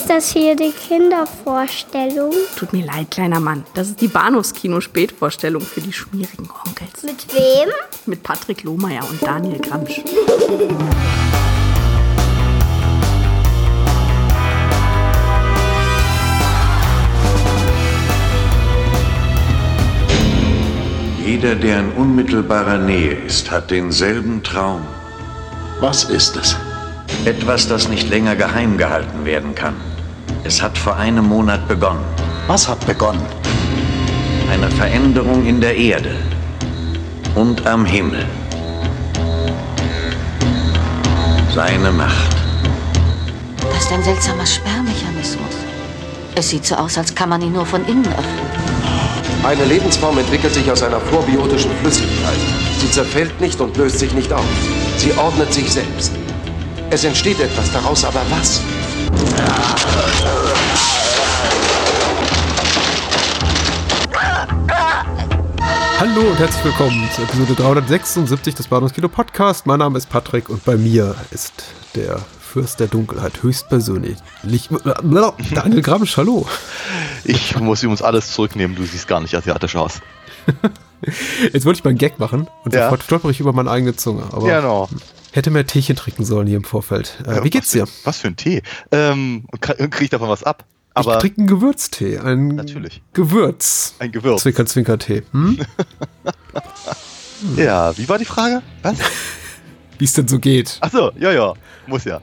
Ist das hier die Kindervorstellung? Tut mir leid, kleiner Mann. Das ist die Bahnhofskino-Spätvorstellung für die schmierigen Onkels. Mit wem? Mit Patrick Lohmeier und Daniel Gramsch. Jeder, der in unmittelbarer Nähe ist, hat denselben Traum. Was ist es? Etwas, das nicht länger geheim gehalten werden kann. Es hat vor einem Monat begonnen. Was hat begonnen? Eine Veränderung in der Erde und am Himmel. Seine Macht. Das ist ein seltsamer Sperrmechanismus. Es sieht so aus, als kann man ihn nur von innen öffnen. Eine Lebensform entwickelt sich aus einer vorbiotischen Flüssigkeit. Sie zerfällt nicht und löst sich nicht auf. Sie ordnet sich selbst. Es entsteht etwas daraus, aber was? Hallo und herzlich willkommen zur Episode 376 des Bahnhofs Kino Podcast. Mein Name ist Patrick und bei mir ist der Fürst der Dunkelheit höchstpersönlich. Daniel Gramsch, hallo. Ich muss übrigens alles zurücknehmen, du siehst gar nicht asiatisch aus. Jetzt wollte ich mal einen Gag machen und Ja. sofort stolper ich über meine eigene Zunge. Aber Genau. hätte mehr Teechen trinken sollen hier im Vorfeld. Äh, Ja, wie geht's dir? was für, ein Tee. Ähm, krieg ich davon was ab? Ich Aber trinke einen Gewürztee. Ein Natürlich. Gewürz. ein Gewürz. Zwinker, Zwinker Tee. Hm? Ja, wie war die Frage? Was? Wie es denn so geht. Ach so, ja, ja. Muss ja.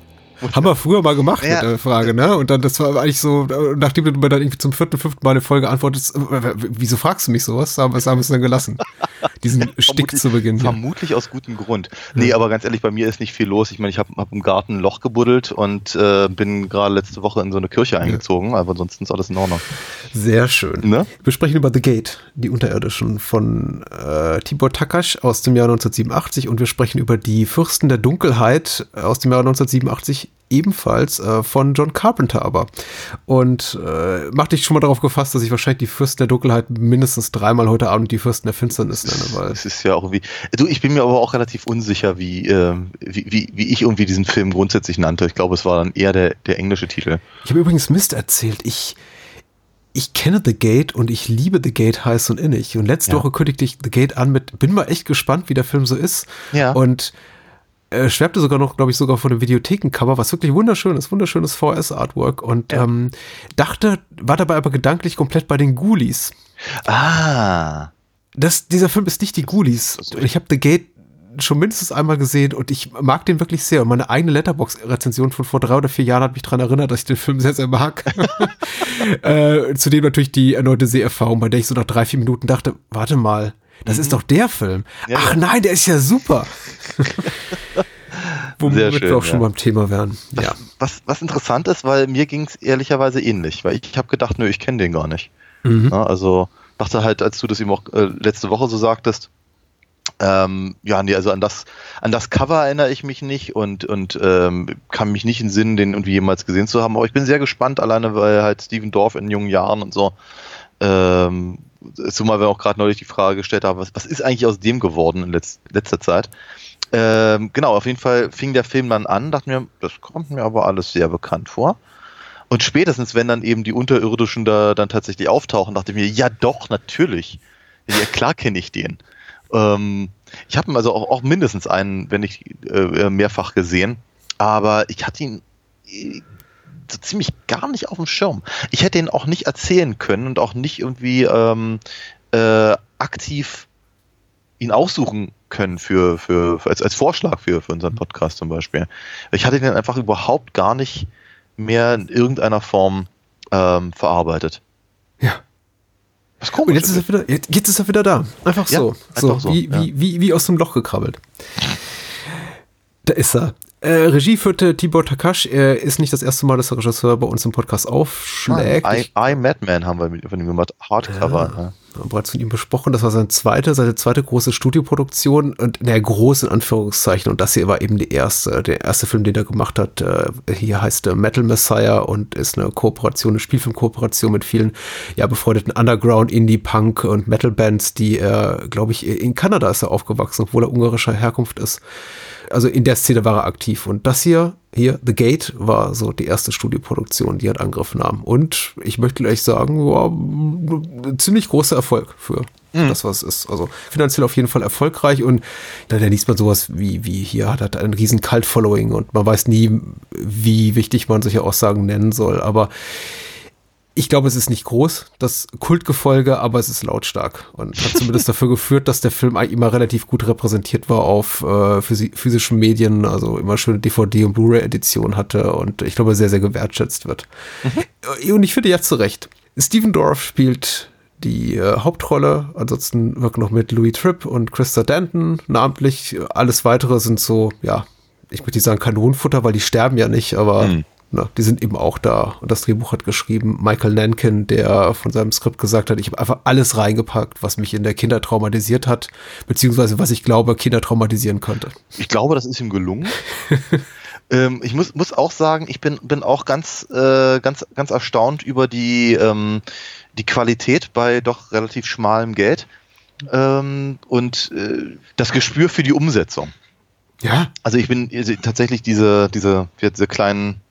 Haben wir früher mal gemacht Ja. mit der Frage, ne? Und dann, das war eigentlich so, nachdem du mir dann irgendwie zum vierten, fünften Mal eine Folge antwortest, äh, wieso fragst du mich sowas? Es haben wir es dann gelassen. Diesen Stick zu Beginn. Hier. Vermutlich aus gutem Grund. Nee, aber ganz ehrlich, bei mir ist nicht viel los. Ich meine, ich habe hab im Garten ein Loch gebuddelt und äh, bin gerade letzte Woche in so eine Kirche eingezogen, aber ansonsten ist alles in Ordnung. Sehr schön. Ne? Wir sprechen über The Gate, die Unterirdischen von äh, Tibor Takash aus dem Jahr 1987 und wir sprechen über die Fürsten der Dunkelheit aus dem Jahr 1987 ebenfalls äh, von John Carpenter aber. Und äh, mach dich schon mal darauf gefasst, dass ich wahrscheinlich die Fürsten der Dunkelheit mindestens dreimal heute Abend die Fürsten der Finsternis nenne, weil Es ist ja auch irgendwie. Du, ich bin mir aber auch relativ unsicher, wie, äh, wie, wie, wie ich irgendwie diesen Film grundsätzlich nannte. Ich glaube, es war dann eher der, der englische Titel. Ich habe übrigens Mist erzählt. Ich, ich kenne The Gate und ich liebe The Gate heiß und innig. Und letzte Ja. Woche kündigte ich The Gate an mit, bin mal echt gespannt, wie der Film so ist. Ja. Und äh, schwärmte sogar noch, glaube ich, sogar von dem Videothekencover, was wirklich wunderschön ist, wunderschönes VS-Artwork. Und Ja. ähm, dachte, war dabei aber gedanklich komplett bei den Ghoulies. Ah. Das, dieser Film ist nicht die Ghoulies. Ich habe The Gate schon mindestens einmal gesehen und ich mag den wirklich sehr. Und meine eigene Letterbox-Rezension von vor drei oder vier Jahren hat mich daran erinnert, dass ich den Film sehr, sehr mag. äh, zudem natürlich die erneute Seherfahrung, bei der ich so nach drei, vier Minuten dachte, warte mal, das ist doch der Film. Mhm. Ja, Ach ja. nein, der ist ja super. Womit schön, wir auch schon ja. beim Thema wären. Ja. Was, was interessant ist, weil mir ging es ehrlicherweise ähnlich, weil ich, ich habe gedacht, nö, ich kenne den gar nicht. Mhm. Ja, also dachte halt, als du das eben auch äh, letzte Woche so sagtest, ähm, ja, nee, also an das, an das Cover erinnere ich mich nicht und, und ähm, kann mich nicht in Sinn, den irgendwie jemals gesehen zu haben. Aber ich bin sehr gespannt, alleine weil halt Steven Dorff in jungen Jahren und so, ähm, zumal wir auch gerade neulich die Frage gestellt haben, was, was ist eigentlich aus dem geworden in letz, letzter Zeit? Ähm, genau, auf jeden Fall fing der Film dann an, dachte mir, das kommt mir aber alles sehr bekannt vor. Und spätestens, wenn dann eben die Unterirdischen da dann tatsächlich auftauchen, dachte ich mir, ja doch, natürlich. Ja, klar kenne ich den. Ähm, ich habe ihn also auch, auch mindestens einen, wenn nicht äh, mehrfach gesehen, aber ich hatte ihn äh, so ziemlich gar nicht auf dem Schirm. Ich hätte ihn auch nicht erzählen können und auch nicht irgendwie ähm, äh, aktiv ihn aussuchen können für, für, als, als Vorschlag für, für unseren Podcast zum Beispiel. Ich hatte den einfach überhaupt gar nicht mehr in irgendeiner Form ähm, verarbeitet. Ja. Was komisch Und jetzt ist er wieder, jetzt, jetzt ist er wieder da. Einfach Ja, so. so, einfach so, wie, ja. wie, wie, wie aus dem Loch gekrabbelt. Da ist er. Äh, Regie führte Tibor Takash. Er ist nicht das erste Mal, dass der Regisseur bei uns im Podcast aufschlägt. I, Ich I Madman haben wir mit- von ihm gemacht. Hardcover. Ja. Bereits von ihm besprochen. Das war seine zweite, seine zweite große Studioproduktion und naja, groß in Anführungszeichen. Und das hier war eben die erste, der erste Film, den er gemacht hat. Äh, Hier heißt er Metal Messiah und ist eine Kooperation, eine Spielfilmkooperation mit vielen ja befreundeten Underground, Indie, Punk und Metal Bands, die er, glaube ich, in Kanada ist er aufgewachsen, obwohl er ungarischer Herkunft ist. Also in der Szene war er aktiv. Und das hier, hier, The Gate, war so die erste Studioproduktion, die hat Angriff nahm. Und ich möchte gleich sagen, war ein ziemlich großer Erfolg für Mhm. das, was es ist. Also finanziell auf jeden Fall erfolgreich und da, da liest man sowas wie, wie hier hat er ein riesen Cult-Following und man weiß nie, wie wichtig man solche Aussagen nennen soll. Aber ich glaube, es ist nicht groß, das Kultgefolge, aber es ist lautstark und hat zumindest dafür geführt, dass der Film eigentlich immer relativ gut repräsentiert war auf äh, physi physischen Medien, also immer schöne DVD- und Blu-ray-Edition hatte und ich glaube, sehr, sehr gewertschätzt wird. Und ich finde ja zu Recht. Steven Dorff spielt die äh, Hauptrolle, ansonsten wirken noch mit Louis Tripp und Krista Danton namentlich. Alles weitere sind so, ja, ich würde nicht sagen Kanonenfutter, weil die sterben ja nicht, aber Mhm. Na, die sind eben auch da. Und das Drehbuch hat geschrieben Michael Nankin, der von seinem Skript gesagt hat, ich habe einfach alles reingepackt, was mich in der Kindheit traumatisiert hat, beziehungsweise was ich glaube, Kinder traumatisieren könnte. Ich glaube, das ist ihm gelungen. ähm, ich muss, muss auch sagen, ich bin, bin auch ganz, äh, ganz, ganz erstaunt über die, ähm, die Qualität bei doch relativ schmalem Geld ähm, und äh, das Gespür für die Umsetzung. Ja. Also ich bin also tatsächlich diese, diese, diese kleinen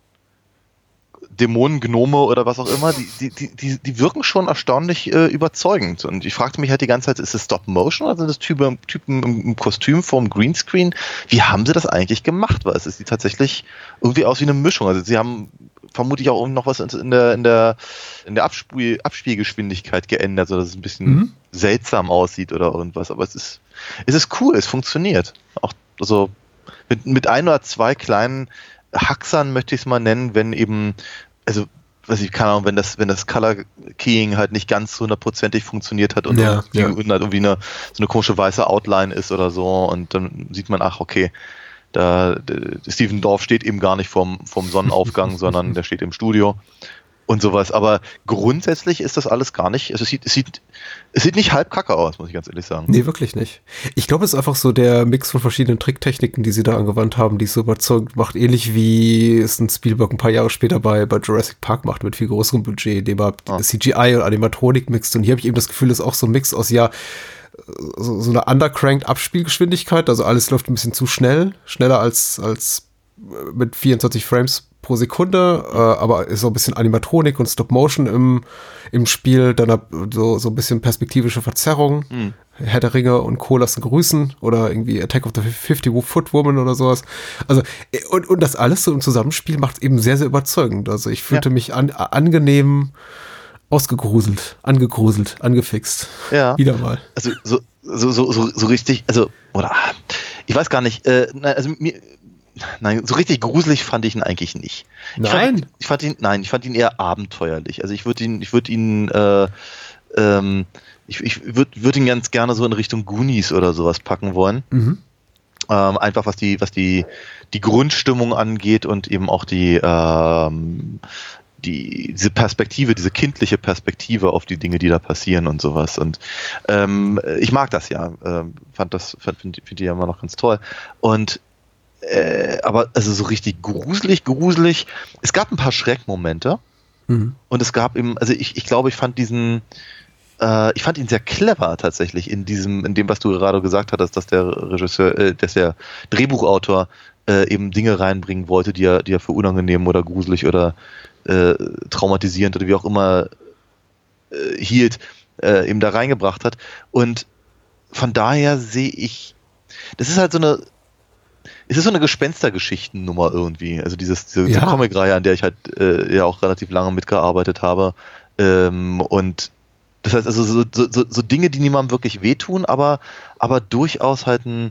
Dämonen, Gnome oder was auch immer, die, die, die, die, wirken schon erstaunlich äh, überzeugend. Und ich fragte mich halt die ganze Zeit, ist es Stop Motion oder sind das Typen, Typen im, im Kostüm vorm Greenscreen? Wie haben sie das eigentlich gemacht? Weil es sieht tatsächlich irgendwie aus wie eine Mischung. Also sie haben vermutlich auch noch was in der, in der, in der Abspiel, Abspielgeschwindigkeit geändert, sodass es ein bisschen Mhm. seltsam aussieht oder irgendwas. Aber es ist, es ist cool, es funktioniert. Auch, also mit, mit ein oder zwei kleinen Haxern möchte ich es mal nennen, wenn eben, also weiß ich, keine Ahnung, wenn das, wenn das Color Keying halt nicht ganz hundertprozentig funktioniert hat und Ja, irgendwie, ja. und halt irgendwie eine, so eine komische weiße Outline ist oder so und dann sieht man, ach, okay, da, Steven Dorf steht eben gar nicht vorm, vorm Sonnenaufgang, sondern der steht im Studio und sowas. Aber grundsätzlich ist das alles gar nicht, also es sieht, es sieht, es sieht nicht halb kacke aus, muss ich ganz ehrlich sagen. Nee, wirklich nicht. Ich glaube, es ist einfach so der Mix von verschiedenen Tricktechniken, die sie da angewandt haben, die es so überzeugend macht. Ähnlich wie es ein Spielberg ein paar Jahre später bei, bei Jurassic Park macht, mit viel größerem Budget, indem er Ah. CGI und Animatronik mixt. Und hier habe ich eben das Gefühl, es ist auch so ein Mix aus, ja, so, so eine undercranked Abspielgeschwindigkeit. Also alles läuft ein bisschen zu schnell, schneller als, als mit 24 Frames pro Sekunde, äh, aber ist so ein bisschen Animatronik und Stop Motion im, im Spiel, dann so, so ein bisschen perspektivische Verzerrung. Hm. Herr der Ringe und Co. lassen grüßen oder irgendwie Attack of the 50 Foot Woman oder sowas. Also, äh, und, und das alles so im Zusammenspiel macht eben sehr, sehr überzeugend. Also ich fühlte Ja. mich an, angenehm ausgegruselt, angegruselt, angefixt. Ja. Wieder mal. also so, so, so, so, so richtig, also, oder ich weiß gar nicht, äh, also mir, nein, so richtig gruselig fand ich ihn eigentlich nicht. Ich Nein. fand, ich fand ihn, nein, ich fand ihn eher abenteuerlich. Also ich würde ihn, ich würde ihn, äh, ähm, ich, ich würde würd ihn ganz gerne so in Richtung Goonies oder sowas packen wollen. Mhm. Ähm, einfach was die, was die, die Grundstimmung angeht und eben auch die, ähm, die, diese Perspektive, diese kindliche Perspektive auf die Dinge, die da passieren und sowas. Und ähm, ich mag das ja. Ähm, fand das, finde find, find die ja immer noch ganz toll. Und äh, aber also so richtig gruselig, gruselig. Es gab ein paar Schreckmomente Mhm. und es gab eben, also ich, ich glaube, ich fand diesen, äh, ich fand ihn sehr clever tatsächlich in diesem, in dem, was du gerade gesagt hattest, dass der Regisseur, äh, dass der Drehbuchautor äh, eben Dinge reinbringen wollte, die er, die er für unangenehm oder gruselig oder äh, traumatisierend oder wie auch immer äh, hielt, äh, eben da reingebracht hat. Und von daher sehe ich, das ist halt so eine, es ist so eine Gespenstergeschichtennummer irgendwie. Also dieses, diese, diese Ja. Comicreihe, an der ich halt äh, ja auch relativ lange mitgearbeitet habe. Ähm, und das heißt also so, so, so, Dinge, die niemandem wirklich wehtun, aber, aber durchaus halt ein,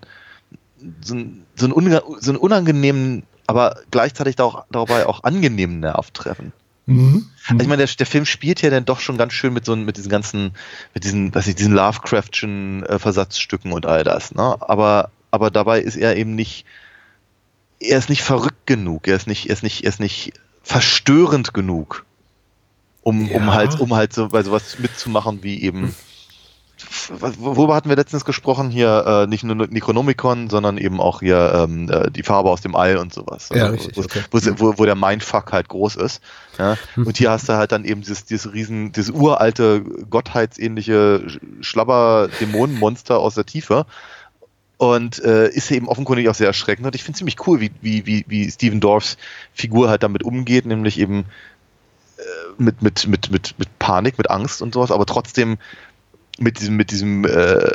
so, ein, so, ein unga- so einen unangenehmen, aber gleichzeitig da auch, dabei auch angenehmen Nerv treffen. Mhm. Also ich meine, der, der Film spielt ja dann doch schon ganz schön mit so mit diesen ganzen, mit diesen, weiß ich, diesen Lovecraftschen äh, Versatzstücken und all das, ne? Aber, aber dabei ist er eben nicht, er ist nicht verrückt genug, er ist nicht, er ist nicht, er ist nicht verstörend genug, um, um Ja. halt, um halt so bei sowas mitzumachen wie eben. Worüber hatten wir letztens gesprochen? Hier äh, nicht nur Necronomicon, sondern eben auch hier ähm, äh, die Farbe aus dem All und sowas. Ja, Also, richtig, wo, okay. wo, wo, wo der Mindfuck halt groß ist. Ja? Hm. Und hier hast du halt dann eben dieses, dieses riesen, dieses uralte, gottheitsähnliche Schlabber-Dämonenmonster aus der Tiefe. Und äh, ist eben offenkundig auch sehr erschreckend. Und ich finde ziemlich cool, wie, wie, wie, wie Steven Dorfs Figur halt damit umgeht, nämlich eben äh, mit, mit, mit, mit, mit Panik, mit Angst und sowas, aber trotzdem mit diesem, mit diesem äh,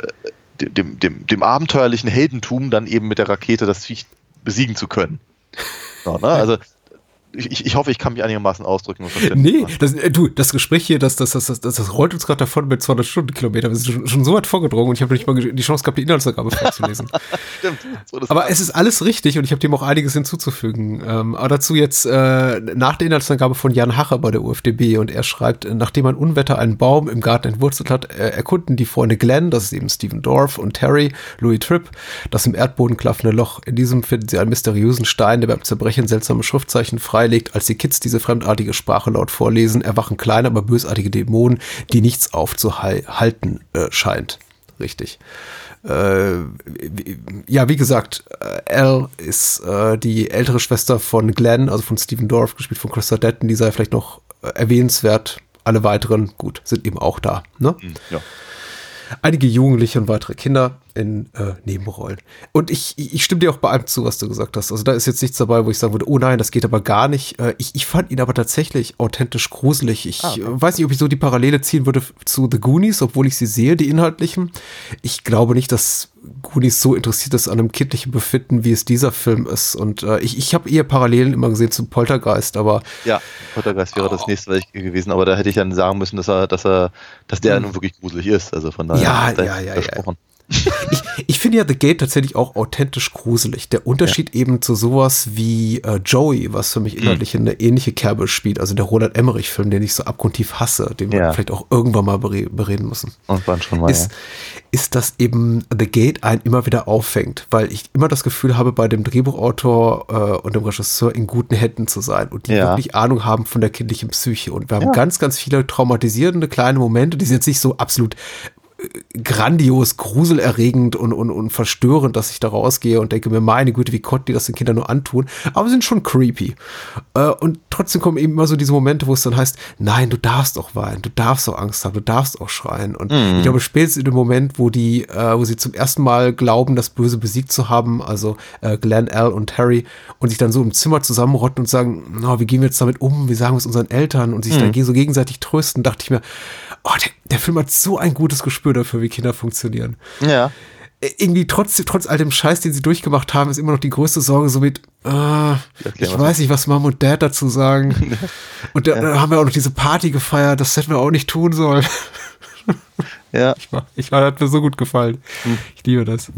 dem, dem, dem abenteuerlichen Heldentum dann eben mit der Rakete das Viech besiegen zu können. So, ne? Also ich, ich hoffe, ich kann mich einigermaßen ausdrücken. Nee, das, äh, du, das Gespräch hier, das, das, das, das, das, das rollt uns gerade davon mit 200 Stundenkilometer. Wir sind schon, schon so weit vorgedrungen und ich habe nicht mal die Chance gehabt, die Inhaltsangabe vorzulesen. Stimmt. So aber es ist alles richtig und ich habe dem auch einiges hinzuzufügen. Ähm, aber dazu jetzt äh, nach der Inhaltsangabe von Jan Hache bei der UFDB und er schreibt, äh, nachdem ein Unwetter einen Baum im Garten entwurzelt hat, äh, erkunden die Freunde Glenn, das ist eben Stephen Dorff und Terry, Louis Tripp, das im Erdboden klaffende Loch. In diesem finden sie einen mysteriösen Stein, der beim Zerbrechen seltsame Schriftzeichen freilegt. Als die Kids diese fremdartige Sprache laut vorlesen, erwachen kleine, aber bösartige Dämonen, die nichts aufzuhalten äh, scheint. Richtig. Äh, ja, wie gesagt, äh, Elle ist äh, die ältere Schwester von Glenn, also von Stephen Dorff, gespielt von Chris Detten, die sei vielleicht noch äh, erwähnenswert. Alle weiteren, gut, sind eben auch da. Ne? Ja. Einige Jugendliche und weitere Kinder in äh, Nebenrollen. Und ich, ich stimme dir auch bei allem zu, was du gesagt hast. Also da ist jetzt nichts dabei, wo ich sagen würde, oh nein, das geht aber gar nicht. Äh, ich, ich fand ihn aber tatsächlich authentisch gruselig. Ich Ah, okay. äh, weiß nicht, ob ich so die Parallele ziehen würde zu The Goonies, obwohl ich sie sehe, die inhaltlichen. Ich glaube nicht, dass Goonies so interessiert ist an einem kindlichen Befinden, wie es dieser Film ist. Und äh, ich, ich habe eher Parallelen immer gesehen zum Poltergeist, aber Ja, Poltergeist wäre das nächste was ich gewesen, aber da hätte ich dann sagen müssen, dass er, dass er, dass der nun wirklich gruselig ist. Also von daher Hm. Ja, ja, ja, ja. Ich, ich finde ja The Gate tatsächlich auch authentisch gruselig. Der Unterschied eben zu sowas wie äh, Joey, was für mich Hm. inhaltlich eine ähnliche Kerbe spielt, also der Roland Emmerich-Film, den ich so abgrundtief hasse, den wir Ja. vielleicht auch irgendwann mal bere bereden müssen, Und waren schon mal. ist, ist, dass eben The Gate einen immer wieder auffängt, weil ich immer das Gefühl habe, bei dem Drehbuchautor äh, und dem Regisseur in guten Händen zu sein und die Ja. wirklich Ahnung haben von der kindlichen Psyche. Und wir haben Ja. ganz, ganz viele traumatisierende kleine Momente, die sind jetzt nicht so absolut grandios, gruselerregend und, und, und verstörend, dass ich da rausgehe und denke mir, meine Güte, wie konnten die das den Kindern nur antun? Aber sie sind schon creepy. Äh, und trotzdem kommen eben immer so diese Momente, wo es dann heißt, nein, du darfst auch weinen, du darfst auch Angst haben, du darfst auch schreien. Und ich glaube, spätestens in dem Moment, wo die, äh, wo sie zum ersten Mal glauben, das Böse besiegt zu haben, also äh, Glenn, Al und Harry, und sich dann so im Zimmer zusammenrotten und sagen, na, wie gehen wir jetzt damit um? Wie sagen wir es unseren Eltern? Und sich dann so gegenseitig trösten, dachte ich mir, oh, der, der Film hat so ein gutes Gespür dafür, wie Kinder funktionieren. Ja. Äh, Irgendwie trotz, trotz all dem Scheiß, den sie durchgemacht haben, ist immer noch die größte Sorge so mit, äh, ich weiß nicht, was Mom und Dad dazu sagen. und da, dann haben wir auch noch diese Party gefeiert, das hätten wir auch nicht tun sollen. Ja. Ich war, ich war, hat mir so gut gefallen. Hm. Ich liebe das.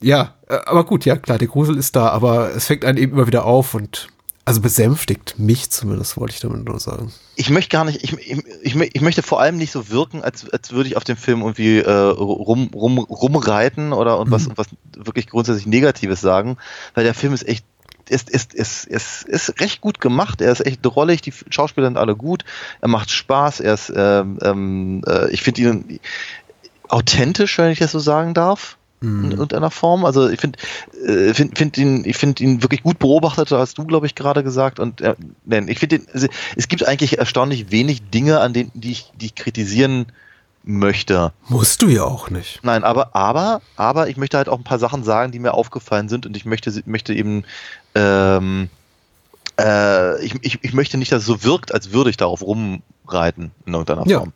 Ja, äh, aber gut, ja, klar, der Grusel ist da, aber es fängt einen eben immer wieder auf und also besänftigt mich zumindest, wollte ich damit nur sagen. Ich möchte gar nicht, ich, ich, ich, mö- ich möchte vor allem nicht so wirken, als, als würde ich auf dem Film irgendwie äh, rum, rum, rumreiten oder und was, Mhm. was wirklich grundsätzlich Negatives sagen, weil der Film ist echt ist, ist, ist, ist, ist recht gut gemacht. Er ist echt drollig, die Schauspieler sind alle gut, er macht Spaß, er ist, ähm, ähm, äh, ich finde ihn authentisch, wenn ich das so sagen darf. In irgendeiner Form. Also ich finde äh, find, find ihn, ich finde ihn wirklich gut beobachtet, hast du, glaube ich, gerade gesagt. Und äh, nein, ich finde, also, es gibt eigentlich erstaunlich wenig Dinge, an denen die ich, die ich kritisieren möchte. Musst du ja auch nicht. Nein, aber, aber, aber ich möchte halt auch ein paar Sachen sagen, die mir aufgefallen sind und ich möchte, möchte eben, ähm, äh, ich, ich, ich möchte nicht, dass es so wirkt, als würde ich darauf rumreiten in irgendeiner Ja. Form.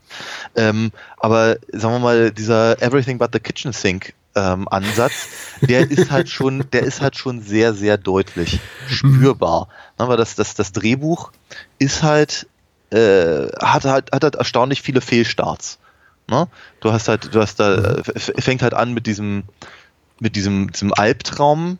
Ähm, aber sagen wir mal, dieser Everything but the Kitchen Sink ähm, Ansatz, der ist halt schon, der ist halt schon sehr, sehr deutlich spürbar. Na, weil das, das, das Drehbuch ist halt, äh, hat halt, hat halt erstaunlich viele Fehlstarts. Ne? Du hast halt, du hast da, fängt halt an mit diesem, mit diesem, diesem Albtraum,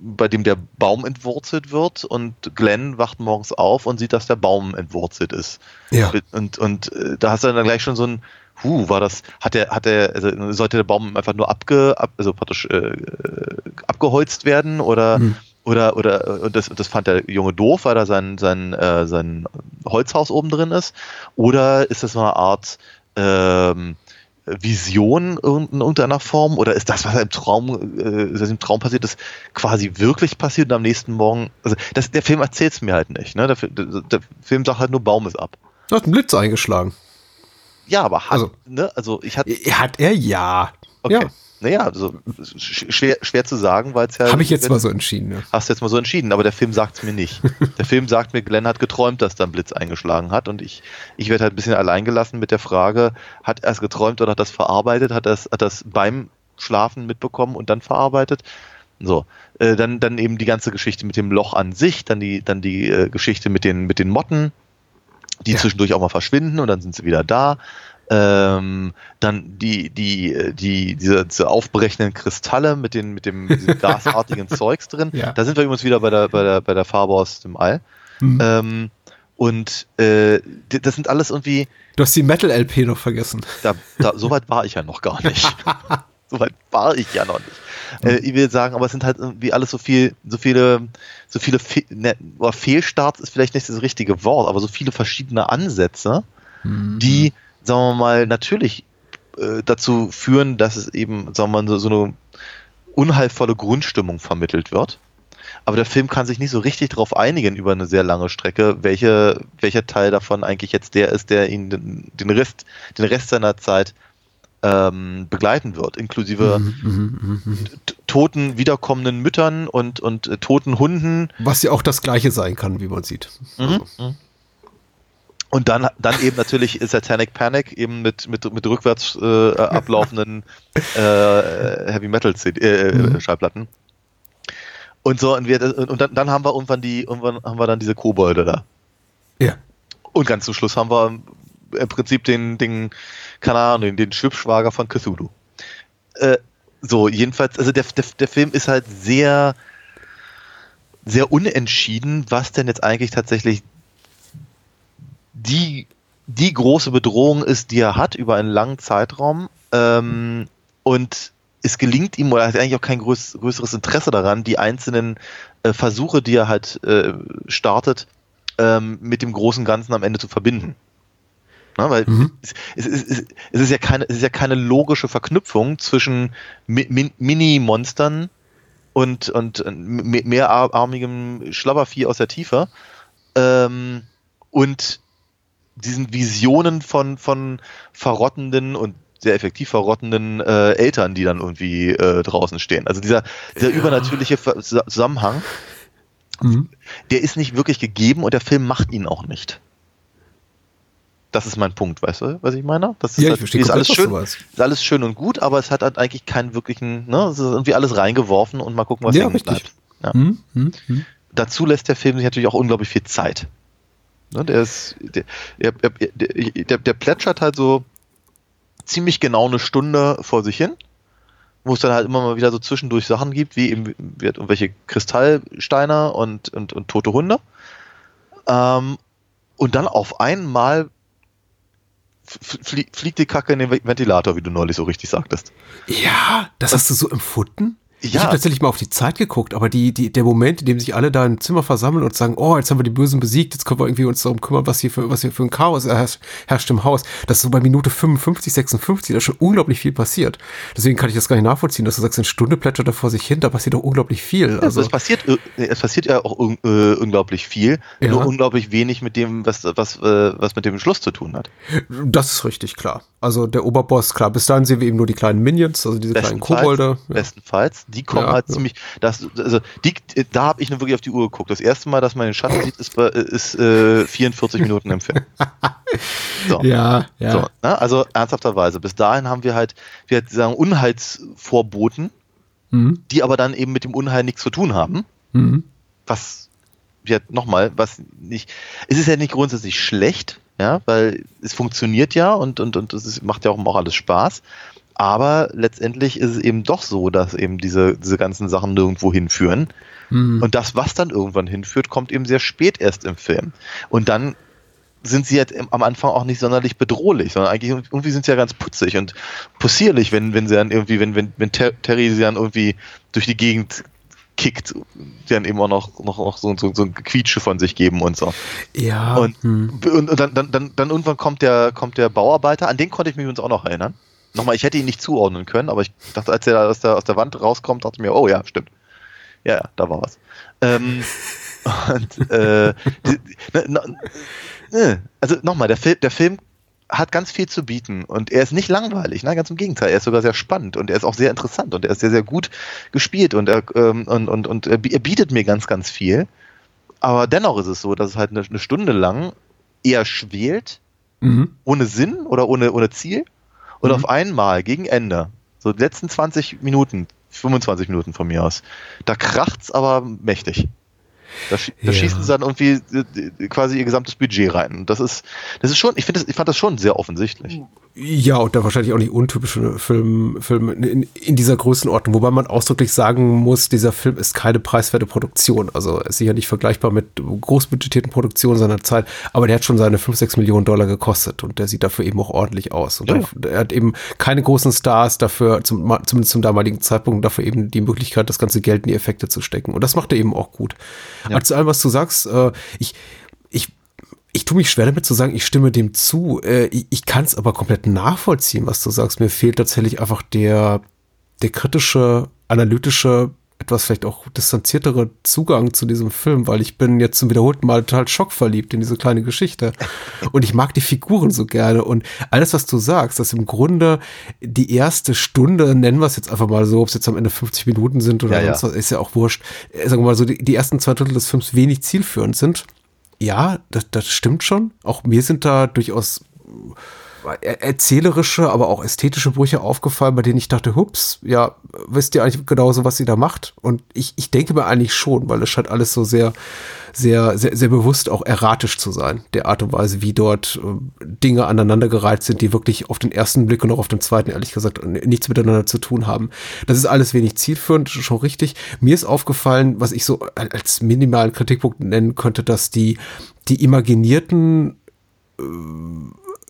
bei dem der Baum entwurzelt wird und Glenn wacht morgens auf und sieht, dass der Baum entwurzelt ist. Ja. Und, und äh, da hast du dann gleich schon so ein, huh, war das, hat der, hat der, also sollte der Baum einfach nur abge, ab, also praktisch äh, abgeholzt werden oder Hm. oder oder und das, das fand der Junge doof, weil da sein sein äh, sein Holzhaus oben drin ist oder ist das so eine Art ähm, Vision in irgendeiner Form oder ist das, was im Traum, äh, was im Traum passiert ist, quasi wirklich passiert und am nächsten Morgen, also das, der Film erzählt es mir halt nicht, ne? Der, der, der Film sagt halt nur Baum ist ab. Du hast einen Blitz eingeschlagen. Ja, aber hat, Also- ne? Also ich hatte, Hat er ja. okay. Ja. naja, also sch- schwer, schwer zu sagen, weil es ja. Habe ich jetzt mal so entschieden. Ja. Hast du jetzt mal so entschieden, aber der Film sagt es mir nicht. der Film sagt mir, Glenn hat geträumt, dass da ein Blitz eingeschlagen hat und ich, ich werde halt ein bisschen alleingelassen mit der Frage, hat er es geträumt oder hat das verarbeitet, hat das, hat das beim Schlafen mitbekommen und dann verarbeitet? So, äh, dann, dann eben die ganze Geschichte mit dem Loch an sich, dann die, dann die äh, Geschichte mit den, mit den Motten, die Ja. zwischendurch auch mal verschwinden und dann sind sie wieder da. Ähm, dann die, die, die, diese, diese aufbrechenden Kristalle mit, den, mit dem mit gasartigen Zeugs drin. Ja. Da sind wir übrigens wieder bei der, bei der, bei der Farbe aus dem All. Mhm. Ähm, und äh, das sind alles irgendwie, Du hast die Metal-LP noch vergessen. da, da, so weit war ich ja noch gar nicht. so weit war ich ja noch nicht. Äh, ich will sagen, aber es sind halt irgendwie alles so viel, so viele, so viele Fe ne, Fehlstarts ist vielleicht nicht das richtige Wort, aber so viele verschiedene Ansätze, die, sagen wir mal, natürlich äh, dazu führen, dass es eben, sagen wir mal, so, so eine unheilvolle Grundstimmung vermittelt wird. Aber der Film kann sich nicht so richtig darauf einigen über eine sehr lange Strecke, welche, welcher Teil davon eigentlich jetzt der ist, der ihn den, den, Rest, den Rest seiner Zeit ähm, begleiten wird, inklusive t- toten, wiederkommenden Müttern und, und äh, toten Hunden. Was ja auch das gleiche sein kann, wie man sieht. Also, Und dann, dann eben natürlich Satanic Panic, eben mit, mit, mit rückwärts äh, ablaufenden äh, Heavy Metal CD, äh, Mhm. Schallplatten. Und so, und, wir, und dann, dann haben wir irgendwann die, irgendwann haben wir dann diese Kobolde da. Ja. Und ganz zum Schluss haben wir im Prinzip den, den keine Ahnung, den, Schwibschwager von Cthulhu. Äh, so, jedenfalls, also der, der, der Film ist halt sehr, sehr unentschieden, was denn jetzt eigentlich tatsächlich die, die große Bedrohung ist, die er hat über einen langen Zeitraum. Ähm, und es gelingt ihm, oder er hat eigentlich auch kein größ, größeres Interesse daran, die einzelnen äh, Versuche, die er halt äh, startet, ähm, mit dem großen Ganzen am Ende zu verbinden. Na, weil Mhm. es, es, es, es, ist ja keine, es ist ja keine logische Verknüpfung zwischen Mi Min Mini-Monstern und, und me- mehrarmigem Schlabbervieh aus der Tiefe ähm, und diesen Visionen von, von verrottenden und sehr effektiv verrottenden äh, Eltern, die dann irgendwie äh, draußen stehen. Also dieser, dieser übernatürliche Ver Zusammenhang, Mhm. der ist nicht wirklich gegeben und der Film macht ihn auch nicht. Das ist mein Punkt, weißt du, was ich meine? Das ist, Ja, ich halt, verstehe ist alles schön, ist alles schön und gut, aber es hat halt eigentlich keinen wirklichen, ne, es ist irgendwie alles reingeworfen und mal gucken, was Ja, hängen bleibt. Ja. Mhm. Mhm. Mhm. Dazu lässt der Film sich natürlich auch unglaublich viel Zeit. Ne, der ist, der, der, der, der, plätschert halt so ziemlich genau eine Stunde vor sich hin, wo es dann halt immer mal wieder so zwischendurch Sachen gibt, wie eben wie halt irgendwelche Kristallsteine und, und, und tote Ähm, und dann auf einmal fliegt die Kacke in den Ventilator, wie du neulich so richtig sagtest. Ja, das hast du so empfunden? Ich Ja. habe tatsächlich mal auf die Zeit geguckt, aber die, die, der Moment, in dem sich alle da im Zimmer versammeln und sagen, oh, jetzt haben wir die Bösen besiegt, jetzt können wir irgendwie uns darum kümmern, was hier für, was hier für ein Chaos herrscht, herrscht im Haus. Das ist so bei Minute 55, 56, da ist schon unglaublich viel passiert. Deswegen kann ich das gar nicht nachvollziehen, dass du sagst, eine Stunde plätschert da vor sich hin, da passiert doch unglaublich viel. Also es passiert, äh, es passiert ja auch un- äh, unglaublich viel, Ja. nur unglaublich wenig mit dem, was, was, äh, was mit dem Schluss zu tun hat. das ist richtig, klar. Also der Oberboss, klar, bis dahin sehen wir eben nur die kleinen Minions, also diese kleinen Kobolde. Ja. bestenfalls. Die kommen Ja, halt ja. ziemlich, das, also die, da habe ich nur wirklich auf die Uhr geguckt. Das erste Mal, dass man den Schatten sieht, ist, ist äh, 44 Minuten im Film. So. Ja, ja. So, ne? Also ernsthafterweise. Bis dahin haben wir halt, wir halt sagen, Unheilsvorboten, Mhm. die aber dann eben mit dem Unheil nichts zu tun haben. Mhm. was ja nochmal, was nicht, es ist ja nicht grundsätzlich schlecht, ja, weil es funktioniert ja und, und, und es ist, macht ja auch, auch alles Spaß. Aber letztendlich ist es eben doch so, dass eben diese, diese ganzen Sachen nirgendwo hinführen. Mhm. Und das, was dann irgendwann hinführt, kommt eben sehr spät erst im Film. Und dann sind sie jetzt im- am Anfang auch nicht sonderlich bedrohlich, sondern eigentlich irgendwie sind sie ja ganz putzig und possierlich, wenn, wenn sie dann irgendwie, wenn, wenn, wenn Ter Terry sie dann irgendwie durch die Gegend kickt, die dann eben auch noch, noch, noch so, so, so ein Gequietsche von sich geben und so. ja. Und, mhm. und, und dann, dann, dann, dann irgendwann kommt der, kommt der Bauarbeiter, an den konnte ich mich übrigens auch noch erinnern. Nochmal, ich hätte ihn nicht zuordnen können, aber ich dachte, als er aus der, aus der Wand rauskommt, dachte ich mir, oh ja, stimmt. Ja, ja, da war was. Ähm, und, äh, die, die, ne, ne, ne, also nochmal, der, Film, der Film hat ganz viel zu bieten und er ist nicht langweilig, ne? ganz im Gegenteil, er ist sogar sehr spannend und er ist auch sehr interessant und er ist sehr, sehr gut gespielt und er, ähm, und, und, und er bietet mir ganz, ganz viel. Aber dennoch ist es so, dass es halt eine, eine Stunde lang eher schwelt, Mhm. ohne Sinn oder ohne, ohne Ziel und Mhm. auf einmal gegen Ende, so die letzten 20 Minuten, 25 Minuten von mir aus, da kracht's aber mächtig. Da, schie da Ja. schießen sie dann irgendwie äh, quasi ihr gesamtes Budget rein. Das ist, das ist schon, ich finde, ich fand das schon sehr offensichtlich. Ja, und da wahrscheinlich auch nicht untypische Film, Film in, in dieser Größenordnung, wobei man ausdrücklich sagen muss, dieser Film ist keine preiswerte Produktion. Also ist sicher nicht vergleichbar mit großbudgetierten Produktionen seiner Zeit, aber der hat schon seine 5, 6 Millionen Dollar gekostet und der sieht dafür eben auch ordentlich aus. Und Ja. er, er hat eben keine großen Stars dafür, zum, zumindest zum damaligen Zeitpunkt, dafür eben die Möglichkeit, das ganze Geld in die Effekte zu stecken. Und das macht er eben auch gut. Ja. Also zu allem, was du sagst, äh, ich, ich ich tue mich schwer damit zu sagen, ich stimme dem zu. Äh, ich ich kann es aber komplett nachvollziehen, was du sagst. Mir fehlt tatsächlich einfach der, der kritische, analytische, etwas vielleicht auch distanziertere Zugang zu diesem Film, weil ich bin jetzt zum wiederholten Mal total schockverliebt in diese kleine Geschichte. Und ich mag die Figuren so gerne. Und alles, was du sagst, dass im Grunde die erste Stunde, nennen wir es jetzt einfach mal so, ob es jetzt am Ende 50 Minuten sind oder Ja, sonst was, ist ja auch wurscht. Äh, Sagen wir mal so, die, die ersten zwei Drittel des Films wenig zielführend sind ja, das, das stimmt schon. Auch mir sind da durchaus erzählerische, aber auch ästhetische Brüche aufgefallen, bei denen ich dachte, hups, ja, wisst ihr eigentlich genauso, was sie da macht? Und ich, ich denke mir eigentlich schon, weil es scheint alles so sehr, sehr, sehr, sehr bewusst auch erratisch zu sein, der Art und Weise, wie dort äh, Dinge aneinandergereiht sind, die wirklich auf den ersten Blick und auch auf den zweiten, ehrlich gesagt, nichts miteinander zu tun haben. Das ist alles wenig zielführend, schon richtig. Mir ist aufgefallen, was ich so als minimalen Kritikpunkt nennen könnte, dass die, die imaginierten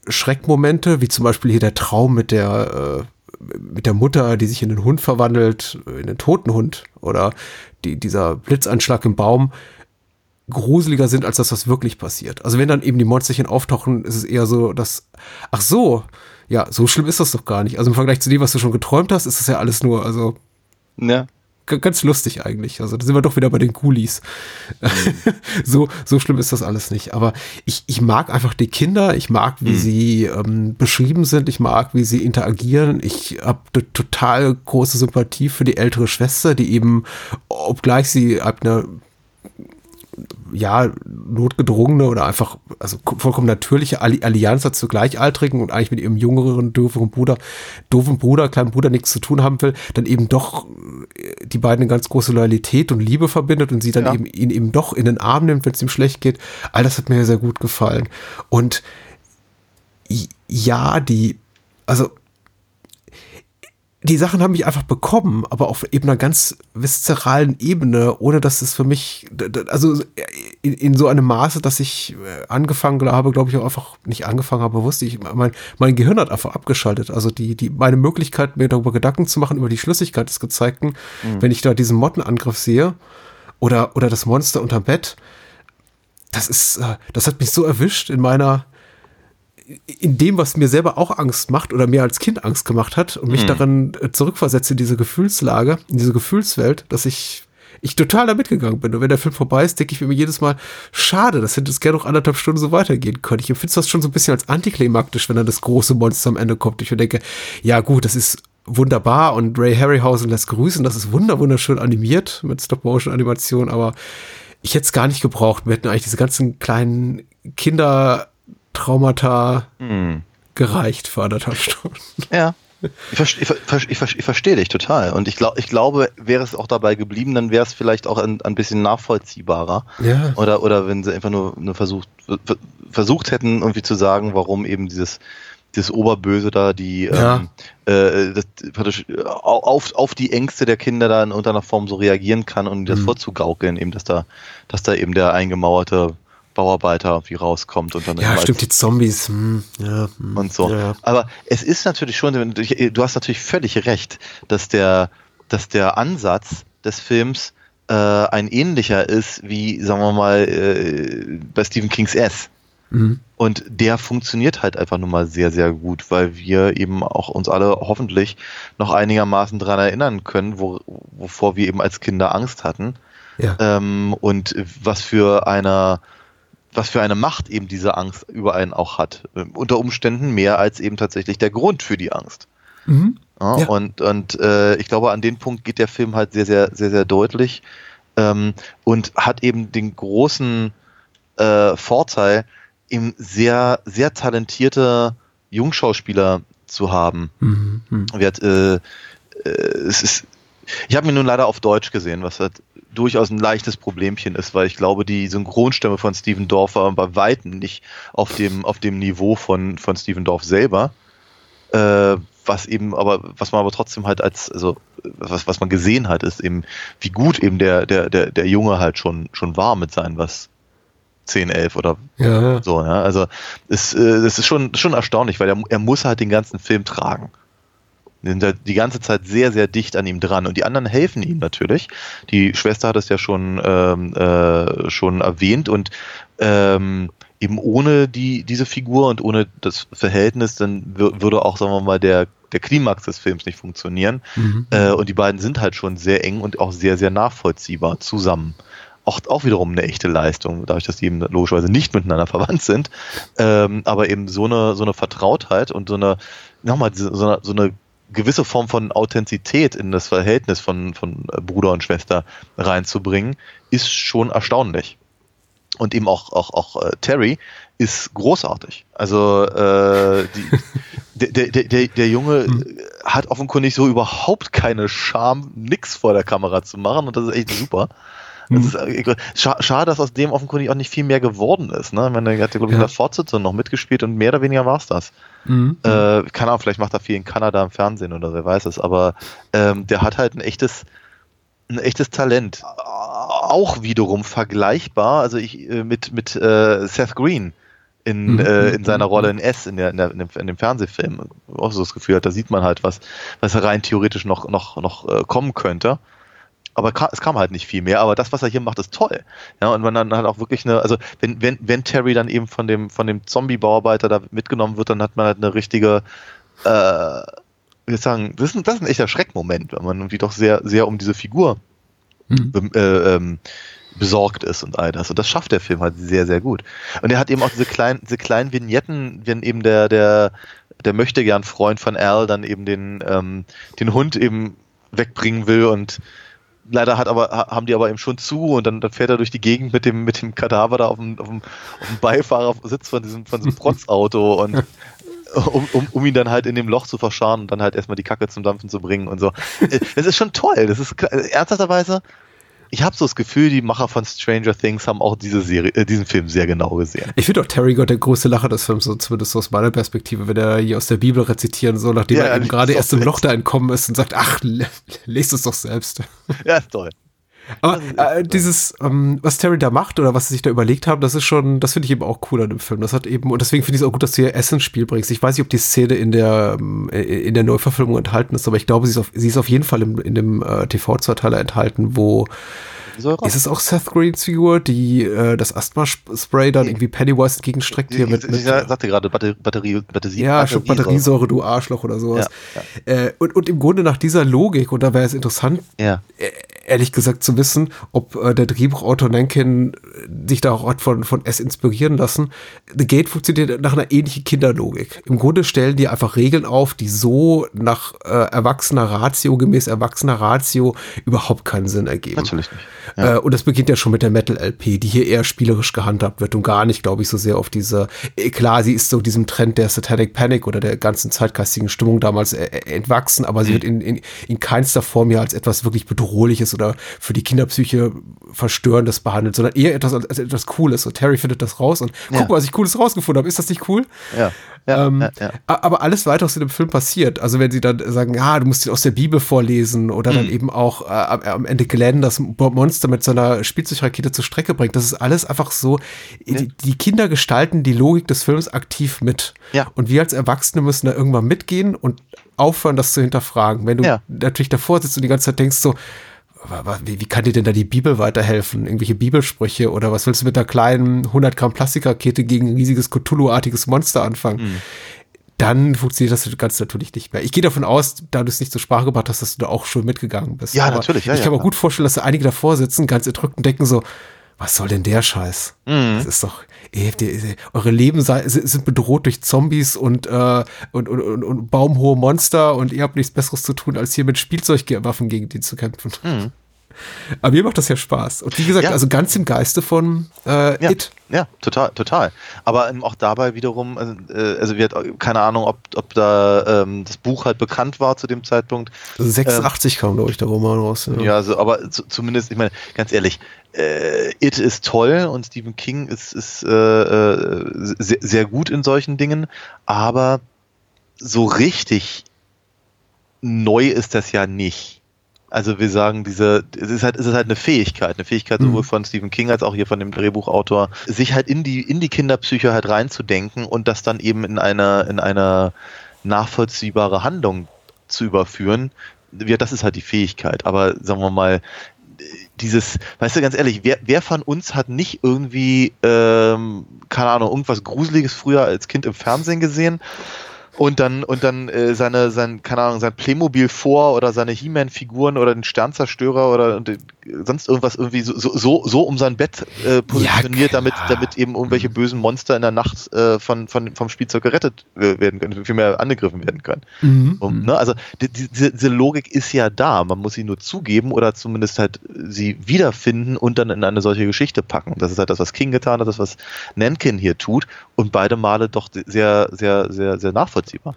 Schreckmomente, wie zum Beispiel hier der Traum mit der, äh, mit der Mutter, die sich in den Hund verwandelt, äh, in den toten Hund, oder die, dieser Blitzanschlag im Baum, gruseliger sind als das, was wirklich passiert. Also wenn dann eben die Monsterchen auftauchen, ist es eher so, dass, ach so, ja, so schlimm ist das doch gar nicht. Also im Vergleich zu dem, was du schon geträumt hast, ist das ja alles nur, also Ja. Ganz lustig eigentlich. Also da sind wir doch wieder bei den Ghoulies. so, so schlimm ist das alles nicht. Aber ich, ich mag einfach die Kinder, ich mag, wie sie ähm, beschrieben sind, ich mag, wie sie interagieren. Ich habe eine total große Sympathie für die ältere Schwester, die eben, obgleich sie ab einer ja, notgedrungene oder einfach, also vollkommen natürliche Alli Allianz zu Gleichaltrigen und eigentlich mit ihrem jüngeren, dooferen Bruder, doofen Bruder, kleinen Bruder nichts zu tun haben will, dann eben doch äh, die beiden eine ganz große Loyalität und Liebe verbindet und sie dann Ja. eben ihn eben doch in den Arm nimmt, wenn es ihm schlecht geht. All das hat mir sehr gut gefallen. Und ja, die, also die Sachen haben mich einfach bekommen, aber auf eben einer ganz viszeralen Ebene, ohne dass es für mich, also in, in so einem Maße, dass ich äh, angefangen habe, glaube ich auch einfach nicht angefangen habe, wusste ich, mein, mein Gehirn hat einfach abgeschaltet. Also die, die, meine Möglichkeit, mir darüber Gedanken zu machen, über die Schlüssigkeit des Gezeigten, wenn ich da diesen Mottenangriff sehe oder, oder das Monster unterm Bett, das ist, äh, das hat mich so erwischt in meiner, in dem, was mir selber auch Angst macht oder mir als Kind Angst gemacht hat und mich darin äh, zurückversetze in diese Gefühlslage, in diese Gefühlswelt, dass ich ich total da mitgegangen bin. Und wenn der Film vorbei ist, denke ich mir jedes Mal, schade, das hätte es gerne noch anderthalb Stunden so weitergehen können. Ich empfinde das schon so ein bisschen als antiklimaktisch, wenn dann das große Monster am Ende kommt. Ich mir denke, ja gut, das ist wunderbar und Ray Harryhausen lässt grüßen, das ist wunder wunderschön animiert mit Stop-Motion-Animation, aber ich hätte es gar nicht gebraucht. Wir hätten eigentlich diese ganzen kleinen Kindertraumata gereicht für anderthalb Stunden. Ja. Ich, verste- ich, ver- ich, ver- ich verstehe dich total. Und ich, glaub, ich glaube, wäre es auch dabei geblieben, dann wäre es vielleicht auch ein, ein bisschen nachvollziehbarer. Ja. Oder, oder wenn sie einfach nur, nur versucht, ver- versucht hätten, irgendwie zu sagen, warum eben dieses, dieses Oberböse da, die Ja. ähm, äh, das, praktisch auf, auf die Ängste der Kinder da in irgendeiner Form so reagieren kann und das Mhm. vorzugaukeln, eben, dass da, dass da eben der eingemauerte Bauarbeiter irgendwie rauskommt und dann Ja, stimmt, die Zombies. Hm, ja, hm, und so. Ja. Aber es ist natürlich schon, du hast natürlich völlig recht, dass der, dass der Ansatz des Films äh, ein ähnlicher ist wie, sagen wir mal, äh, bei Stephen Kings S. Mhm. Und der funktioniert halt einfach nur mal sehr, sehr gut, weil wir eben auch uns alle hoffentlich noch einigermaßen dran erinnern können, wo, wovor wir eben als Kinder Angst hatten. Ja. Ähm, und was für einer was für eine Macht eben diese Angst über einen auch hat. Ähm, unter Umständen mehr als eben tatsächlich der Grund für die Angst. Mhm. Ja, Ja. Und, und äh, ich glaube, an den Punkt geht der Film halt sehr, sehr, sehr, sehr deutlich ähm, und hat eben den großen äh, Vorteil, eben sehr, sehr talentierte Jungschauspieler zu haben. Mhm. Mhm. Wir hat, äh, äh, es ist, ich habe mir nun leider auf Deutsch gesehen, was halt durchaus ein leichtes Problemchen ist, weil ich glaube, die Synchronstimme von Steven Dorff war bei Weitem nicht auf dem, auf dem Niveau von, von Steven Dorff selber. Äh, was eben, aber was man aber trotzdem halt als, also was, was man gesehen hat, ist eben, wie gut eben der, der, der, der Junge halt schon, schon war mit seinen was 10, 11 oder Ja, so, ja. Also es, äh, das ist schon, schon erstaunlich, weil er, er muss halt den ganzen Film tragen. Die sind halt die ganze Zeit sehr, sehr dicht an ihm dran. Und die anderen helfen ihm natürlich. Die Schwester hat es ja schon, ähm, äh, schon erwähnt und ähm, eben ohne die, diese Figur und ohne das Verhältnis, dann wür- würde auch, sagen wir mal, der, der Klimax des Films nicht funktionieren. Mhm. Äh, und die beiden sind halt schon sehr eng und auch sehr, sehr nachvollziehbar zusammen. Auch, auch wiederum eine echte Leistung, dadurch, dass die eben logischerweise nicht miteinander verwandt sind. Ähm, aber eben so eine, so eine Vertrautheit und so eine, nochmal, so eine, so eine gewisse Form von Authentizität in das Verhältnis von, von Bruder und Schwester reinzubringen, ist schon erstaunlich. Und eben auch, auch, auch äh, Terry ist großartig. Also äh, die, der, der, der, der Junge hat offenkundig so überhaupt keine Scham, nix vor der Kamera zu machen und das ist echt super. Scha schade, dass aus dem offenkundig auch nicht viel mehr geworden ist. Ne? Ich meine, er hat glaube ich, in Ja. der Fortsetzung noch mitgespielt und mehr oder weniger war es das. Mhm. Äh, keine Ahnung, vielleicht macht er viel in Kanada im Fernsehen oder wer weiß es, aber ähm, der hat halt ein echtes, ein echtes Talent. Auch wiederum vergleichbar, also ich äh, mit, mit äh, Seth Green in, Mhm. äh, in seiner Rolle in S in, der, in, der, in, dem, in dem Fernsehfilm. Auch so das Gefühl hat, da sieht man halt, was, was rein theoretisch noch, noch, noch äh, kommen könnte. Aber es kam halt nicht viel mehr. Aber das, was er hier macht, ist toll. Ja, und man dann halt auch wirklich eine, also wenn, wenn, wenn Terry dann eben von dem, von dem Zombie-Bauarbeiter da mitgenommen wird, dann hat man halt eine richtige, äh, ich sagen, das ist, ein, das ist ein echter Schreckmoment, weil man irgendwie doch sehr, sehr um diese Figur Mhm. äh, ähm, besorgt ist und all das. Und das schafft der Film halt sehr, sehr gut. Und er hat eben auch diese kleinen, diese kleinen Vignetten, wenn eben der, der, der möchte gern Freund von Al dann eben den, ähm, den Hund eben wegbringen will und leider hat aber, ha- haben die aber eben schon zu und dann, dann fährt er durch die Gegend mit dem, mit dem Kadaver da auf dem, auf dem, auf dem Beifahrersitz von diesem, von diesem Protzauto und um, um, um ihn dann halt in dem Loch zu verscharen und dann halt erstmal die Kacke zum Dampfen zu bringen und so. Äh, Das ist schon toll. Das ist klar- ernsthafterweise, ich habe so das Gefühl, die Macher von Stranger Things haben auch diese Serie, äh, diesen Film sehr genau gesehen. Ich finde auch Terry Gott der größte Lacher des Films, so zumindest so aus meiner Perspektive, wenn er hier aus der Bibel rezitieren soll, nachdem Ja, er eben gerade erst im Loch da entkommen ist und sagt, ach, le- lest es doch selbst. Ja, ist toll. Aber äh, dieses, ähm, was Terry da macht oder was sie sich da überlegt haben, das ist schon, das finde ich eben auch cool an dem Film. Das hat eben, und deswegen finde ich es auch gut, dass du hier Essen ins Spiel bringst. Ich weiß nicht, ob die Szene in der, ähm, äh, in der Neuverfilmung enthalten ist, aber ich glaube, sie ist auf, sie ist auf jeden Fall im, in dem äh, TV-Zweiteiler enthalten, wo Säure. ist es auch Seth Greens Figur, die äh, das Asthma-Spray dann irgendwie Pennywise entgegenstreckt hier mit, ich, mit ich sagte gerade Batterie, Batterie, Batterie ja, schon Batteriesäure, du Arschloch oder sowas. Äh, und, und im Grunde nach dieser Logik, und da wäre es interessant, Ja. äh, ehrlich gesagt zu wissen, ob äh, der Drehbuchautor Nankin sich da auch hat von, von S inspirieren lassen. The Gate funktioniert nach einer ähnlichen Kinderlogik. Im Grunde stellen die einfach Regeln auf, die so nach äh, erwachsener Ratio, gemäß erwachsener Ratio überhaupt keinen Sinn ergeben. Natürlich nicht. Äh, und das beginnt ja schon mit der Metal-LP, die hier eher spielerisch gehandhabt wird und gar nicht, glaube ich, so sehr auf diese, äh, klar, sie ist so diesem Trend der Satanic Panic oder der ganzen zeitgeistigen Stimmung damals äh, äh, entwachsen, aber sie wird in, in, in keinster Form ja als etwas wirklich Bedrohliches oder für die Kinderpsyche Verstörendes behandelt, sondern eher etwas als, als etwas Cooles. Und Terry findet das raus und Ja. guck mal, was ich Cooles rausgefunden habe. Ist das nicht cool? Ja. Ja, Ähm, ja, ja. Aber alles weitere, was in dem Film passiert, also wenn sie dann sagen, ja, du musst ihn aus der Bibel vorlesen oder Mhm. dann eben auch äh, am, Ende Glenn das Monster mit seiner Spielzeugrakete zur Strecke bringt, das ist alles einfach so, die, die Kinder gestalten die Logik des Films aktiv mit. Ja. Und wir als Erwachsene müssen da irgendwann mitgehen und aufhören, das zu hinterfragen. Wenn du Ja. natürlich davor sitzt und die ganze Zeit denkst so, wie, wie kann dir denn da die Bibel weiterhelfen? Irgendwelche Bibelsprüche oder was willst du mit einer kleinen 100 Gramm Plastikrakete gegen ein riesiges Cthulhu-artiges Monster anfangen? Mhm. Dann funktioniert das ganz natürlich nicht mehr. Ich gehe davon aus, da du es nicht zur Sprache gebracht hast, dass du da auch schon mitgegangen bist. Ja, Aber natürlich, ja, ich ja, kann mir klar. gut vorstellen, dass da einige davor sitzen, ganz erdrückt und denken so, was soll denn der Scheiß? Mhm. Das ist doch, ey, die, eure Leben sei, sind bedroht durch Zombies und, äh, und, und, und, und baumhohe Monster und ihr habt nichts Besseres zu tun, als hier mit Spielzeugwaffen gegen die zu kämpfen. Mhm. Aber mir macht das ja Spaß. Und wie gesagt, ja. also ganz im Geiste von äh, ja. It. Ja, total, total. Aber ähm, auch dabei wiederum, also, äh, also wir hat keine Ahnung, ob, ob da ähm, das Buch halt bekannt war zu dem Zeitpunkt. 86 ähm, kam, glaube ich, der Roman raus. Ja, ja also, aber zu, zumindest, ich meine, ganz ehrlich, äh, It ist toll und Stephen King ist, ist äh, äh sehr, sehr gut in solchen Dingen, aber so richtig neu ist das ja nicht. Also wir sagen, diese, es ist halt, es ist halt eine Fähigkeit, eine Fähigkeit sowohl mhm. von Stephen King als auch hier von dem Drehbuchautor, sich halt in die, in die Kinderpsyche halt reinzudenken und das dann eben in einer, in einer nachvollziehbare Handlung zu überführen. Ja, das ist halt die Fähigkeit. Aber sagen wir mal, dieses, weißt du, ganz ehrlich, wer, wer von uns hat nicht irgendwie, ähm, keine Ahnung, irgendwas Gruseliges früher als Kind im Fernsehen gesehen? Und dann und dann äh, seine sein keine Ahnung sein Playmobil vor oder seine He-Man Figuren oder den Sternzerstörer oder und, sonst irgendwas irgendwie so so so um sein Bett äh, positioniert ja, damit damit eben irgendwelche mhm. bösen Monster in der Nacht äh, von, von vom Spielzeug gerettet werden können vielmehr angegriffen werden können mhm. um, ne? also die, diese, diese Logik ist ja da man muss sie nur zugeben oder zumindest halt sie wiederfinden und dann in eine solche Geschichte packen das ist halt das was King getan hat das was Nankin hier tut und beide Male doch sehr sehr sehr sehr nachvollziehbar.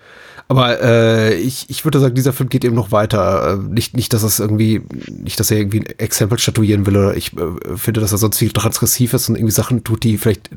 Aber äh, ich, ich würde sagen, dieser Film geht eben noch weiter. Äh, nicht, nicht, dass es irgendwie, nicht, dass er irgendwie ein Exempel statuieren will oder ich äh, finde, dass er sonst viel transgressiv ist und irgendwie Sachen tut, die vielleicht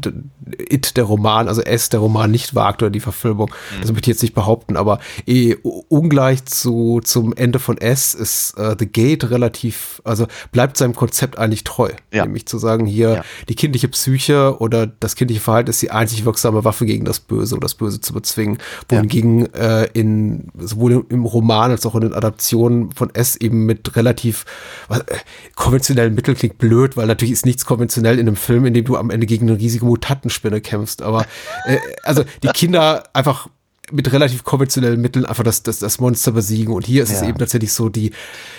It, der Roman, also S, der Roman nicht wagt oder die Verfilmung. Mhm. Das möchte ich jetzt nicht behaupten, aber eh, ungleich zu, zum Ende von S ist äh, The Gate relativ, also bleibt seinem Konzept eigentlich treu. Ja. Nämlich zu sagen, hier ja. die kindliche Psyche oder das kindliche Verhalten ist die einzig wirksame Waffe gegen das Böse, um das Böse zu bezwingen. Wo wohingegen äh, in sowohl im Roman als auch in den Adaptionen von S eben mit relativ was, äh, konventionellen Mitteln klingt blöd, weil natürlich ist nichts konventionell in einem Film, in dem du am Ende gegen eine riesige Mutantenspinne kämpfst. Aber äh, also die Kinder einfach mit relativ konventionellen Mitteln einfach das, das, das Monster besiegen. Und hier ist ja. es eben tatsächlich so die,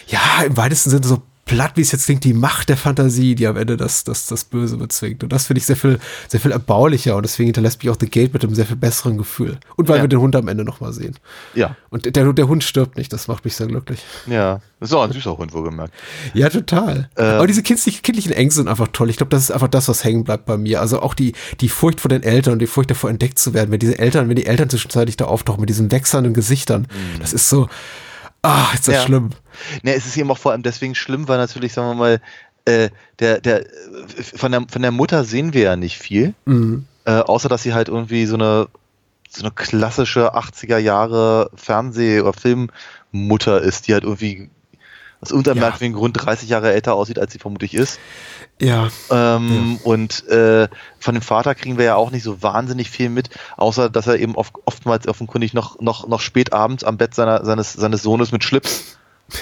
ja, im weitesten Sinne so platt, wie es jetzt klingt, die Macht der Fantasie, die am Ende das, das, das Böse bezwingt. Und das finde ich sehr viel, sehr viel erbaulicher und deswegen hinterlässt mich auch The Gate mit einem sehr viel besseren Gefühl. Und weil ja. wir den Hund am Ende nochmal sehen. Ja. Und der, der Hund stirbt nicht, das macht mich sehr glücklich. Ja, das ist auch ein süßer Hund, wohlgemerkt. Ja, total. Ähm. Aber diese kindlichen, kindlichen Ängste sind einfach toll. Ich glaube, das ist einfach das, was hängen bleibt bei mir. Also auch die, die Furcht vor den Eltern und die Furcht davor entdeckt zu werden, wenn diese Eltern, wenn die Eltern zwischenzeitlich da auftauchen mit diesen wechselnden Gesichtern. Mhm. Das ist so, ah, ist das ja. schlimm. Ne, es ist eben auch vor allem deswegen schlimm, weil natürlich, sagen wir mal, äh, der, der, von der, von der Mutter sehen wir ja nicht viel. Mhm. Äh, außer dass sie halt irgendwie so eine, so eine klassische 80er Jahre Fernseh- oder Filmmutter ist, die halt irgendwie aus irgendeinem ja. merkwürdigen Grund 30 Jahre älter aussieht, als sie vermutlich ist. Ja. Ähm, ja. Und äh, von dem Vater kriegen wir ja auch nicht so wahnsinnig viel mit, außer dass er eben oft, oftmals offenkundig noch, noch, noch spät abends am Bett seiner, seines, seines Sohnes mit Schlips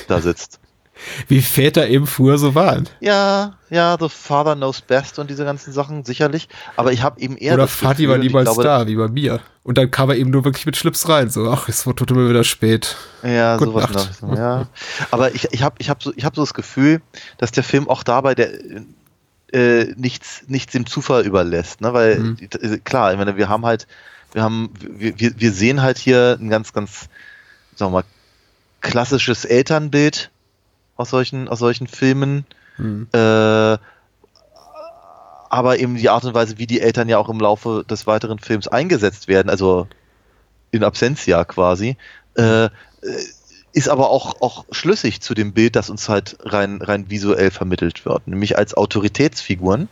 da sitzt. Wie Väter eben früher so waren. Ja, ja, The Father Knows Best und diese ganzen Sachen, sicherlich. Aber ich habe eben eher. Oder Vati war niemals glaube, da, wie bei mir. Und dann kam er eben nur wirklich mit Schlips rein. So, ach, es wird immer wieder spät. Ja, Gute sowas Nacht. noch. Ja. Aber ich, ich habe ich hab so, hab so das Gefühl, dass der Film auch dabei der, äh, nichts, nichts dem Zufall überlässt. Ne? Weil, mhm. klar, ich meine, wir haben halt, wir haben, wir, wir sehen halt hier ein ganz, ganz, sagen wir mal, klassisches Elternbild aus solchen, aus solchen Filmen. Mhm. Äh, aber eben die Art und Weise, wie die Eltern ja auch im Laufe des weiteren Films eingesetzt werden, also in Absentia quasi, äh, ist aber auch, auch schlüssig zu dem Bild, das uns halt rein, rein visuell vermittelt wird, nämlich als Autoritätsfiguren,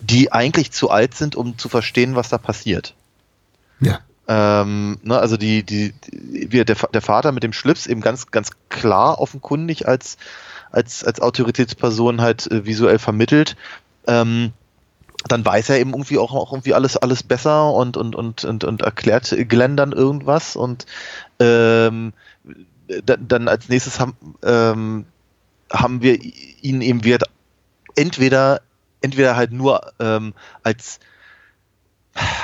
die eigentlich zu alt sind, um zu verstehen, was da passiert. Ja. Ähm, ne, also die, die, die der, der Vater mit dem Schlips eben ganz, ganz klar offenkundig als, als, als Autoritätsperson halt äh, visuell vermittelt. Ähm, dann weiß er eben irgendwie auch, auch irgendwie alles, alles besser und, und, und, und, und erklärt Glenn dann irgendwas und ähm, dann als nächstes haben, ähm, haben wir ihn eben wird entweder, entweder halt nur ähm, als,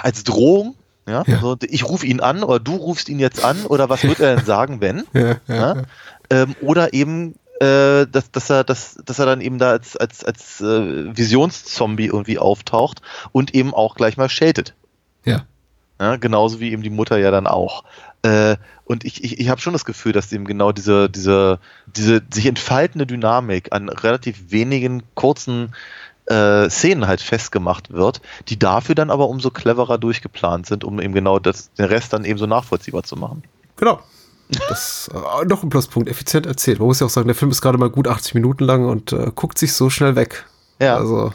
als Drohung ja, ja. Also ich rufe ihn an oder du rufst ihn jetzt an oder was wird er denn sagen, wenn? Ja, ja, ähm, oder eben äh, dass, dass, er, dass, dass er dann eben da als, als, als äh, Visionszombie irgendwie auftaucht und eben auch gleich mal scheltet. Ja. Ja, genauso wie eben die Mutter ja dann auch. Äh, und ich, ich, ich habe schon das Gefühl, dass eben genau diese, diese, diese sich entfaltende Dynamik an relativ wenigen kurzen äh, Szenen halt festgemacht wird, die dafür dann aber umso cleverer durchgeplant sind, um eben genau das, den Rest dann eben so nachvollziehbar zu machen. Genau. Das äh, noch ein Pluspunkt, effizient erzählt. Man muss ja auch sagen, der Film ist gerade mal gut 80 Minuten lang und äh, guckt sich so schnell weg. Ja. Also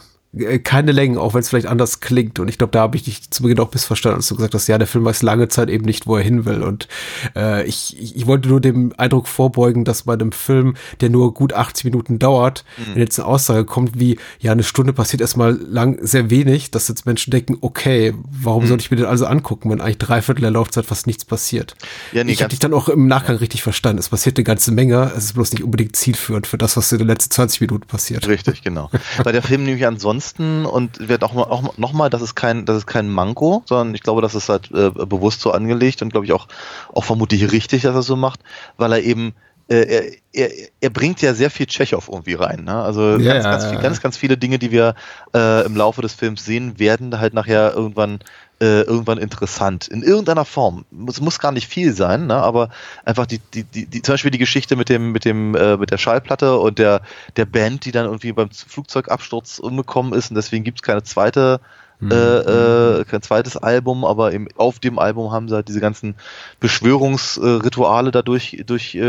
keine Längen, auch wenn es vielleicht anders klingt. Und ich glaube, da habe ich dich zu Beginn auch missverstanden, als du gesagt hast, ja, der Film weiß lange Zeit eben nicht, wo er hin will. Und äh, ich, ich, ich wollte nur dem Eindruck vorbeugen, dass bei einem Film, der nur gut 80 Minuten dauert, Mhm. wenn jetzt eine Aussage kommt wie, ja, eine Stunde passiert erstmal lang sehr wenig, dass jetzt Menschen denken, okay, warum Mhm. soll ich mir den also angucken, wenn eigentlich drei Viertel der Laufzeit fast nichts passiert. Ja, nee, ich habe dich dann auch im Nachgang richtig verstanden. Es passiert eine ganze Menge, es ist bloß nicht unbedingt zielführend für das, was in den letzten 20 Minuten passiert. Richtig, genau. Weil der Film nämlich ansonsten und wird auch auch noch mal, das ist kein, das ist kein Manko, sondern ich glaube, das ist halt äh, bewusst so angelegt und glaube ich auch, auch vermutlich richtig, dass er so macht, weil er eben äh, er, er, er bringt ja sehr viel Tschechow irgendwie rein. Ne? Also Ja, ganz, ganz, viel, ganz, ganz viele Dinge, die wir äh, im Laufe des Films sehen, werden halt nachher irgendwann äh, irgendwann interessant. In irgendeiner Form. Es muss gar nicht viel sein, ne? aber einfach die, die, die, die, zum Beispiel die Geschichte mit dem, mit dem, äh, mit der Schallplatte und der, der Band, die dann irgendwie beim Flugzeugabsturz umgekommen ist und deswegen gibt es keine zweite, Mhm. äh, äh, kein zweites Album, aber im, auf dem Album haben sie halt diese ganzen Beschwörungsrituale dadurch durch, äh,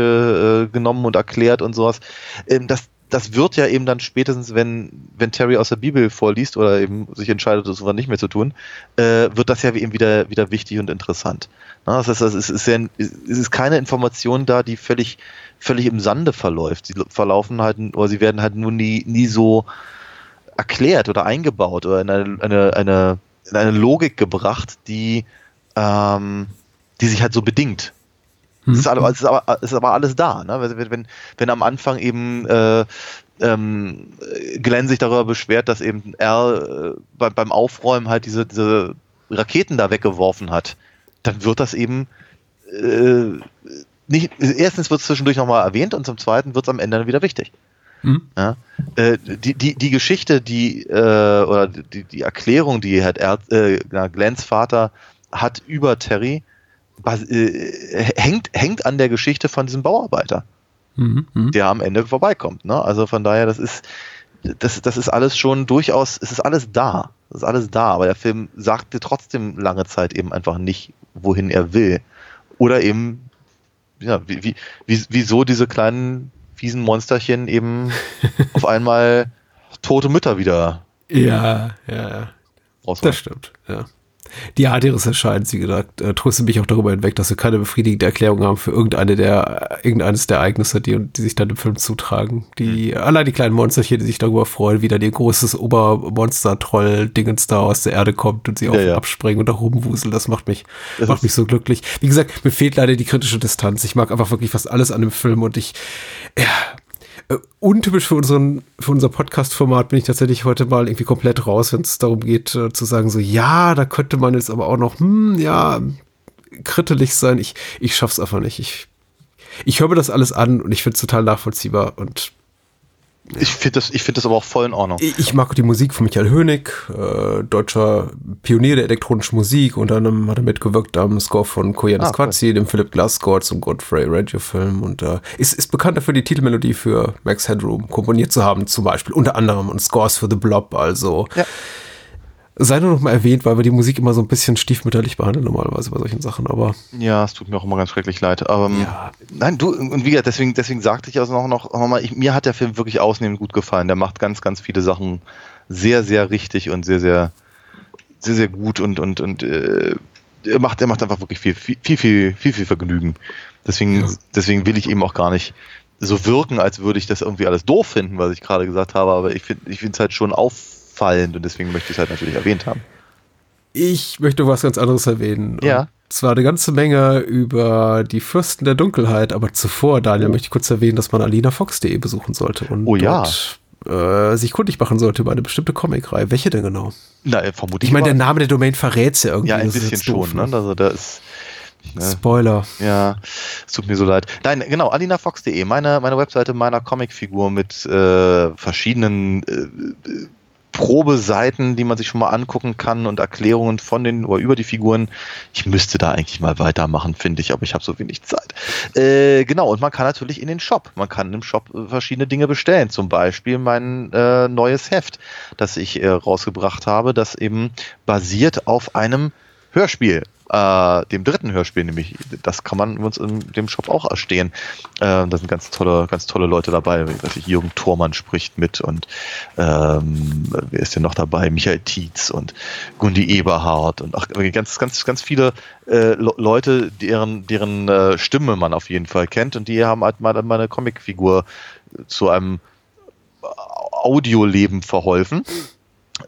äh, genommen und erklärt und sowas. Ähm, das, das wird ja eben dann spätestens, wenn, wenn Terry aus der Bibel vorliest oder eben sich entscheidet, das sowas nicht mehr zu tun, äh, wird das ja eben wieder, wieder wichtig und interessant. Na, das heißt, es ist, ja, es ist keine Information da, die völlig, völlig im Sande verläuft. Sie verlaufen halt, oder sie werden halt nur nie, nie so erklärt oder eingebaut oder in eine, eine, eine, in eine Logik gebracht, die, ähm, die sich halt so bedingt. Es ist, aber, es, ist aber, es ist aber alles da. Ne? Wenn, wenn, wenn am Anfang eben äh, ähm, Glenn sich darüber beschwert, dass eben er äh, beim, beim Aufräumen halt diese, diese Raketen da weggeworfen hat, dann wird das eben äh, nicht, erstens wird es zwischendurch nochmal erwähnt und zum zweiten wird es am Ende dann wieder wichtig. Mhm. Ja? Äh, die, die, die Geschichte, die äh, oder die, die Erklärung, die halt er, äh, Glens Vater hat über Terry, hängt, hängt an der Geschichte von diesem Bauarbeiter, Mhm. Mhm. der am Ende vorbeikommt. Ne? Also von daher, das ist, das, das ist alles schon durchaus, es ist alles da. Das ist alles da, aber der Film sagte trotzdem lange Zeit eben einfach nicht, wohin er will. Oder eben, ja, wie, wie, wie, wieso diese kleinen fiesen Monsterchen eben auf einmal tote Mütter wieder Ja, ja, ja. rausholen. Das stimmt, ja. Die Art ihres Erscheinens, wie gesagt, äh, tröstet mich auch darüber hinweg, dass wir keine befriedigende Erklärung haben für irgendeine der, irgendeines der Ereignisse, die, die sich dann im Film zutragen. Die, allein die kleinen Monsterchen, die sich darüber freuen, wie dann ihr großes Obermonster-Troll-Dingens da aus der Erde kommt und sie auf ja. abspringen und da rumwuseln, das macht mich, Das macht mich so glücklich. Wie gesagt, mir fehlt leider die kritische Distanz. Ich mag einfach wirklich fast alles an dem Film und ich, ja, äh, untypisch für unseren für unser Podcast-Format bin ich tatsächlich heute mal irgendwie komplett raus, wenn es darum geht äh, zu sagen so ja, da könnte man jetzt aber auch noch hm, ja krittelig sein. Ich ich schaff's einfach nicht. Ich ich höre mir das alles an und ich finde es total nachvollziehbar und Ich finde das, ich finde das aber auch voll in Ordnung. ich mag die Musik von Michael Hönig, äh, deutscher Pionier der elektronischen Musik. Unter anderem hat er mitgewirkt am Score von Koyanis Ah, cool. Quatzi, dem Philip Glass Score zum Godfrey Radio Film und äh, ist, ist bekannt dafür, die Titelmelodie für Max Headroom komponiert zu haben, zum Beispiel. Unter anderem und Scores für The Blob, also. Ja. Sei nur noch mal erwähnt, weil wir die Musik immer so ein bisschen stiefmütterlich behandeln normalerweise bei solchen Sachen, aber Ja, es tut mir auch immer ganz schrecklich leid. Aber ähm, Ja. nein, du, und wie gesagt, deswegen, deswegen sagte ich also noch, noch, mal, ich, mir hat der Film wirklich ausnehmend gut gefallen. Der macht ganz, ganz viele Sachen sehr, sehr richtig und sehr, sehr, sehr, sehr gut und, und, und äh, er macht, er macht einfach wirklich viel, viel, viel, viel, viel, viel Vergnügen. Deswegen, Ja. deswegen will ich eben auch gar nicht so wirken, als würde ich das irgendwie alles doof finden, was ich gerade gesagt habe, aber ich finde ich finde es halt schon auffallend und deswegen möchte ich es halt natürlich erwähnt haben. Ich möchte was ganz anderes erwähnen. Ja. Und zwar eine ganze Menge über die Fürsten der Dunkelheit, aber zuvor, Daniel, möchte ich kurz erwähnen, dass man alinafox.de besuchen sollte und Oh ja. dort äh, sich kundig machen sollte über eine bestimmte Comicreihe. Welche denn genau? Na, äh, vermutlich. Ich meine, der Name der Domain verrät ja irgendwie. Ja, ein das ist bisschen jetzt doof, schon. Ne? Also da ist, Ne? Spoiler. Ja, es tut mir so leid. Nein, genau, alinafox.de, meine, meine Webseite meiner Comicfigur mit äh, verschiedenen äh, Probeseiten, die man sich schon mal angucken kann und Erklärungen von den oder über die Figuren. Ich müsste da eigentlich mal weitermachen, finde ich, aber ich habe so wenig Zeit. Äh, genau, und man kann natürlich in den Shop, man kann im Shop äh, verschiedene Dinge bestellen, zum Beispiel mein äh, neues Heft, das ich äh, rausgebracht habe, das eben basiert auf einem Hörspiel äh, dem dritten Hörspiel, nämlich das kann man uns in dem Shop auch erstehen. Äh, da sind ganz tolle, ganz tolle Leute dabei. Ich weiß nicht, Jürgen Thormann spricht mit und ähm, wer ist denn noch dabei? Michael Tietz und Gundi Eberhardt und ach, ganz, ganz, ganz viele äh, Leute, deren, deren äh, Stimme man auf jeden Fall kennt und die haben halt mal meine Comicfigur zu einem Audioleben verholfen.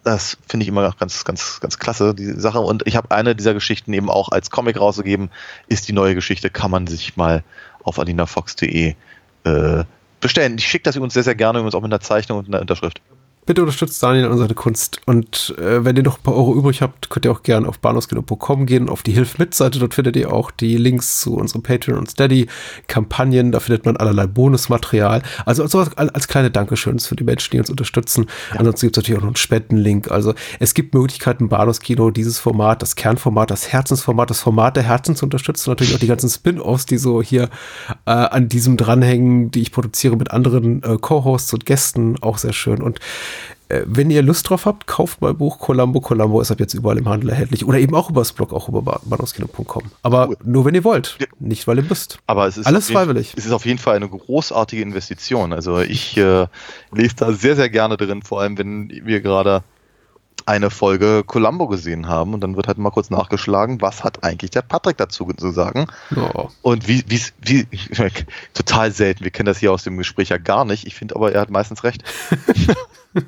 Das finde ich immer ganz, ganz, ganz klasse, die Sache. Und ich habe eine dieser Geschichten eben auch als Comic rausgegeben. Ist die neue Geschichte, kann man sich mal auf adinafox.de äh, bestellen. Ich schicke das übrigens sehr, sehr gerne, übrigens auch mit einer Zeichnung und einer Unterschrift. Bitte unterstützt Daniel und seine Kunst. Und äh, wenn ihr noch ein paar Euro übrig habt, könnt ihr auch gerne auf bahnhofskino.com gehen, auf die Hilf mit Seite. Dort findet ihr auch die Links zu unserem Patreon und Steady Kampagnen. Da findet man allerlei Bonusmaterial. Also, als, als kleine Dankeschöns für die Menschen, die uns unterstützen. Ja. Ansonsten gibt es natürlich auch noch einen Spendenlink. Also es gibt Möglichkeiten, Bahnhofskino, dieses Format, das Kernformat, das Herzensformat, das Format der Herzen zu unterstützen. Natürlich auch die ganzen Spin-offs, die so hier äh, an diesem dranhängen, die ich produziere mit anderen äh, Co-Hosts und Gästen. Auch sehr schön. Und wenn ihr Lust drauf habt, kauft mal Buch Columbo. Columbo ist ab jetzt überall im Handel erhältlich. Oder eben auch übers Blog, auch über bahnhofskino.com. Aber cool. nur wenn ihr wollt, nicht weil ihr müsst. Aber es ist alles freiwillig. Es ist auf jeden Fall eine großartige Investition. Also ich äh, lese da sehr, sehr gerne drin, vor allem wenn wir gerade eine Folge Columbo gesehen haben und dann wird halt mal kurz nachgeschlagen, was hat eigentlich der Patrick dazu zu sagen oh. und wie, wie, wie, total selten, wir kennen das hier aus dem Gespräch ja gar nicht, ich finde aber, er hat meistens recht.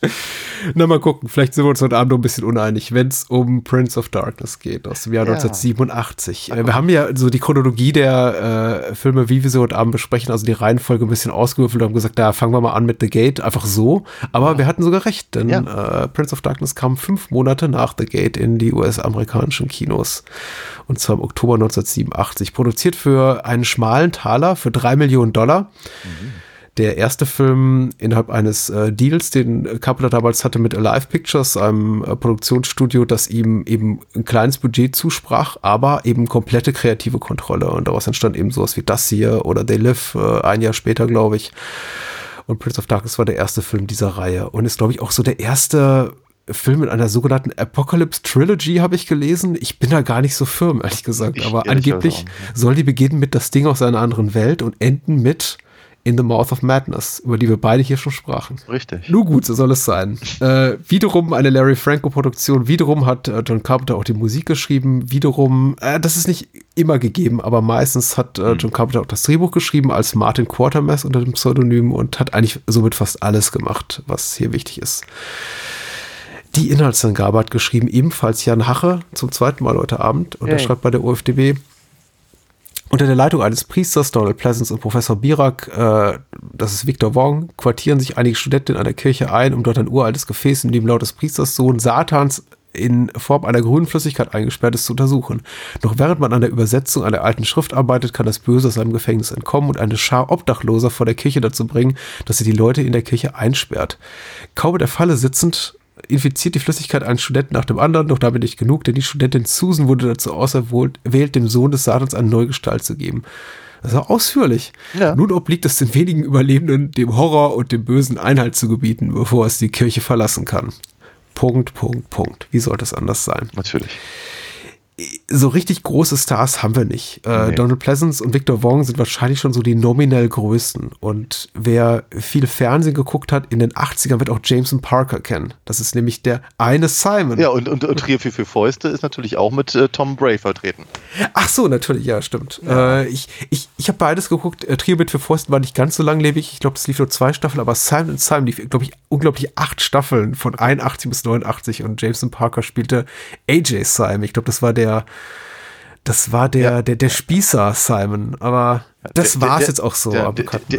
Na, mal gucken. Vielleicht sind wir uns heute Abend noch ein bisschen uneinig, wenn es um Prince of Darkness geht, aus dem Jahr ja. 1987. Äh, wir haben ja so die Chronologie der äh, Filme, wie wir sie heute Abend besprechen, also die Reihenfolge ein bisschen ausgewürfelt und haben gesagt, da fangen wir mal an mit The Gate, einfach so. Aber ja. wir hatten sogar recht, denn ja. äh, Prince of Darkness kam fünf Monate nach The Gate in die US-amerikanischen Kinos. Und zwar im Oktober 1987. Produziert für einen schmalen Taler, für drei Millionen Dollar. Mhm der erste Film innerhalb eines äh, Deals, den Carpenter damals hatte mit Alive Pictures, einem äh, Produktionsstudio, das ihm eben ein kleines Budget zusprach, aber eben komplette kreative Kontrolle. Und daraus entstand eben sowas wie das hier oder They Live, äh, ein Jahr später, glaube ich. Und Prince of Darkness war der erste Film dieser Reihe und ist, glaube ich, auch so der erste Film in einer sogenannten Apocalypse Trilogy habe ich gelesen. Ich bin da gar nicht so firm, ehrlich gesagt. Ich, aber angeblich soll die beginnen mit das Ding aus einer anderen Welt und enden mit in the Mouth of Madness, über die wir beide hier schon sprachen. Richtig. Nur gut, so soll es sein. äh, wiederum eine Larry Franco-Produktion, wiederum hat äh, John Carpenter auch die Musik geschrieben, wiederum, äh, das ist nicht immer gegeben, aber meistens hat äh, John Carpenter auch das Drehbuch geschrieben als Martin Quatermass unter dem Pseudonym und hat eigentlich somit fast alles gemacht, was hier wichtig ist. Die Inhaltsangabe hat geschrieben ebenfalls Jan Hache zum zweiten Mal heute Abend und hey. er schreibt bei der UFDB. Unter der Leitung eines Priesters, Donald Pleasance und Professor Birak, äh, das ist Victor Wong, quartieren sich einige Studenten in einer Kirche ein, um dort ein uraltes Gefäß, in dem laut des Priesters Sohn Satans in Form einer grünen Flüssigkeit eingesperrt ist, zu untersuchen. Doch während man an der Übersetzung einer alten Schrift arbeitet, kann das Böse aus seinem Gefängnis entkommen und eine Schar Obdachloser vor der Kirche dazu bringen, dass sie die Leute in der Kirche einsperrt. Kaum in der Falle sitzend infiziert die Flüssigkeit einen Studenten nach dem anderen, doch damit nicht genug, denn die Studentin Susan wurde dazu auserwählt, dem Sohn des Satans eine Neugestalt zu geben. Das war ausführlich. Ja. Nun obliegt es den wenigen Überlebenden, dem Horror und dem Bösen Einhalt zu gebieten, bevor es die Kirche verlassen kann. Punkt, Punkt, Punkt. Wie sollte es anders sein? Natürlich so richtig große Stars haben wir nicht. Äh, nee. Donald Pleasance und Victor Wong sind wahrscheinlich schon so die nominell größten. Und wer viel Fernsehen geguckt hat in den 80ern, wird auch Jameson Parker kennen. Das ist nämlich der eine Simon. Ja, und, und, und Trio für Fäuste ist natürlich auch mit äh, Tom Bray vertreten. Ach so, natürlich, ja, stimmt. Ja. Äh, ich ich, ich habe beides geguckt. Äh, Trio mit für Fäusten war nicht ganz so langlebig. Ich glaube, das lief nur zwei Staffeln, aber Simon und Simon lief, glaube ich, unglaublich acht Staffeln von 81 bis 89 und Jameson Parker spielte AJ Simon. Ich glaube, das war der der, das war der, ja. der, der Spießer Simon, aber Das Der- war's der- jetzt auch so Der, am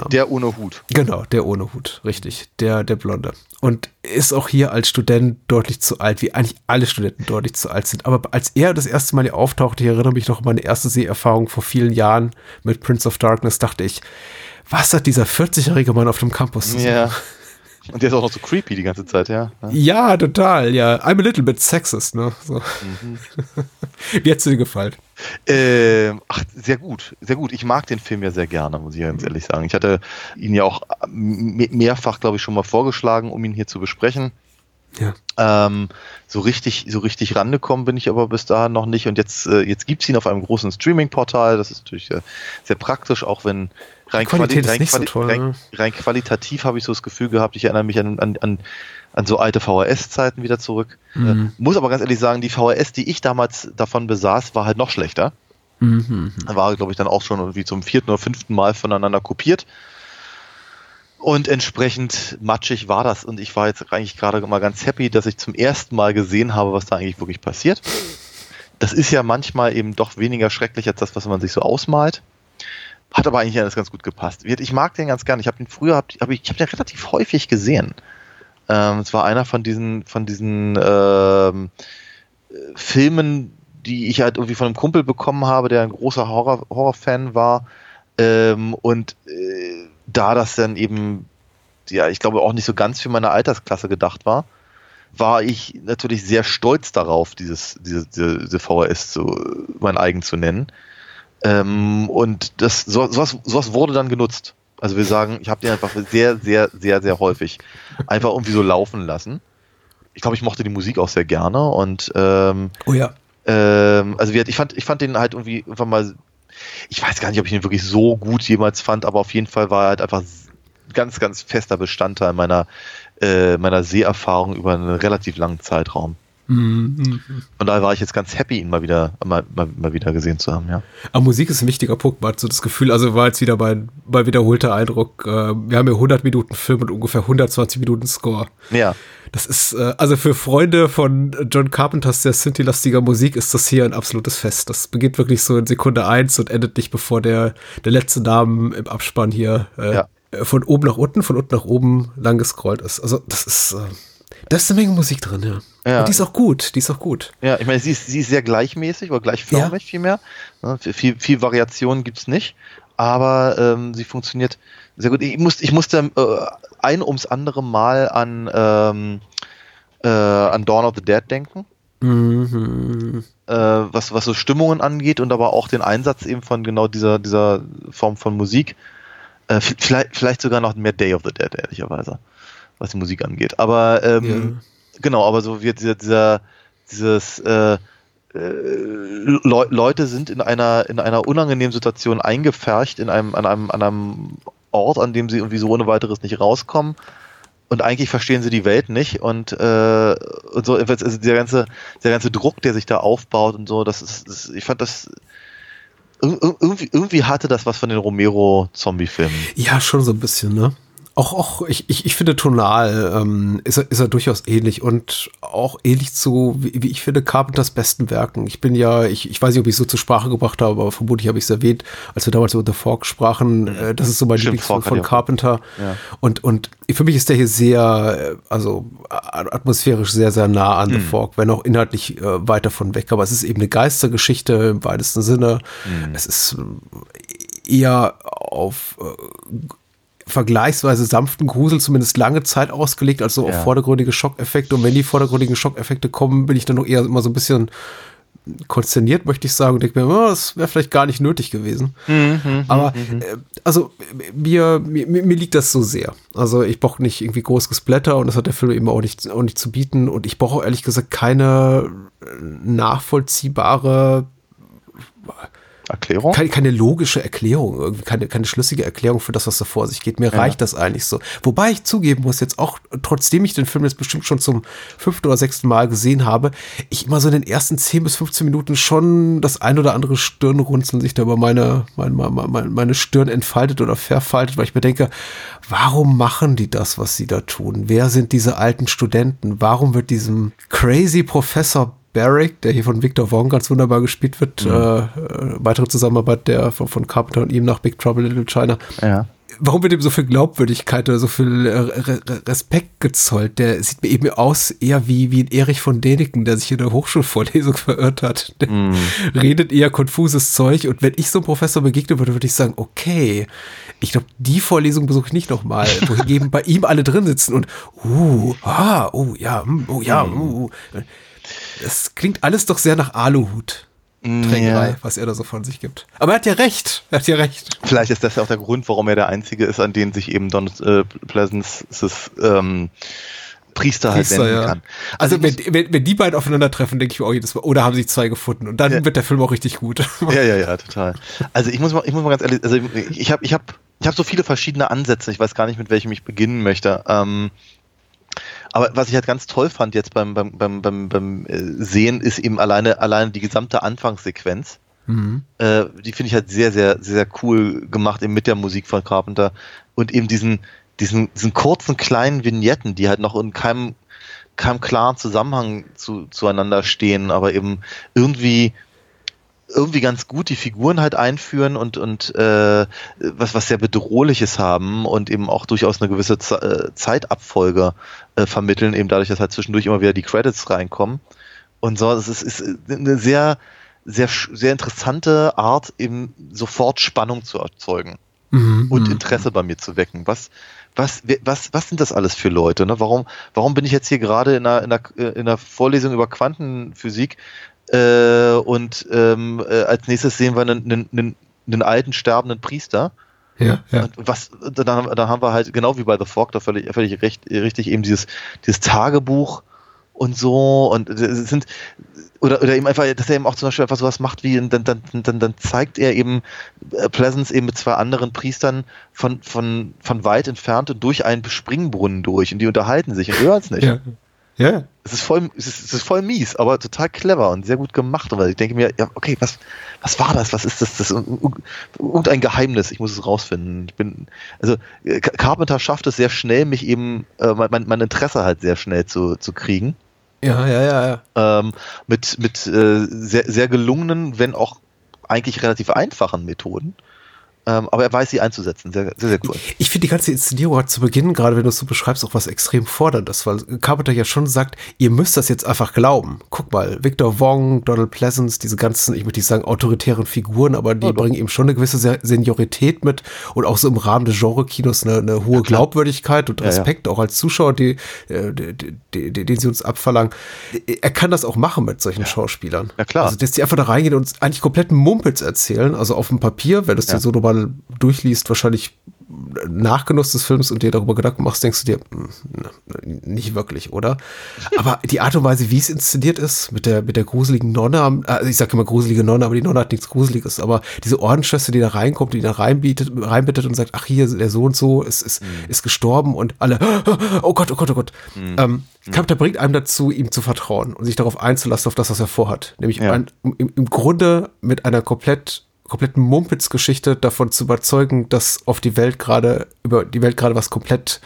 der, ohne Hut. Genau, der ohne Hut, richtig. Der, der Blonde. Und ist auch hier als Student deutlich zu alt, wie eigentlich alle Studenten deutlich zu alt sind. Aber als er das erste Mal hier auftauchte, ich erinnere mich noch an meine erste Seherfahrung vor vielen Jahren mit Prince of Darkness, dachte ich, was hat dieser 40-jährige Mann auf dem Campus zu suchen? Ja. Und der ist auch noch so creepy die ganze Zeit, ja. ja. Ja, total, ja. I'm a little bit sexist, ne? So. Mhm. Wie hat's dir gefallen? Ähm, ach, sehr gut, sehr gut. Ich mag den Film ja sehr gerne, muss ich ganz ehrlich sagen. Ich hatte ihn ja auch me- mehrfach, glaube ich, schon mal vorgeschlagen, um ihn hier zu besprechen. Ja. Ähm, so richtig, so richtig rangekommen bin ich aber bis dahin noch nicht. Und jetzt, äh, jetzt gibt's ihn auf einem großen Streaming-Portal. Das ist natürlich äh, sehr praktisch, auch wenn rein, Qualität ist rein, nicht so toll, rein, ne? rein qualitativ habe ich so das Gefühl gehabt, ich erinnere mich an, an, an, an so alte VHS-Zeiten wieder zurück. Mhm. Äh, muss aber ganz ehrlich sagen, die VHS, die ich damals davon besaß, war halt noch schlechter. Mhm. War, glaube ich, dann auch schon irgendwie zum vierten oder fünften Mal voneinander kopiert. Und entsprechend matschig war das. Und ich war jetzt eigentlich gerade mal ganz happy, dass ich zum ersten Mal gesehen habe, was da eigentlich wirklich passiert. Das ist ja manchmal eben doch weniger schrecklich als das, was man sich so ausmalt. Hat aber eigentlich alles ganz gut gepasst. Ich mag den ganz gern. Ich habe den früher, hab, ich, habe den relativ häufig gesehen. Ähm, es war einer von diesen, von diesen ähm, äh, Filmen, die ich halt irgendwie von einem Kumpel bekommen habe, der ein großer Horror, Horrorfan war. Ähm, und äh, da das dann eben, ja, ich glaube auch nicht so ganz für meine Altersklasse gedacht war, war ich natürlich sehr stolz darauf, dieses, diese, diese, VHS zu, mein eigen zu nennen. Ähm, und das, so, sowas, sowas wurde dann genutzt. Also wir sagen, ich habe den einfach sehr, sehr, sehr, sehr häufig einfach irgendwie so laufen lassen. Ich glaube, ich mochte die Musik auch sehr gerne und ähm, Oh ja. ähm, also ich fand, ich fand den halt irgendwie irgendwann mal, ich weiß gar nicht, ob ich ihn wirklich so gut jemals fand, aber auf jeden Fall war er halt einfach ganz, ganz fester Bestandteil meiner, äh, meiner Seherfahrung über einen relativ langen Zeitraum. Mhm. Und daher war ich jetzt ganz happy, ihn mal wieder, mal, mal, mal wieder gesehen zu haben, ja. Aber Musik ist ein wichtiger Punkt. Man hat so das Gefühl, also war jetzt wieder mein, mein wiederholter Eindruck. Äh, wir haben ja 100 Minuten Film und ungefähr 120 Minuten Score. Ja. Das ist, äh, also für Freunde von John Carpenters sehr Synthi-lastiger Musik ist das hier ein absolutes Fest. Das beginnt wirklich so in Sekunde eins und endet nicht, bevor der, der letzte Name im Abspann hier äh, Ja. äh, von oben nach unten, von unten nach oben lang gescrollt ist. Also das ist, äh, da ist eine Menge Musik drin, ja. Ja. Und die ist auch gut, die ist auch gut. Ja, ich meine, sie ist, sie ist sehr gleichmäßig oder gleichförmig vielmehr. Ne, Viel, viel Variation gibt's nicht, aber ähm, sie funktioniert sehr gut. Ich, muss, ich musste äh, ein ums andere Mal an, ähm, äh, an Dawn of the Dead denken, Mhm. äh, was, was so Stimmungen angeht und aber auch den Einsatz eben von genau dieser, dieser Form von Musik. Äh, vielleicht, vielleicht sogar noch mehr Day of the Dead, ehrlicherweise, was die Musik angeht. Aber ähm, genau, aber so wird dieser, dieser dieses äh, äh, Le Leute sind in einer in einer unangenehmen Situation eingepfercht in einem an einem an einem Ort, an dem sie irgendwie so ohne weiteres nicht rauskommen und eigentlich verstehen sie die Welt nicht und äh, und so also der ganze der ganze Druck, der sich da aufbaut und so, das ist, das, ich fand das ir- ir- irgendwie irgendwie hatte das was von den Romero Zombie Filmen. Ja, schon so ein bisschen, ne? Auch, auch ich, ich, ich finde tonal ähm, ist, er, ist er durchaus ähnlich und auch ähnlich zu, wie, wie ich finde, Carpenters besten Werken. Ich bin ja, ich, ich weiß nicht, ob ich es so zur Sprache gebracht habe, aber vermutlich habe ich es erwähnt, als wir damals über The Fork sprachen. Äh, das ist so mein Lieblingsfilm von ja Carpenter. Ja. Und, und für mich ist der hier sehr, äh, also atmosphärisch sehr, sehr nah an The Fork, wenn auch inhaltlich äh, weit davon weg. Aber es ist eben eine Geistergeschichte im weitesten Sinne. Es ist äh, eher auf äh, vergleichsweise sanften Grusel zumindest lange Zeit ausgelegt, also auf Ja. vordergründige Schockeffekte. Und wenn die vordergründigen Schockeffekte kommen, bin ich dann noch eher immer so ein bisschen konsterniert, möchte ich sagen. Und denke mir, oh, das wäre vielleicht gar nicht nötig gewesen. Aber äh, also mir, mir, mir liegt das so sehr. Also ich brauche nicht irgendwie großes Blätter und das hat der Film eben auch nicht, auch nicht zu bieten. Und ich brauche auch ehrlich gesagt keine äh, nachvollziehbare Erklärung? keine, keine logische Erklärung, irgendwie keine, keine schlüssige Erklärung für das, was da vor sich geht. Mir reicht das eigentlich so. Wobei ich zugeben muss, jetzt auch, trotzdem ich den Film jetzt bestimmt schon zum fünften oder sechsten Mal gesehen habe, ich immer so in den ersten 10 bis 15 Minuten schon das ein oder andere Stirnrunzeln sich da über meine, meine, meine, meine Stirn entfaltet oder verfaltet, weil ich mir denke, warum machen die das, was sie da tun? Wer sind diese alten Studenten? Warum wird diesem crazy Professor Barrick, der hier von Victor Wong ganz wunderbar gespielt wird. Mhm. Äh, äh, weitere Zusammenarbeit der von, von Carpenter und ihm nach Big Trouble in Little China. Ja. Warum wird ihm so viel Glaubwürdigkeit oder so viel äh, Re Re Respekt gezollt? Der sieht mir eben aus eher wie, wie ein Erich von Däniken, der sich in der Hochschulvorlesung verirrt hat. Der Mhm. redet eher konfuses Zeug. Und wenn ich so einem Professor begegnen würde, würde ich sagen, okay, ich glaube, die Vorlesung besuche ich nicht nochmal. Wohingegen bei ihm alle drin sitzen und, uh, ah, oh ja, mm, oh ja, Mhm. uh. Das klingt alles doch sehr nach Aluhut. Trägerei, Ja. was er da so von sich gibt. Aber er hat ja recht. Er hat ja recht. Vielleicht ist das ja auch der Grund, warum er der Einzige ist, an den sich eben Donald äh, Pleasance ähm, Priester halt Priester, wenden ja. kann. Also, ich wenn, wenn, wenn die beiden aufeinandertreffen, denke ich mir auch jedes Mal, oder haben sich zwei gefunden? Und dann Ja. wird der Film auch richtig gut. Ja, ja, ja, total. Also ich muss mal, ich muss mal ganz ehrlich, also ich habe, ich habe, ich habe so viele verschiedene Ansätze. Ich weiß gar nicht, mit welchem ich beginnen möchte. Ähm, aber was ich halt ganz toll fand jetzt beim beim beim beim, beim äh, Sehen ist eben alleine alleine die gesamte Anfangssequenz. Mhm. Äh, die finde ich halt sehr sehr sehr cool gemacht eben mit der Musik von Carpenter und eben diesen diesen diesen kurzen kleinen Vignetten, die halt noch in keinem keinem klaren Zusammenhang zu, zueinander stehen, aber eben irgendwie irgendwie ganz gut die Figuren halt einführen und und äh, was was sehr bedrohliches haben und eben auch durchaus eine gewisse Ze äh, Zeitabfolge äh, vermitteln eben dadurch dass halt zwischendurch immer wieder die Credits reinkommen und so es ist, ist eine sehr sehr sehr interessante Art eben sofort Spannung zu erzeugen Mhm. und Interesse bei mir zu wecken. Was, was, was, was sind das alles für Leute? Ne? Warum, warum bin ich jetzt hier gerade in einer, in einer, in einer Vorlesung über Quantenphysik äh, und ähm, äh, als nächstes sehen wir einen, einen, einen, einen alten sterbenden Priester? Ja, ja. Und was, dann, dann haben wir halt genau wie bei The Fog da völlig, völlig recht, richtig eben dieses, dieses Tagebuch und so und es sind oder, oder eben einfach, dass er eben auch zum Beispiel einfach sowas macht wie, dann, dann, dann, dann zeigt er eben äh, Pleasance eben mit zwei anderen Priestern von, von, von weit entfernt und durch einen Springbrunnen durch und die unterhalten sich und hören es nicht. Ja. Ja. Es ist voll, es ist, es ist voll mies, aber total clever und sehr gut gemacht. Weil ich denke mir, ja, okay, was, was war das? Was ist das? Das irgendein Geheimnis. Ich muss es rausfinden. Ich bin, also äh, Carpenter schafft es sehr schnell, mich eben äh, mein, mein Interesse halt sehr schnell zu, zu kriegen. Ja, ja, ja, ja. Ähm, mit mit äh, sehr, sehr gelungenen, wenn auch eigentlich relativ einfachen Methoden. Ähm, aber er weiß sie einzusetzen. Sehr, sehr, sehr cool. Ich finde die ganze Inszenierung hat zu Beginn, gerade wenn du es so beschreibst, auch was extrem forderndes, weil Carpenter ja schon sagt, ihr müsst das jetzt einfach glauben. Guck mal, Victor Wong, Donald Pleasance, diese ganzen, ich möchte nicht sagen autoritären Figuren, aber die Ja, doch. bringen ihm schon eine gewisse Se- Seniorität mit und auch so im Rahmen des Genre-Kinos eine, eine hohe Glaubwürdigkeit und Ja, ja. Respekt auch als Zuschauer, die, äh, die, die, die, den sie uns abverlangen. Er kann das auch machen mit solchen Schauspielern. Ja, klar. Also, dass die einfach da reingehen und uns eigentlich komplett Mumpels erzählen, also auf dem Papier, wenn du es dir Ja. so nochmal durchliest, wahrscheinlich Nachgenuss des Films und dir darüber Gedanken machst, denkst du dir, hm, nicht wirklich, oder? Aber die Art und Weise, wie es inszeniert ist, mit der, mit der gruseligen Nonne, also ich sage immer gruselige Nonne, aber die Nonne hat nichts Gruseliges, aber diese Ordensschwester, die da reinkommt, die da reinbietet, reinbittet und sagt, ach hier, der so und so ist, ist, ist gestorben und alle, oh Gott, oh Gott, oh Gott. Ähm, Carpenter bringt einem dazu, ihm zu vertrauen und sich darauf einzulassen, auf das, was er vorhat. Nämlich Ja. ein, im, im Grunde mit einer komplett kompletten Mumpitz-Geschichte davon zu überzeugen, dass auf die Welt gerade, über die Welt gerade was komplett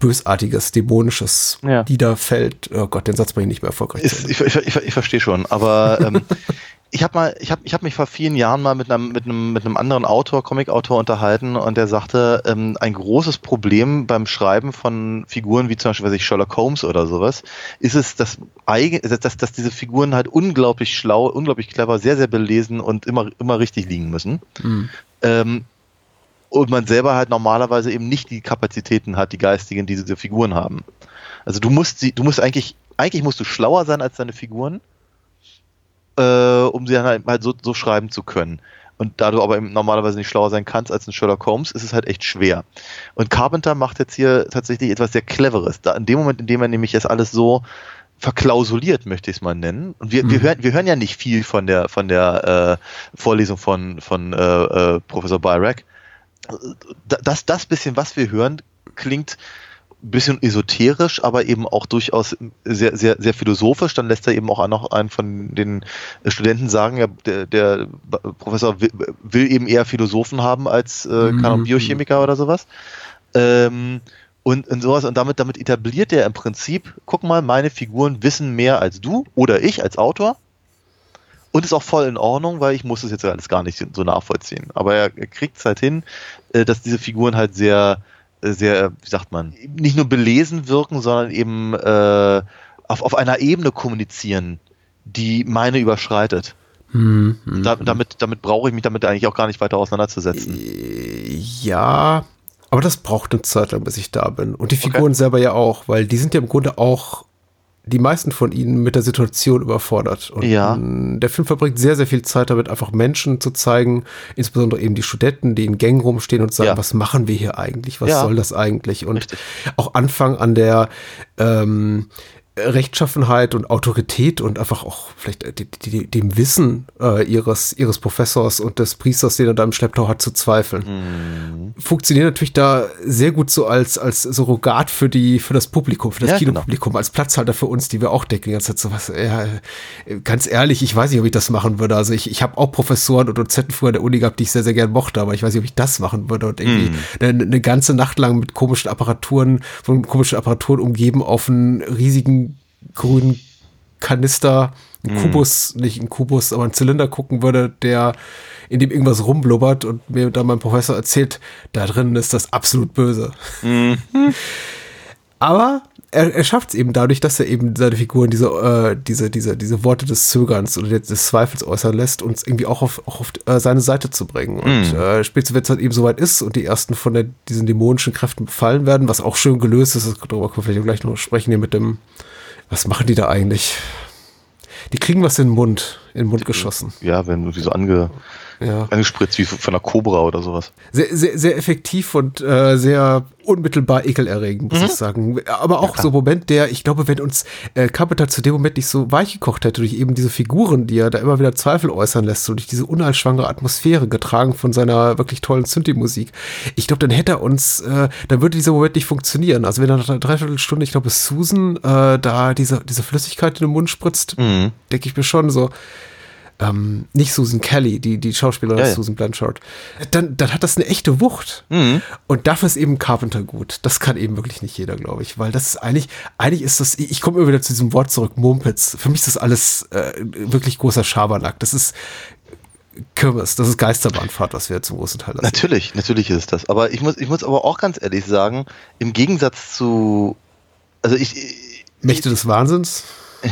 Bösartiges, Dämonisches Ja. niederfällt. Oh Gott, den Satz bringe ich nicht mehr erfolgreich. Ist, ich, ich, ich, ich verstehe schon, aber ähm, ich habe mal, ich habe, ich habe mich vor vielen Jahren mal mit einem, mit einem, mit einem anderen Autor, Comic-Autor unterhalten und der sagte, ähm, ein großes Problem beim Schreiben von Figuren wie zum Beispiel, weiß ich, Sherlock Holmes oder sowas, ist es, dass, dass, dass, diese Figuren halt unglaublich schlau, unglaublich clever, sehr, sehr belesen und immer, immer richtig liegen müssen. Ähm, und man selber halt normalerweise eben nicht die Kapazitäten hat, die geistigen, die diese Figuren haben. Also du musst sie, du musst eigentlich, eigentlich musst du schlauer sein als deine Figuren, äh, um sie dann halt, halt so, so schreiben zu können. Und da du aber normalerweise nicht schlauer sein kannst als ein Sherlock Holmes, ist es halt echt schwer. Und Carpenter macht jetzt hier tatsächlich etwas sehr Cleveres. Da in dem Moment, in dem er nämlich jetzt alles so verklausuliert, möchte ich es mal nennen. Und wir, wir, hören, wir hören ja nicht viel von der, von der äh, Vorlesung von, von äh, äh, Professor Byrack. Da- Das, das bisschen, was wir hören, klingt ein bisschen esoterisch, aber eben auch durchaus sehr, sehr, sehr philosophisch. Dann lässt er eben auch noch einen von den Studenten sagen, ja, der, der Professor will, will eben eher Philosophen haben als äh, Ahnung, Biochemiker oder sowas. Ähm, und und, sowas. Und damit, damit etabliert er im Prinzip, guck mal, meine Figuren wissen mehr als du oder ich als Autor. Und ist auch voll in Ordnung, weil ich muss es jetzt alles gar nicht so nachvollziehen. Aber er, er kriegt es halt hin, äh, dass diese Figuren halt sehr, sehr, wie sagt man, nicht nur belesen wirken, sondern eben äh, auf, auf einer Ebene kommunizieren, die meine überschreitet. Hm, Da, damit damit brauche ich mich damit eigentlich auch gar nicht weiter auseinanderzusetzen. Ja, aber das braucht eine Zeit lang, bis ich da bin. Und die Figuren selber ja auch, weil die sind ja im Grunde auch die meisten von ihnen mit der Situation überfordert. Und Ja. der Film verbringt sehr, sehr viel Zeit damit, einfach Menschen zu zeigen, insbesondere eben die Studenten, die in Gängen rumstehen und sagen, Ja. was machen wir hier eigentlich? Was Ja. soll das eigentlich? Und Richtig. auch anfangen an der ähm, Rechtschaffenheit und Autorität und einfach auch vielleicht äh, die, die, dem Wissen äh, ihres, ihres Professors und des Priesters, den er da im Schlepptau hat, zu zweifeln. Mhm. Funktioniert natürlich da sehr gut so als, als Surrogat für die, für das Publikum, für das Ja, genau. Kinopublikum, als Platzhalter für uns, die wir auch decken. Jetzt so was, ja, ganz ehrlich, ich weiß nicht, ob ich das machen würde. Also ich, ich habe auch Professoren und Dozenten früher an der Uni gehabt, die ich sehr, sehr gern mochte, aber ich weiß nicht, ob ich das machen würde und irgendwie Mhm. eine, eine ganze Nacht lang mit komischen Apparaturen, von komischen Apparaturen umgeben auf einen riesigen grünen Kanister, einen Mhm. Kubus, nicht einen Kubus, aber einen Zylinder gucken würde, der in dem irgendwas rumblubbert und mir dann mein Professor erzählt, da drin ist das absolut böse. Mhm. Aber er, er schafft es eben dadurch, dass er eben seine Figuren diese, äh, diese, diese, diese Worte des Zögerns oder des, Zweifels äußern lässt, uns irgendwie auch auf, auch auf äh, seine Seite zu bringen. Und äh, spätestens, wenn es halt eben soweit ist und die ersten von der, diesen dämonischen Kräften befallen werden, was auch schön gelöst ist, darüber können wir vielleicht gleich noch sprechen hier mit dem, was machen die da eigentlich? Die kriegen was in den Mund, in den Mund geschossen. Ja, wenn du die so ange, Ja. angespritzt wie von einer Cobra oder sowas. Sehr, sehr, sehr effektiv und äh, sehr unmittelbar ekelerregend, muss ich sagen. Aber auch so ein Moment, der, ich glaube, wenn uns äh, Carpenter zu dem Moment nicht so weich gekocht hätte, durch eben diese Figuren, die er da immer wieder Zweifel äußern lässt, so durch diese unheilschwangere Atmosphäre, getragen von seiner wirklich tollen Synthi-Musik, ich glaube, dann hätte er uns, äh, dann würde dieser Moment nicht funktionieren. Also wenn er nach einer Dreiviertelstunde, ich glaube, Susan äh, da diese, diese Flüssigkeit in den Mund spritzt, Mhm. denke ich mir schon so, ähm, nicht Susan Kelly, die, die Schauspielerin Ja, ja. Susan Blanchard, dann, dann hat das eine echte Wucht. Mhm. Und dafür ist eben Carpenter gut. Das kann eben wirklich nicht jeder, glaube ich, weil das ist eigentlich, eigentlich ist das, ich komme immer wieder zu diesem Wort zurück, Mumpitz. Für mich ist das alles äh, wirklich großer Schabernack. Das ist Kirmes, das ist Geisterbahnfahrt, was wir zum großen Teil. Natürlich, natürlich ist das. Aber ich muss, ich muss aber auch ganz ehrlich sagen, im Gegensatz zu, also ich, Mächte des Wahnsinns?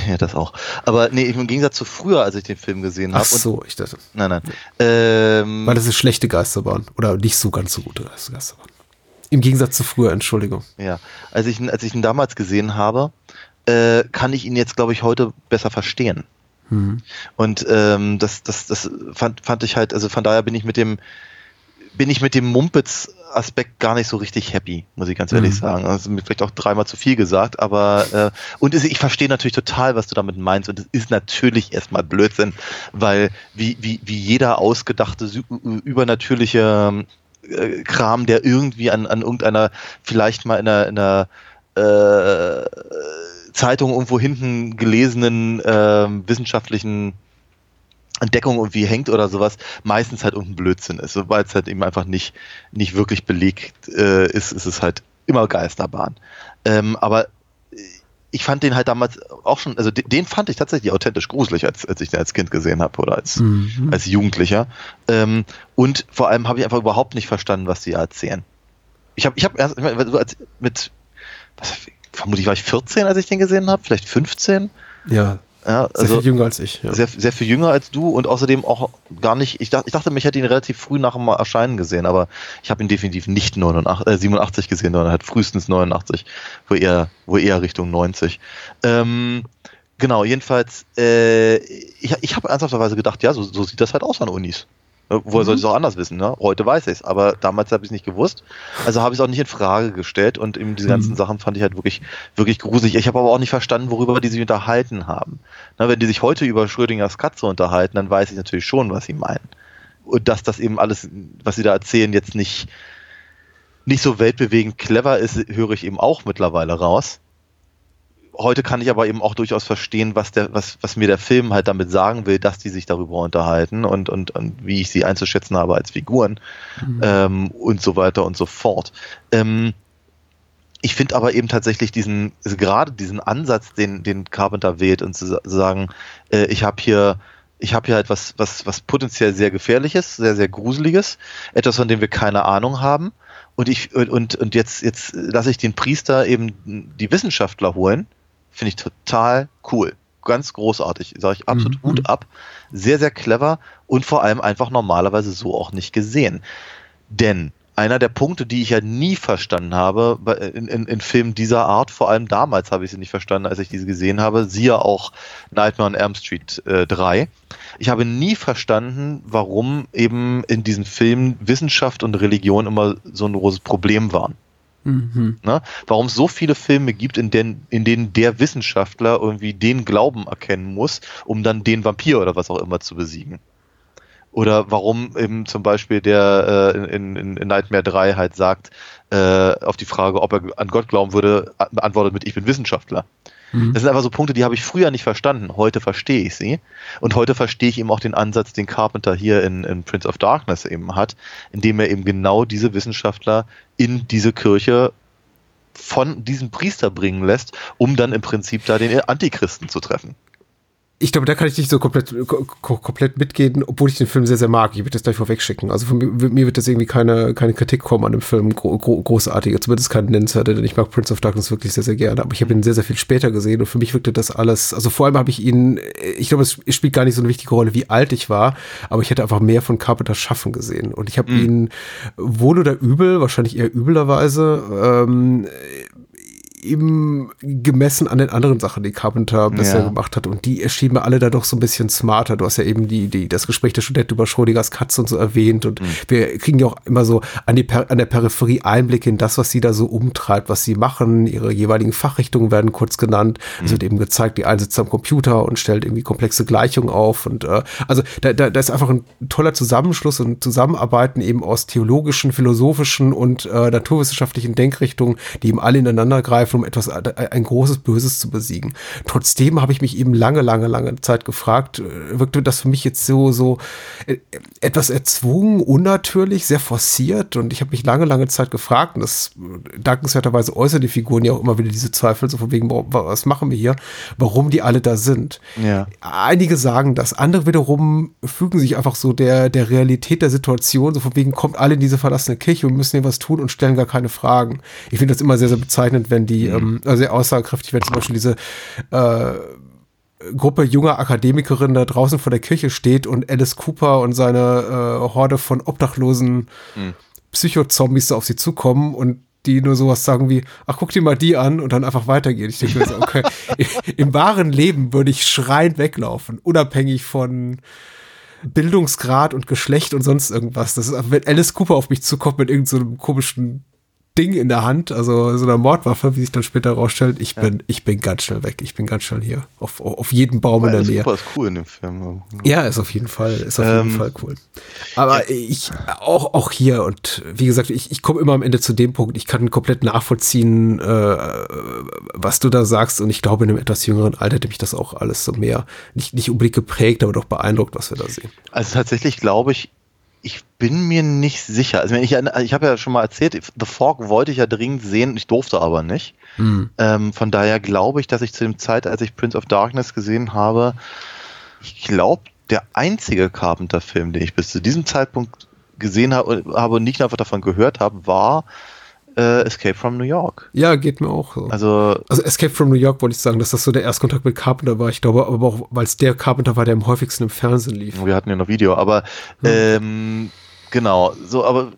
Ja, das auch. Aber nee, im Gegensatz zu früher, als ich den Film gesehen Ach habe. so, ich dachte, Nein, nein. Ähm, weil das ist schlechte Geisterbahn oder nicht so ganz so gute Geisterbahn. Im Gegensatz zu früher, Entschuldigung. Ja, als ich, ihn- als ich ihn damals gesehen habe, äh, kann ich ihn jetzt, glaube ich, heute besser verstehen. Und ähm, das, das, das fand, fand ich halt, also von daher bin ich mit dem, bin ich mit dem Mumpitz-Aspekt gar nicht so richtig happy, muss ich ganz ehrlich sagen. Also mir vielleicht auch dreimal zu viel gesagt, aber äh, und ich verstehe natürlich total, was du damit meinst. Und es ist natürlich erstmal Blödsinn, weil wie, wie, wie jeder ausgedachte, übernatürliche äh, Kram, der irgendwie an, an irgendeiner, vielleicht mal in einer, in einer äh, Zeitung irgendwo hinten gelesenen ähm, wissenschaftlichen Entdeckung irgendwie hängt oder sowas, meistens halt irgendein Blödsinn ist. Sobald es halt eben einfach nicht, nicht wirklich belegt äh, ist, ist es halt immer Geisterbahn. Ähm, aber ich fand den halt damals auch schon, also den, den fand ich tatsächlich authentisch gruselig, als, als ich den als Kind gesehen habe oder als, Mhm. als Jugendlicher. Ähm, und vor allem habe ich einfach überhaupt nicht verstanden, was die erzählen. Ich habe ich hab erst ich meine, so als, mit, was, vermutlich war ich 14, als ich den gesehen habe, vielleicht 15. Ja, Ja, sehr also viel jünger als ich. Ja. sehr, sehr viel jünger als du und außerdem auch gar nicht, ich dachte, ich dachte, ich hätte ihn relativ früh nach dem Erscheinen gesehen, aber ich habe ihn definitiv nicht 89, äh, 87 gesehen, sondern halt frühestens 89, wo eher, wo eher Richtung 90. Ähm, genau, jedenfalls, äh, ich, ich habe ernsthafterweise gedacht, ja, so, so sieht das halt aus an Unis. Äh, Woher soll ich es auch anders wissen? Ne? Heute weiß ich es, aber damals habe ich es nicht gewusst. Also habe ich es auch nicht in Frage gestellt und eben diese ganzen Sachen fand ich halt wirklich, wirklich gruselig. Ich habe aber auch nicht verstanden, worüber die sich unterhalten haben. Na, wenn die sich heute über Schrödingers Katze unterhalten, dann weiß ich natürlich schon, was sie meinen. Und dass das eben alles, was sie da erzählen, jetzt nicht, nicht so weltbewegend clever ist, höre ich eben auch mittlerweile raus. Heute kann ich aber eben auch durchaus verstehen, was, der, was, was mir der Film halt damit sagen will, dass die sich darüber unterhalten und, und, und wie ich sie einzuschätzen habe als Figuren ähm, und so weiter und so fort. Ähm, ich finde aber eben tatsächlich diesen, also gerade diesen Ansatz, den, den Carpenter wählt und zu sa- sagen, äh, ich habe hier, ich habe hier etwas, was, was potenziell sehr gefährliches, sehr, sehr gruseliges, etwas, von dem wir keine Ahnung haben. Und ich, und, und, und jetzt, jetzt lasse ich den Priester eben die Wissenschaftler holen. Finde ich total cool. Ganz großartig. Sage ich absolut Mhm. Hut ab. Sehr, sehr clever und vor allem einfach normalerweise so auch nicht gesehen. Denn einer der Punkte, die ich ja nie verstanden habe in, in, in Filmen dieser Art, vor allem damals habe ich sie nicht verstanden, als ich diese gesehen habe, siehe auch Nightmare on Elm Street äh, 3. Ich habe nie verstanden, warum eben in diesen Filmen Wissenschaft und Religion immer so ein großes Problem waren. Mhm. Ne? Warum es so viele Filme gibt, in denen, in denen der Wissenschaftler irgendwie den Glauben erkennen muss, um dann den Vampir oder was auch immer zu besiegen. Oder warum eben zum Beispiel der äh, in, in, in Nightmare 3 halt sagt, äh, auf die Frage, ob er an Gott glauben würde, a- beantwortet mit Ich bin Wissenschaftler. Mhm. Das sind einfach so Punkte, die habe ich früher nicht verstanden. Heute verstehe ich sie. Und heute verstehe ich eben auch den Ansatz, den Carpenter hier in, in Prince of Darkness eben hat, indem er eben genau diese Wissenschaftler in diese Kirche von diesem Priester bringen lässt, um dann im Prinzip da den Antichristen zu treffen. Ich glaube, da kann ich nicht so komplett, ko ko komplett mitgehen, obwohl ich den Film sehr, sehr mag. Ich würde das gleich vorweg schicken. Also von mir, mir wird das irgendwie keine, keine Kritik kommen an dem Film. Gro gro großartige, zumindest keine nennenswerte, denn ich mag Prince of Darkness wirklich sehr, sehr gerne. Aber ich habe ihn sehr, sehr viel später gesehen und für mich wirkte das alles, also vor allem habe ich ihn, ich glaube, es spielt gar nicht so eine wichtige Rolle, wie alt ich war, aber ich hätte einfach mehr von Carpenter Schaffen gesehen. Und ich habe ihn wohl oder übel, wahrscheinlich eher üblerweise, ähm, eben gemessen an den anderen Sachen, die Carpenter bisher Ja. gemacht hat. Und die erschienen mir alle da doch so ein bisschen smarter. Du hast ja eben die, die, das Gespräch der Studenten über Schrödingers Katze und so erwähnt. Und wir kriegen ja auch immer so an, die an der Peripherie Einblicke in das, was sie da so umtreibt, was sie machen. Ihre jeweiligen Fachrichtungen werden kurz genannt. Es wird eben gezeigt, die eine sitzt am Computer und stellt irgendwie komplexe Gleichungen auf. Und äh, also da, da, da ist einfach ein toller Zusammenschluss und Zusammenarbeiten eben aus theologischen, philosophischen und äh, naturwissenschaftlichen Denkrichtungen, die eben alle ineinander greifen, um etwas, äh, ein großes Böses zu besiegen. Trotzdem habe ich mich eben lange, lange, lange Zeit gefragt, äh, wirkte das für mich jetzt so, so äh, etwas erzwungen, unnatürlich, sehr forciert und ich habe mich lange, lange Zeit gefragt und das dankenswerterweise äußern die Figuren ja auch immer wieder diese Zweifel, so von wegen, was machen wir hier, warum die alle da sind. Ja. Einige sagen das, andere wiederum fügen sich einfach so der, der Realität der Situation, so von wegen, kommt alle in diese verlassene Kirche und müssen hier was tun und stellen gar keine Fragen. Ich finde das immer sehr, sehr bezeichnend, wenn die, ähm, also sehr aussagekräftig, wenn zum Beispiel diese äh, Gruppe junger Akademikerinnen da draußen vor der Kirche steht und Alice Cooper und seine äh, Horde von obdachlosen Psychozombies da auf sie zukommen und die nur sowas sagen wie, ach, guck dir mal die an und dann einfach weitergehen. Ich denke mir so, okay, im wahren Leben würde ich schreiend weglaufen, unabhängig von Bildungsgrad und Geschlecht und sonst irgendwas. Das ist, wenn Alice Cooper auf mich zukommt mit irgendeinem so komischen Ding in der Hand, also so einer Mordwaffe, wie sich dann später rausstellt, ich bin, ich bin ganz schnell weg. Ich bin ganz schnell hier. Auf, auf jeden Baum in der Nähe. Cooper ist cool in dem Film. Ja, ist auf jeden Fall, ist auf jeden Ähm, Fall cool. Aber ich, auch, auch hier und wie gesagt, ich, ich komme immer am Ende zu dem Punkt, ich kann komplett nachvollziehen, äh, was du da sagst und ich glaube, in einem etwas jüngeren Alter hätte mich das auch alles so mehr, nicht, nicht unbedingt geprägt, aber doch beeindruckt, was wir da sehen. Also tatsächlich glaube ich, ich bin mir nicht sicher. Also ich, ich habe ja schon mal erzählt, The Fog wollte ich ja dringend sehen, ich durfte aber nicht. Ähm, von daher glaube ich, dass ich zu dem Zeit, als ich Prince of Darkness gesehen habe, ich glaube, der einzige Carpenter-Film, den ich bis zu diesem Zeitpunkt gesehen habe, habe und nicht einfach davon gehört habe, war äh, Escape from New York. Ja, geht mir auch so. Also Also Escape from New York wollte ich sagen, dass das so der Erstkontakt mit Carpenter war. Ich glaube aber auch, weil es der Carpenter war, der am häufigsten im Fernsehen lief. Wir hatten ja noch Video, aber ähm, genau, so, aber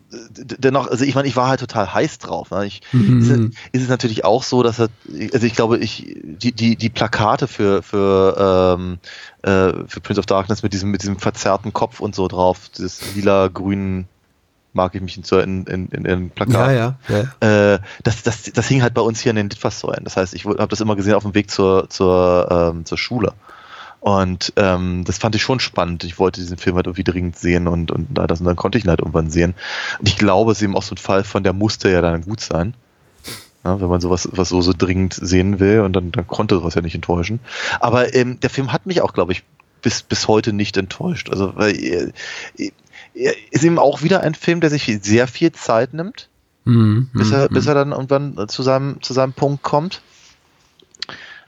dennoch, also ich meine, ich war halt total heiß drauf. Ne? Ich, Mhm. ist, es- ist es natürlich auch so, dass er, also ich glaube, ich die die die Plakate für für ähm, äh, für Prince of Darkness mit diesem mit diesem verzerrten Kopf und so drauf, das lila grün mag ich mich in, in, in, in, in Plakat. Ja, ja, ja. Äh, das, das, das hing halt bei uns hier in den Litfaßsäulen. Das heißt, ich habe das immer gesehen auf dem Weg zur, zur, ähm, zur Schule. Und ähm, das fand ich schon spannend. Ich wollte diesen Film halt irgendwie dringend sehen und, und, da das, und dann konnte ich ihn halt irgendwann sehen. Und ich glaube, es ist eben auch so ein Fall von der musste ja dann gut sein. Ja, wenn man sowas was so, so dringend sehen will und dann, dann konnte sowas ja nicht enttäuschen. Aber ähm, der Film hat mich auch, glaube ich, bis, bis heute nicht enttäuscht. Also, weil äh, ist eben auch wieder ein Film, der sich sehr viel Zeit nimmt Mhm, bis, mhm, er, bis er dann irgendwann zu seinem, zu seinem Punkt kommt.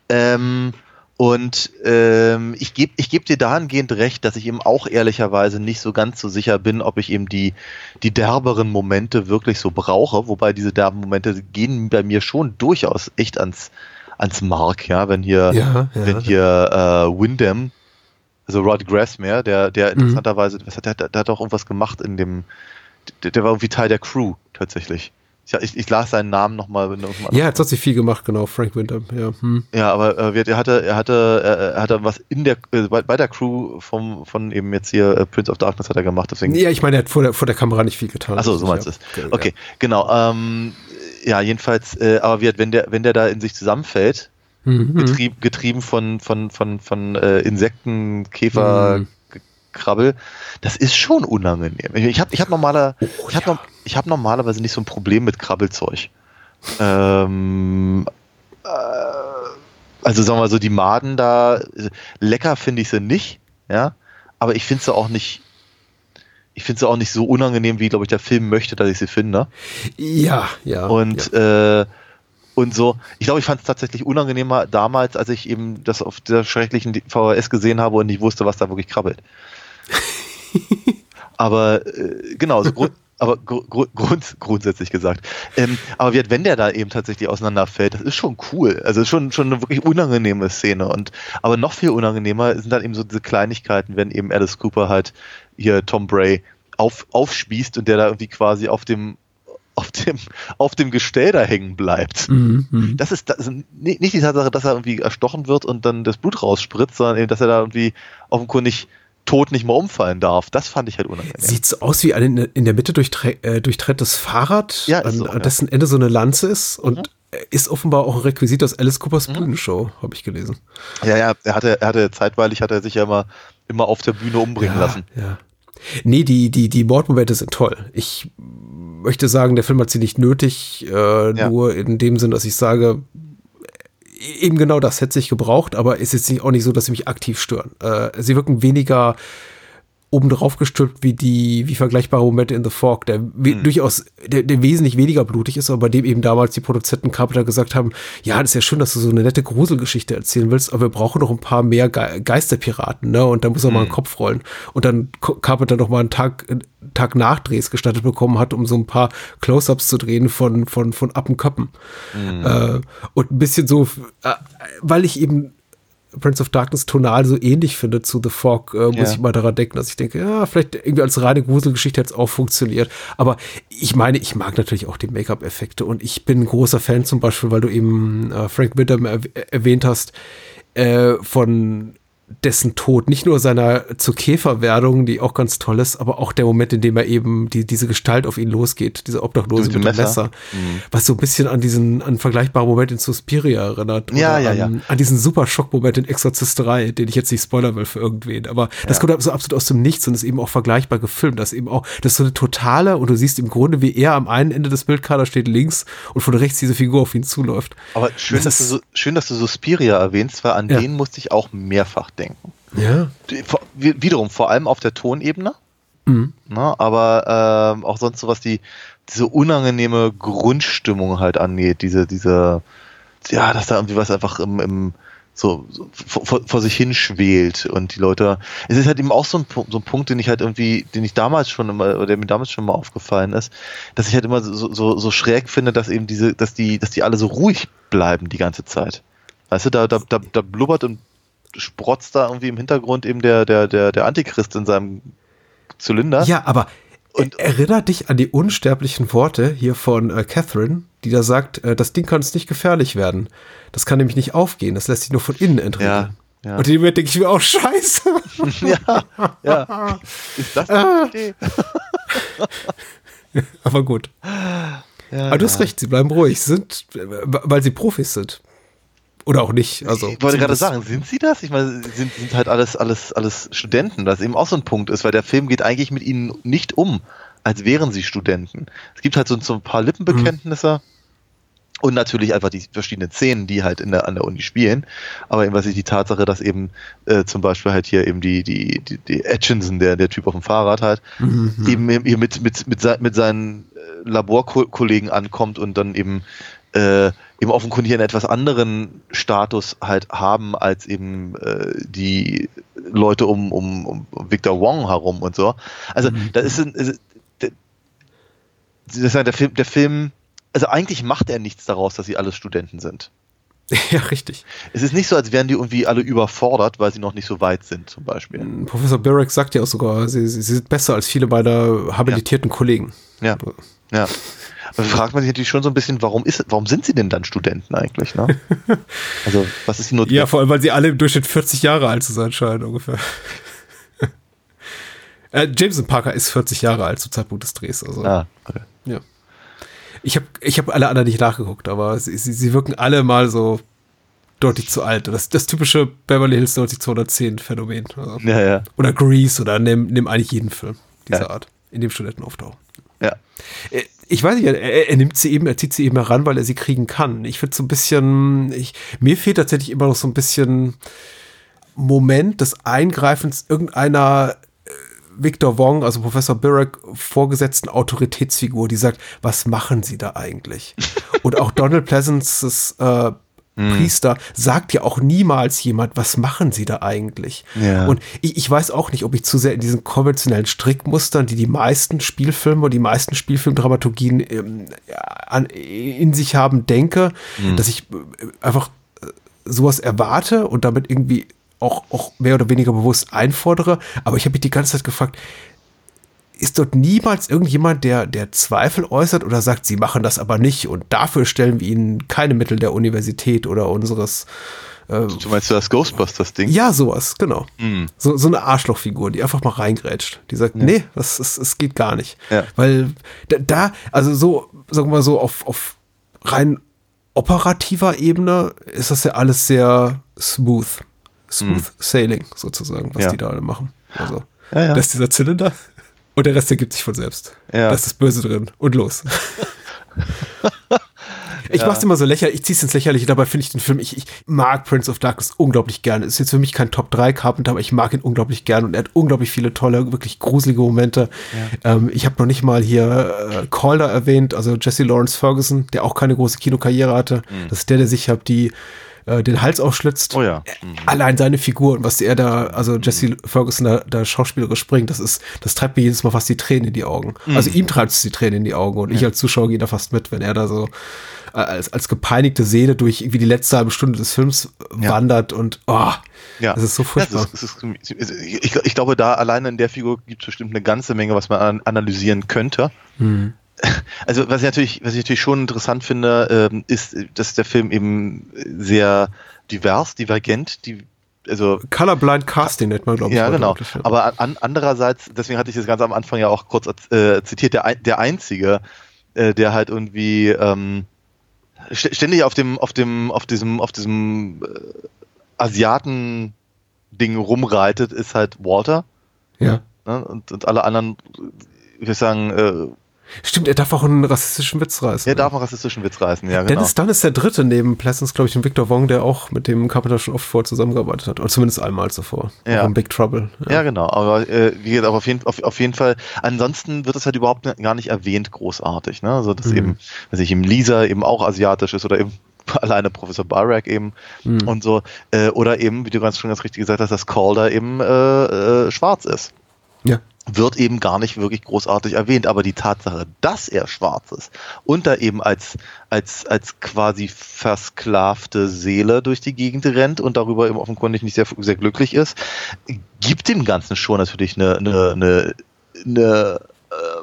Ähm, und ähm, ich gebe ich geb dir dahingehend recht, dass ich eben auch ehrlicherweise nicht so ganz so sicher bin, ob ich eben die, die derberen Momente wirklich so brauche. Wobei diese derben Momente gehen bei mir schon durchaus echt ans, ans Mark, ja, wenn hier, Ja, ja. wenn hier äh, Wyndham, also Rod Grassmere, der, der interessanterweise, was hat der, der hat doch irgendwas gemacht in dem, der, der war irgendwie Teil der Crew tatsächlich. Ja, ich, ich las seinen Namen nochmal. Ja, jetzt hat sich viel gemacht, genau, Frank Winter. Ja, hm. Ja, aber äh, er hatte, er hatte, er, hatte was in der, äh, bei, bei der Crew vom, von eben jetzt hier äh, Prince of Darkness hat er gemacht, deswegen. ja, ich meine, er hat vor der, vor der Kamera nicht viel getan. Achso, so meinst du Ja. es. Okay, genau. Ähm, ja, jedenfalls, äh, aber wie, wenn der, wenn der da in sich zusammenfällt, Mhm. getrieb, getrieben von, von, von, von äh, Insekten, Käfer, Mhm. Krabbel, das ist schon unangenehm. Ich habe ich hab normaler, ich hab, ja. ich hab normalerweise nicht so ein Problem mit Krabbelzeug. Ähm, äh, also sagen wir mal so, die Maden da, lecker finde ich sie nicht, ja, aber ich finde sie auch nicht, ich finde sie auch nicht so unangenehm, wie, glaube ich, der Film möchte, dass ich sie finde. Ja, ja. Und, ja. äh, und so, ich glaube, ich fand es tatsächlich unangenehmer damals, als ich eben das auf der schrecklichen VHS gesehen habe und nicht wusste, was da wirklich krabbelt. aber äh, genau, so grund, aber gru gru grund, grundsätzlich gesagt. Ähm, aber wie, wenn der da eben tatsächlich auseinanderfällt, das ist schon cool. Also schon, schon eine wirklich unangenehme Szene. Und aber noch viel unangenehmer sind dann eben so diese Kleinigkeiten, wenn eben Alice Cooper halt hier Tom Bray auf, aufspießt und der da irgendwie quasi auf dem auf dem, auf dem Gestell da hängen bleibt. Mhm, mhm. Das ist, das nicht die Tatsache, dass er irgendwie erstochen wird und dann das Blut rausspritzt, sondern eben, dass er da irgendwie offenkundig tot nicht mehr umfallen darf. Das fand ich halt unangenehm. Sieht so aus wie ein in der Mitte durchtre äh, durchtrenntes Fahrrad, Ja, an, so, ja. Mhm. dessen Ende so eine Lanze ist und ist offenbar auch ein Requisit aus Alice Coopers Bühnenshow, habe ich gelesen. Ja, ja, er hatte, er hatte zeitweilig hat er sich ja immer, immer auf der Bühne umbringen lassen. Ja. Nee, die, die, die Mordmomente sind toll. Ich möchte sagen, der Film hat sie nicht nötig, äh, Ja. nur in dem Sinn, dass ich sage, eben genau das hätte sich gebraucht, aber ist jetzt nicht, auch nicht so, dass sie mich aktiv stören. Äh, sie wirken weniger obendrauf gestülpt wie die, wie vergleichbare Momente in The Fork, der we- durchaus, der, der wesentlich weniger blutig ist, aber bei dem eben damals die Produzenten Carpenter gesagt haben, ja, das ist ja schön, dass du so eine nette Gruselgeschichte erzählen willst, aber wir brauchen noch ein paar mehr Ge Geisterpiraten, ne, und da muss er mal einen Kopf rollen. Und dann Carpenter noch mal einen Tag, einen Tag Nachdrehs gestattet bekommen hat, um so ein paar Close-Ups zu drehen von, von, von Appenköppen. Äh, und ein bisschen so, äh, weil ich eben Prince of Darkness tonal so ähnlich finde zu The Fog, äh, muss Ja. ich mal daran denken, dass ich denke, ja, vielleicht irgendwie als reine Gruselgeschichte hätte es auch funktioniert. Aber ich meine, ich mag natürlich auch die Make-up-Effekte und ich bin ein großer Fan zum Beispiel, weil du eben äh, Frank erw erwähnt hast, äh, von dessen Tod, nicht nur seiner zur Käferwerdung, die auch ganz toll ist, aber auch der Moment, in dem er eben die, diese Gestalt auf ihn losgeht, diese Obdachlose Mit mit, dem Messer. Messer, was so ein bisschen an diesen, an vergleichbaren Moment in Suspiria erinnert. Ja, oder ja, an, ja. an diesen super Schockmoment in Exorzisterei, den ich jetzt nicht spoilern will für irgendwen, aber das kommt so absolut aus dem Nichts und ist eben auch vergleichbar gefilmt, das ist eben auch, das ist so eine totale, und du siehst im Grunde, wie er am einen Ende des Bildkaders steht links und von rechts diese Figur auf ihn zuläuft. Aber schön, Das dass du, so, schön, dass du Suspiria erwähnst, weil an Ja. den musste ich auch mehrfach denken. Ja. Vor- wie- Wiederum, vor allem auf der Tonebene, Mhm. ne, aber ähm, auch sonst so was die diese unangenehme Grundstimmung halt angeht, diese, diese, ja, dass da irgendwie was einfach im, im so, so vor, vor- sich hin schwelt und die Leute, es ist halt eben auch so ein, Punkt- so ein Punkt, den ich halt irgendwie, den ich damals schon immer, oder der mir damals schon mal aufgefallen ist, dass ich halt immer so, so, so schräg finde, dass eben diese, dass die, dass die alle so ruhig bleiben die ganze Zeit. Weißt du, da, da, da, da blubbert und sprotzt da irgendwie im Hintergrund eben der, der, der, der Antichrist in seinem Zylinder. Ja, aber Und- erinnert dich an die unsterblichen Worte hier von äh, Catherine, die da sagt, äh, das Ding kann uns nicht gefährlich werden. Das kann nämlich nicht aufgehen, das lässt sich nur von innen Ja, entriegeln. ja. Und in dem Moment denke ich mir auch, scheiße. ja, ja. Ist das eine Idee? aber gut. Ja, Aber du hast recht, sie bleiben ruhig, sie sind, äh, weil sie Profis sind. Oder auch nicht. Also, ich wollte gerade sagen, sind sie das? Ich meine, sie sind, sind halt alles, alles, alles Studenten, was eben auch so ein Punkt ist, weil der Film geht eigentlich mit ihnen nicht um, als wären sie Studenten. Es gibt halt so, so ein paar Lippenbekenntnisse und natürlich einfach die verschiedenen Szenen, die halt in der, an der Uni spielen. Aber eben was ich die Tatsache, dass eben äh, zum Beispiel halt hier eben die, die, die, die Atchinson, der, der Typ auf dem Fahrrad halt, eben eben hier mit, mit, mit, mit seinen äh, Laborkollegen ankommt und dann eben äh, eben offenkundig einen etwas anderen Status halt haben als eben äh, die Leute um, um, um Victor Wong herum und so. Also Mhm. da ist, ein, ist der, das ist ja der Film, der Film, also eigentlich macht er nichts daraus, dass sie alles Studenten sind. Ja, richtig. Es ist nicht so, als wären die irgendwie alle überfordert, weil sie noch nicht so weit sind, zum Beispiel. Professor Birek sagt ja auch sogar, sie, sie sie sind besser als viele meiner habilitierten Kollegen. Ja. Ja. Aber fragt man sich natürlich schon so ein bisschen, warum ist, warum sind sie denn dann Studenten eigentlich, ne? Also, was ist die Not? Ja, vor allem, weil sie alle im Durchschnitt 40 Jahre alt zu sein scheinen, ungefähr. äh, Jameson Parker ist 40 Jahre alt zum Zeitpunkt des Drehs. Also, Ah, okay. ja. Ich habe ich hab alle anderen nicht nachgeguckt, aber sie, sie, sie wirken alle mal so deutlich zu alt. Das, das typische Beverly Hills 90210 Phänomen. Also. Ja, ja. Oder Grease oder nimm, nimm eigentlich jeden Film dieser Ja. Art, in dem Studenten auftauchen. Ja. Ich weiß nicht, er, er nimmt sie eben, er zieht sie eben heran, weil er sie kriegen kann. Ich finde so ein bisschen, ich, mir fehlt tatsächlich immer noch so ein bisschen Moment des Eingreifens irgendeiner äh, Victor Wong, also Professor Birek, vorgesetzten Autoritätsfigur, die sagt, was machen Sie da eigentlich? Und auch Donald Pleasances äh, Priester sagt ja auch niemals jemand, was machen Sie da eigentlich? Ja. Und ich, ich weiß auch nicht, ob ich zu sehr in diesen konventionellen Strickmustern, die die meisten Spielfilme und die meisten Spielfilmdramaturgien ähm, ja, an, in sich haben, denke, dass ich äh, einfach äh, sowas erwarte und damit irgendwie auch, auch mehr oder weniger bewusst einfordere. Aber ich habe mich die ganze Zeit gefragt, ist dort niemals irgendjemand, der, der Zweifel äußert oder sagt, sie machen das aber nicht und dafür stellen wir ihnen keine Mittel der Universität oder unseres äh, Du meinst du das Ghostbusters-Ding? ja, sowas, genau. Mhm. So, so eine Arschlochfigur, die einfach mal reingrätscht. Die sagt, nee, das, das, das geht gar nicht. Ja. Weil da, da, also so, sagen wir mal so, auf, auf rein operativer Ebene ist das ja alles sehr smooth. Smooth Sailing sozusagen, was Mhm. Ja. die da alle machen. Also, Ja, ja. das ist dieser Zylinder und der Rest ergibt sich von selbst. Ja. Da ist das Böse drin und los. Ich mach's immer so lächerlich, ich zieh's ins Lächerliche, dabei finde ich den Film, ich, ich mag Prince of Darkness unglaublich gerne. Ist jetzt für mich kein Top 3 Carpenter, aber ich mag ihn unglaublich gern und er hat unglaublich viele tolle, wirklich gruselige Momente. Ähm, ich habe noch nicht mal hier äh, Calder erwähnt, also Jesse Lawrence Ferguson, der auch keine große Kinokarriere hatte. Das ist der, der sich hab die äh, den Hals aufschlitzt. Oh ja. Äh, Allein seine Figur und was er da, also Jesse Ferguson da, da schauspielerisch bringt, das ist, das treibt mir jedes Mal fast die Tränen in die Augen. Also ihm treibt es die Tränen in die Augen und ich als Zuschauer gehe da fast mit, wenn er da so äh, als, als gepeinigte Seele durch irgendwie die letzte halbe Stunde des Films Ja. wandert und oh, Ja. das ist so furchtbar. Ist, ist, ich, ich glaube, da alleine in der Figur gibt es bestimmt eine ganze Menge, was man an, analysieren könnte. Hm. Also was ich natürlich, was ich natürlich schon interessant finde, ähm, ist, dass der Film eben sehr divers, divergent, die, also Colorblind Casting nennt man, glaube ich. ja, genau. Aber an, andererseits, deswegen hatte ich das ganz am Anfang ja auch kurz äh, zitiert, der, der einzige, äh, der halt irgendwie ähm, st- ständig auf dem, auf dem, auf diesem, auf diesem äh, Asiaten-Ding rumreitet, ist halt Walter. ja. Ne? Und, und alle anderen, ich würde sagen, äh, Stimmt, er darf auch einen rassistischen Witz reißen. er darf einen rassistischen Witz reißen, ja, genau. Dennis Dunn ist der dritte neben Pleasance, glaube ich, und Victor Wong, der auch mit dem Carpenter schon oft vorher zusammengearbeitet hat. Oder zumindest einmal zuvor. Ja. Big Trouble. Ja, genau. Aber äh, wie gesagt, auf jeden, auf, auf jeden Fall, ansonsten wird es halt überhaupt ne- gar nicht erwähnt, großartig. Ne? Also, dass Mhm. eben, dass ich eben Lisa eben auch asiatisch ist oder eben alleine Professor Barak eben Mhm. und so. Äh, oder eben, wie du ganz schon ganz richtig gesagt hast, dass Calder eben äh, äh, schwarz ist. Ja. Wird eben gar nicht wirklich großartig erwähnt, aber die Tatsache, dass er schwarz ist und da eben als, als, als quasi versklavte Seele durch die Gegend rennt und darüber eben offenkundig nicht sehr, sehr glücklich ist, gibt dem Ganzen schon natürlich eine, eine, eine, eine äh,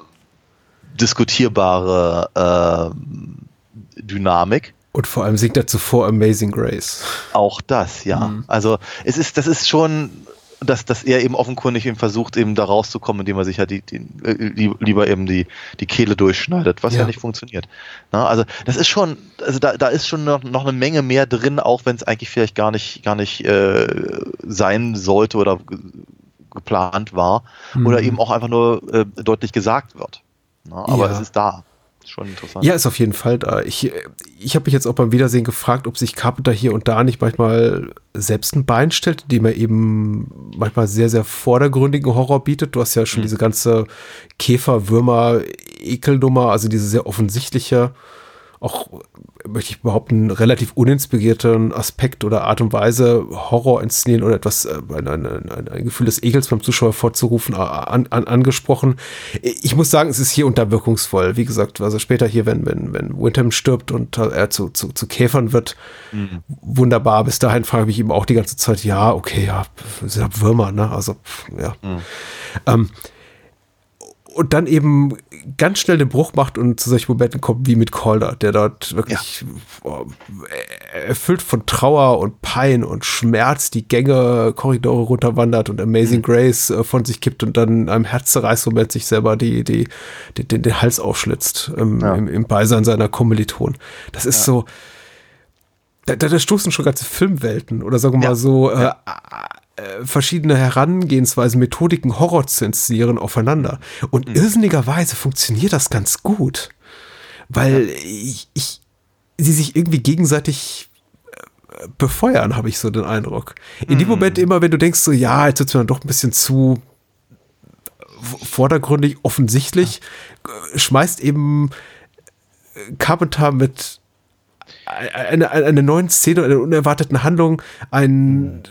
diskutierbare äh, Dynamik. Und vor allem singt er zuvor Amazing Grace. Auch das, ja. Also es ist, das ist schon, dass, dass er eben offenkundig eben versucht, eben da rauszukommen, indem er sich halt die, die, äh, lieb- lieber eben die, die Kehle durchschneidet, was ja, Ja. nicht funktioniert. Na, also das ist schon, also da, da ist schon noch, noch eine Menge mehr drin, auch wenn es eigentlich vielleicht gar nicht, gar nicht äh, sein sollte oder ge- geplant war. Oder eben auch einfach nur äh, deutlich gesagt wird. Na, aber Ja. es ist da. Ist schon interessant. Ja, ist auf jeden Fall da. Ich, ich habe mich jetzt auch beim Wiedersehen gefragt, ob sich Carpenter hier und da nicht manchmal selbst ein Bein stellt, indem er eben manchmal sehr, sehr vordergründigen Horror bietet. Du hast ja schon diese ganze Käfer, Würmer, Ekelnummer, also diese sehr offensichtliche, auch, möchte ich behaupten, relativ uninspirierten Aspekt oder Art und Weise, Horror inszenieren oder etwas, äh, ein, ein, ein, ein Gefühl des Ekels beim Zuschauer vorzurufen, an, an, angesprochen. Ich muss sagen, es ist hier unterwirkungsvoll. Wie gesagt, also später hier, wenn, wenn, wenn Windham stirbt und er zu, zu, zu Käfern wird, mhm. wunderbar. Bis dahin frage ich mich eben auch die ganze Zeit, ja, okay, ja, sind Würmer, ne? Also, ja. Mhm. Ähm, und dann eben ganz schnell den Bruch macht und zu solchen Momenten kommt wie mit Calder, der dort wirklich ja. erfüllt von Trauer und Pein und Schmerz die Gänge, Korridore runterwandert und Amazing mhm. Grace äh, von sich kippt und dann in einem Herzzerreißmoment sich selber die, die, die, den, den Hals aufschlitzt ähm, ja. im, im Beisein seiner Kommilitonen. Das ist ja. so, da, da stoßen schon ganze Filmwelten oder sagen wir mal so äh, äh, verschiedene Herangehensweisen, Methodiken, Horror zu inszenieren aufeinander. Und mhm. irrsinnigerweise funktioniert das ganz gut, weil ja. ich, ich, sie sich irgendwie gegenseitig äh, befeuern, habe ich so den Eindruck. In mhm. dem Moment immer, wenn du denkst, so, ja, jetzt wird es mir dann doch ein bisschen zu vordergründig, offensichtlich, ja. schmeißt eben Carpenter mit eine, eine neuen Szene, einer unerwarteten Handlung, ein,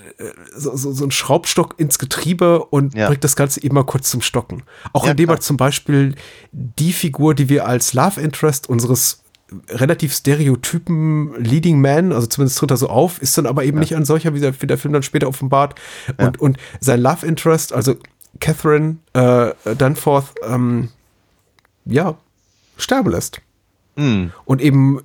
so, so, so ein Schraubstock ins Getriebe und ja. bringt das Ganze eben mal kurz zum Stocken. Auch ja, indem er zum Beispiel die Figur, die wir als Love Interest unseres relativ stereotypen Leading Man, also zumindest tritt er so auf, ist dann aber eben ja. nicht ein solcher, wie der, wie der Film dann später offenbart. Und, und sein Love Interest, also Catherine äh, Danforth, ähm, ja, sterben lässt. Mhm. Und eben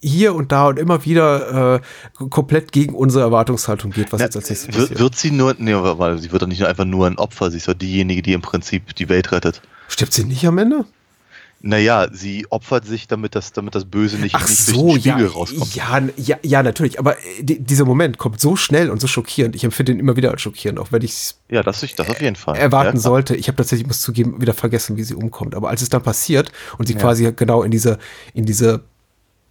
hier und da und immer wieder äh, komplett gegen unsere Erwartungshaltung geht, was ja, jetzt als nächstes wird, passiert. Wird sie nur, nee, weil sie wird doch nicht einfach nur ein Opfer, sie ist doch diejenige, die im Prinzip die Welt rettet. Stirbt sie nicht am Ende? Naja, sie opfert sich, damit das, damit das Böse nicht, Ach nicht so, durch den Spiegel ja, rauskommt. Ja, ja, ja, natürlich. Aber äh, dieser Moment kommt so schnell und so schockierend. Ich empfinde ihn immer wieder als schockierend, auch wenn ich es ja, das, das auf jeden Fall. erwarten ja, sollte. Ich habe tatsächlich, muss zugeben, wieder vergessen, wie sie umkommt. Aber als es dann passiert und sie ja. quasi genau in diese, in diese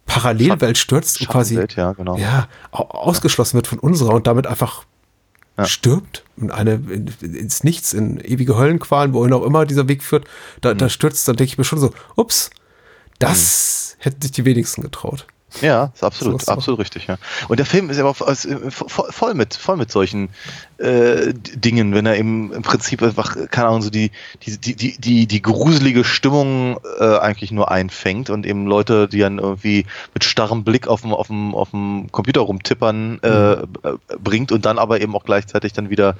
Parallelwelt stürzt und quasi ja, genau. ja, ausgeschlossen wird von unserer und damit einfach ja. stirbt in eine in, ins Nichts, in ewige Höllenqualen, wohin auch immer dieser Weg führt, da, mhm. da stürzt, dann denke ich mir schon so, ups, das mhm. hätten sich die wenigsten getraut. Ja, ist absolut, so absolut richtig, ja. Und der Film ist aber voll mit, voll mit solchen äh, Dingen, wenn er eben im Prinzip einfach, keine Ahnung, so die, die, die, die, die gruselige Stimmung äh, eigentlich nur einfängt und eben Leute, die dann irgendwie mit starrem Blick auf dem, auf dem, auf dem Computer rumtippern, äh, mhm. bringt und dann aber eben auch gleichzeitig dann wieder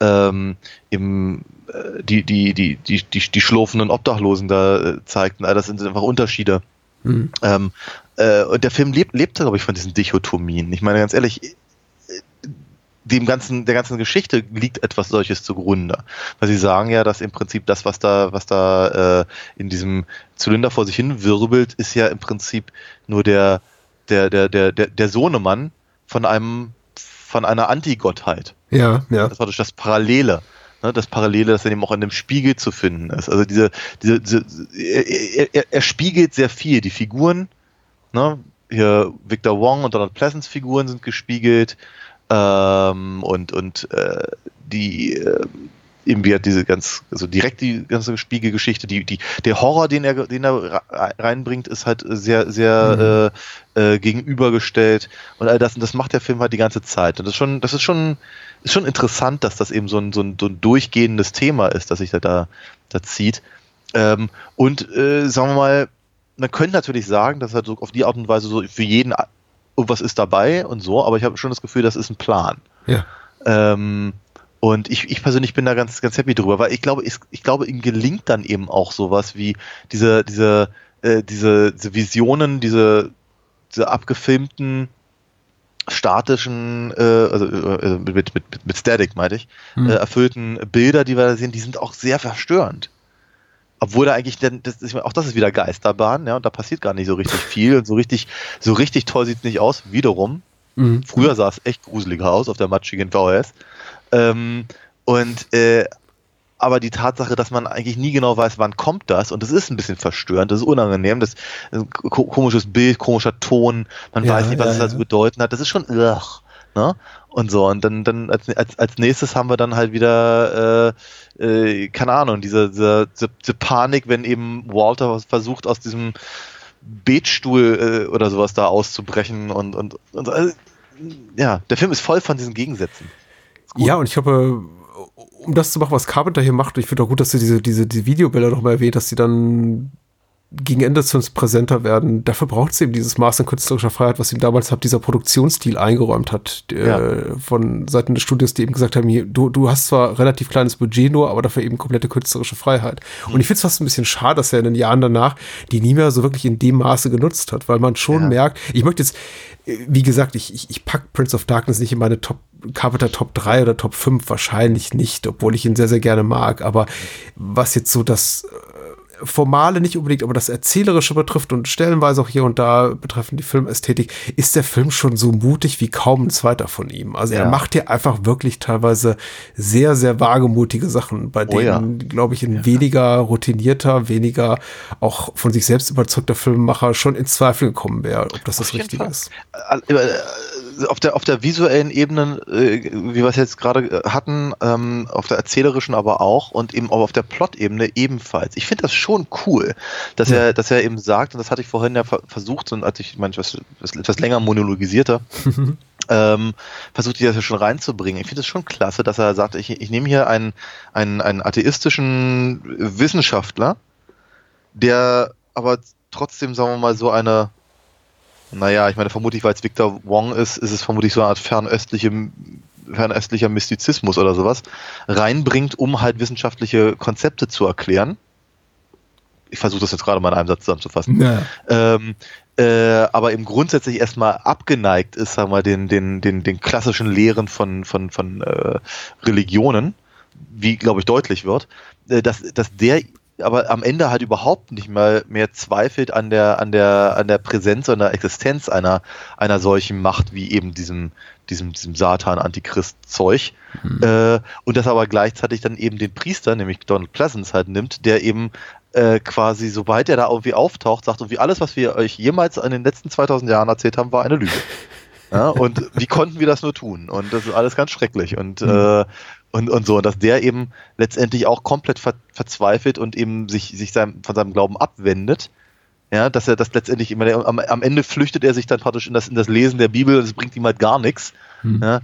ähm, eben äh, die, die, die, die, die, die schlurfenden Obdachlosen da äh, zeigt. Das sind einfach Unterschiede. Mhm. Ähm, äh, und der Film lebt, lebt glaube ich, von diesen Dichotomien. Ich meine, ganz ehrlich, dem ganzen, der ganzen Geschichte liegt etwas solches zugrunde. Weil sie sagen ja, dass im Prinzip das, was da, was da äh, in diesem Zylinder vor sich hin wirbelt, ist ja im Prinzip nur der, der, der, der, der, der Sohnemann von einem, von einer Antigottheit. Ja, ja. Das war durch das Parallele ne, das Parallele, das dann eben auch in dem Spiegel zu finden ist. Also diese, diese, diese er, er, er, spiegelt sehr viel. Die Figuren, ne, hier Victor Wong und Donald Pleasants Figuren sind gespiegelt ähm, und und äh, die äh, eben wie diese ganz, also direkt die ganze Spiegelgeschichte, die, die, der Horror, den er, den er reinbringt, ist halt sehr, sehr mhm. äh, äh, gegenübergestellt und all das, und das macht der Film halt die ganze Zeit. Und das ist schon, das ist schon, ist schon interessant, dass das eben so ein, so ein, so ein durchgehendes Thema ist, das sich da, da, da zieht. Ähm, und äh, sagen wir mal, man könnte natürlich sagen, dass halt so auf die Art und Weise so für jeden irgendwas ist dabei und so, aber ich habe schon das Gefühl, das ist ein Plan. Ja. Ähm, und ich, ich persönlich bin da ganz, ganz happy drüber, weil ich glaube, ich, ich glaube, ihm gelingt dann eben auch sowas wie diese, diese, äh, diese, diese Visionen, diese, diese abgefilmten statischen, äh, also äh, mit, mit, mit, mit Static, meinte ich, mhm. äh, erfüllten Bilder, die wir da sehen, die sind auch sehr verstörend. Obwohl da eigentlich, denn, das ist, auch das ist wieder Geisterbahn, ja, und da passiert gar nicht so richtig viel und so richtig, so richtig toll sieht es nicht aus, wiederum. Mhm. Früher sah es echt gruseliger aus auf der matschigen VHS. Ähm, und äh, aber die Tatsache, dass man eigentlich nie genau weiß, wann kommt das, und das ist ein bisschen verstörend, das ist unangenehm, das ist ein komisches Bild, komischer Ton, man ja, weiß nicht, was ja, es also ja. bedeuten hat, das ist schon, ugh, Ne? Und so, und dann, dann als, als, als nächstes haben wir dann halt wieder, äh, äh, keine Ahnung, diese, diese, diese Panik, wenn eben Walter versucht, aus diesem Betstuhl äh, oder sowas da auszubrechen und, und, und also, ja, der Film ist voll von diesen Gegensätzen. Ja, und ich glaube, um das zu machen, was Carpenter hier macht, ich finde auch gut, dass du diese, diese, diese Videobilder noch mal erwähnt, dass die dann gegen Ende zu uns präsenter werden. Dafür braucht es eben dieses Maß an künstlerischer Freiheit, was ihm damals hat dieser Produktionsstil eingeräumt hat, ja. äh, von Seiten des Studios, die eben gesagt haben, hier, du, du hast zwar relativ kleines Budget nur, aber dafür eben komplette künstlerische Freiheit. Mhm. Und ich finde es fast ein bisschen schade, dass er in den Jahren danach die nie mehr so wirklich in dem Maße genutzt hat, weil man schon ja. merkt, ich möchte jetzt, äh, wie gesagt, ich, ich, ich pack Prince of Darkness nicht in meine Top Carpenter Top 3 oder Top 5 wahrscheinlich nicht, obwohl ich ihn sehr, sehr gerne mag. Aber was jetzt so das Formale nicht unbedingt, aber das Erzählerische betrifft und stellenweise auch hier und da betreffend die Filmästhetik, ist der Film schon so mutig wie kaum ein zweiter von ihm. Also ja. er macht hier einfach wirklich teilweise sehr, sehr wagemutige Sachen, bei denen, oh ja. glaube ich, ein ja. weniger routinierter, weniger auch von sich selbst überzeugter Filmemacher schon ins Zweifel gekommen wäre, ob das Auf das Richtige Fall. ist. Auf der, auf der visuellen Ebene, äh, wie wir es jetzt gerade äh, hatten, ähm, auf der erzählerischen aber auch und eben auch auf der Plot-Ebene ebenfalls. Ich finde das schon cool, dass ja. er, dass er eben sagt, und das hatte ich vorhin ja versucht, und als ich manchmal etwas, etwas länger monologisierter, ähm, versucht ich das ja schon reinzubringen. Ich finde es schon klasse, dass er sagt, ich, ich nehme hier einen, einen, einen atheistischen Wissenschaftler, der aber trotzdem, sagen wir mal, so eine naja, ich meine, vermutlich, weil es Victor Wong ist, ist es vermutlich so eine Art fernöstliche, fernöstlicher Mystizismus oder sowas, reinbringt, um halt wissenschaftliche Konzepte zu erklären. Ich versuche das jetzt gerade mal in einem Satz zusammenzufassen. Ja. Ähm, äh, aber eben grundsätzlich erstmal abgeneigt ist, sagen wir, den, den, den, den klassischen Lehren von, von, von äh, Religionen, wie, glaube ich, deutlich wird, äh, dass, dass der aber am Ende halt überhaupt nicht mal mehr zweifelt an der, an der, an der Präsenz und der Existenz einer, einer solchen Macht wie eben diesem, diesem, diesem Satan-Antichrist-Zeug. Mhm. Äh, und das aber gleichzeitig dann eben den Priester, nämlich Donald Pleasance halt nimmt, der eben äh, quasi, sobald er da irgendwie auftaucht, sagt, und wie alles, was wir euch jemals in den letzten 2000 Jahren erzählt haben, war eine Lüge. Ja, und wie konnten wir das nur tun? Und das ist alles ganz schrecklich. Und, mhm. äh, und, und so, dass der eben letztendlich auch komplett ver verzweifelt und eben sich, sich sein, von seinem Glauben abwendet. Ja, dass er das letztendlich immer, am, am Ende flüchtet er sich dann praktisch in das, in das Lesen der Bibel und es bringt ihm halt gar nichts. Hm. Ja,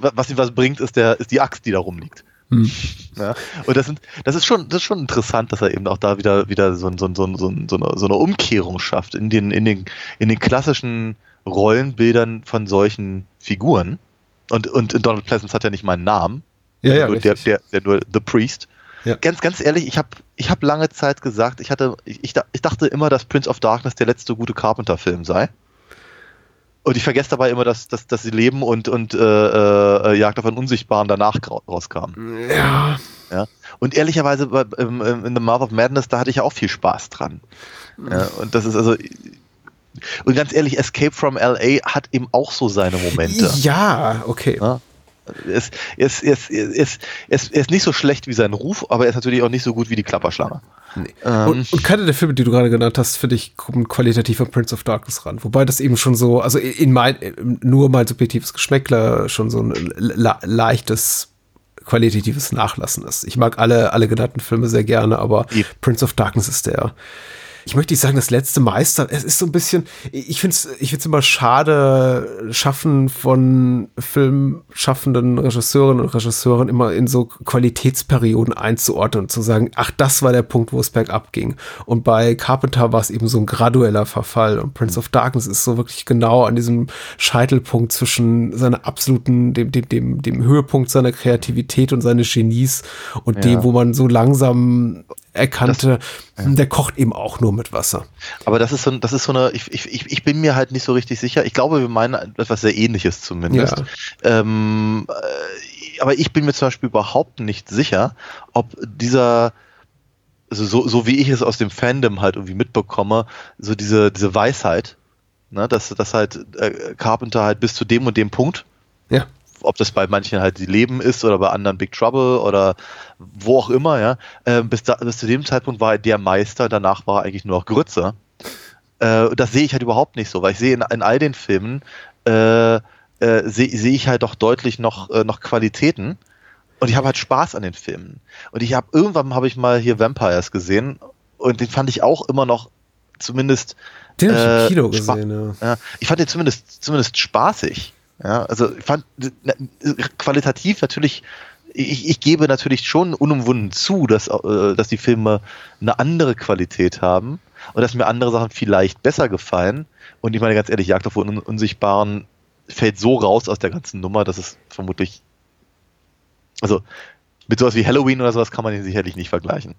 was ihm was bringt, ist der, ist die Axt, die da rumliegt. Hm. Ja, und das, sind, das ist schon, das ist schon interessant, dass er eben auch da wieder, wieder so, so, so, so, so, eine, so eine Umkehrung schafft in den, in den, in den klassischen Rollenbildern von solchen Figuren. Und, und Donald Pleasance hat ja nicht mal einen Namen. Ja, ja, nur der, der, der, nur The Priest. Ja. Ganz, ganz ehrlich, ich habe ich hab lange Zeit gesagt, ich hatte, ich, ich dachte immer, dass Prince of Darkness der letzte gute Carpenter-Film sei. Und ich vergesse dabei immer, dass, dass, dass sie Leben und, und äh, äh, Jagd auf einen Unsichtbaren danach rauskam. Ja. ja. Und ehrlicherweise bei, ähm, in The Mouth of Madness, da hatte ich ja auch viel Spaß dran. Ja, und das ist also. Und ganz ehrlich, Escape from LA hat eben auch so seine Momente. Ja, okay. Ja? Er ist, er, ist, er, ist, er, ist, er ist nicht so schlecht wie sein Ruf, aber er ist natürlich auch nicht so gut wie die Klapperschlange. Nee. Ähm, und, und keine der Filme, die du gerade genannt hast, finde ich, kommen qualitativ an Prince of Darkness ran. Wobei das eben schon so, also in mein, nur mein subjektives Geschmäckler schon so ein le leichtes qualitatives Nachlassen ist. Ich mag alle, alle genannten Filme sehr gerne, aber. Prince of Darkness ist der, ich möchte nicht sagen, das letzte Meister. Es ist so ein bisschen, ich finde es ich find's immer schade, Schaffen von filmschaffenden Regisseurinnen und Regisseuren immer in so Qualitätsperioden einzuordnen und zu sagen, ach, das war der Punkt, wo es bergab ging. Und bei Carpenter war es eben so ein gradueller Verfall. Und Prince of Darkness ist so wirklich genau an diesem Scheitelpunkt zwischen seiner absoluten, dem, dem, dem, dem Höhepunkt seiner Kreativität und seines Genies und ja. dem, wo man so langsam erkannte, das, ja. der kocht eben auch nur mit Wasser. Aber das ist so, das ist so eine, ich, ich, ich bin mir halt nicht so richtig sicher. Ich glaube, wir meinen etwas sehr ähnliches zumindest. Ja. Ähm, äh, aber ich bin mir zum Beispiel überhaupt nicht sicher, ob dieser, also so, so wie ich es aus dem Fandom halt irgendwie mitbekomme, so diese, diese Weisheit, ne, dass, dass halt äh, Carpenter halt bis zu dem und dem Punkt ja ob das bei manchen halt die Leben ist oder bei anderen Big Trouble oder wo auch immer, ja. Äh, bis, da, bis zu dem Zeitpunkt war er der Meister, danach war er eigentlich nur noch Grütze. Äh, das sehe ich halt überhaupt nicht so, weil ich sehe in, in all den Filmen äh, äh, sehe seh ich halt doch deutlich noch, äh, noch Qualitäten. Und ich habe halt Spaß an den Filmen. Und ich habe irgendwann habe ich mal hier Vampires gesehen und den fand ich auch immer noch zumindest Den hab ich äh, im Kino spa- gesehen, ja. ja, ich fand den zumindest, zumindest spaßig. Ja, also ich fand na, qualitativ natürlich, ich, ich gebe natürlich schon unumwunden zu, dass, äh, dass die Filme eine andere Qualität haben und dass mir andere Sachen vielleicht besser gefallen. Und ich meine ganz ehrlich, Jagd auf Un Unsichtbaren fällt so raus aus der ganzen Nummer, dass es vermutlich, also mit sowas wie Halloween oder sowas kann man ihn sicherlich nicht vergleichen.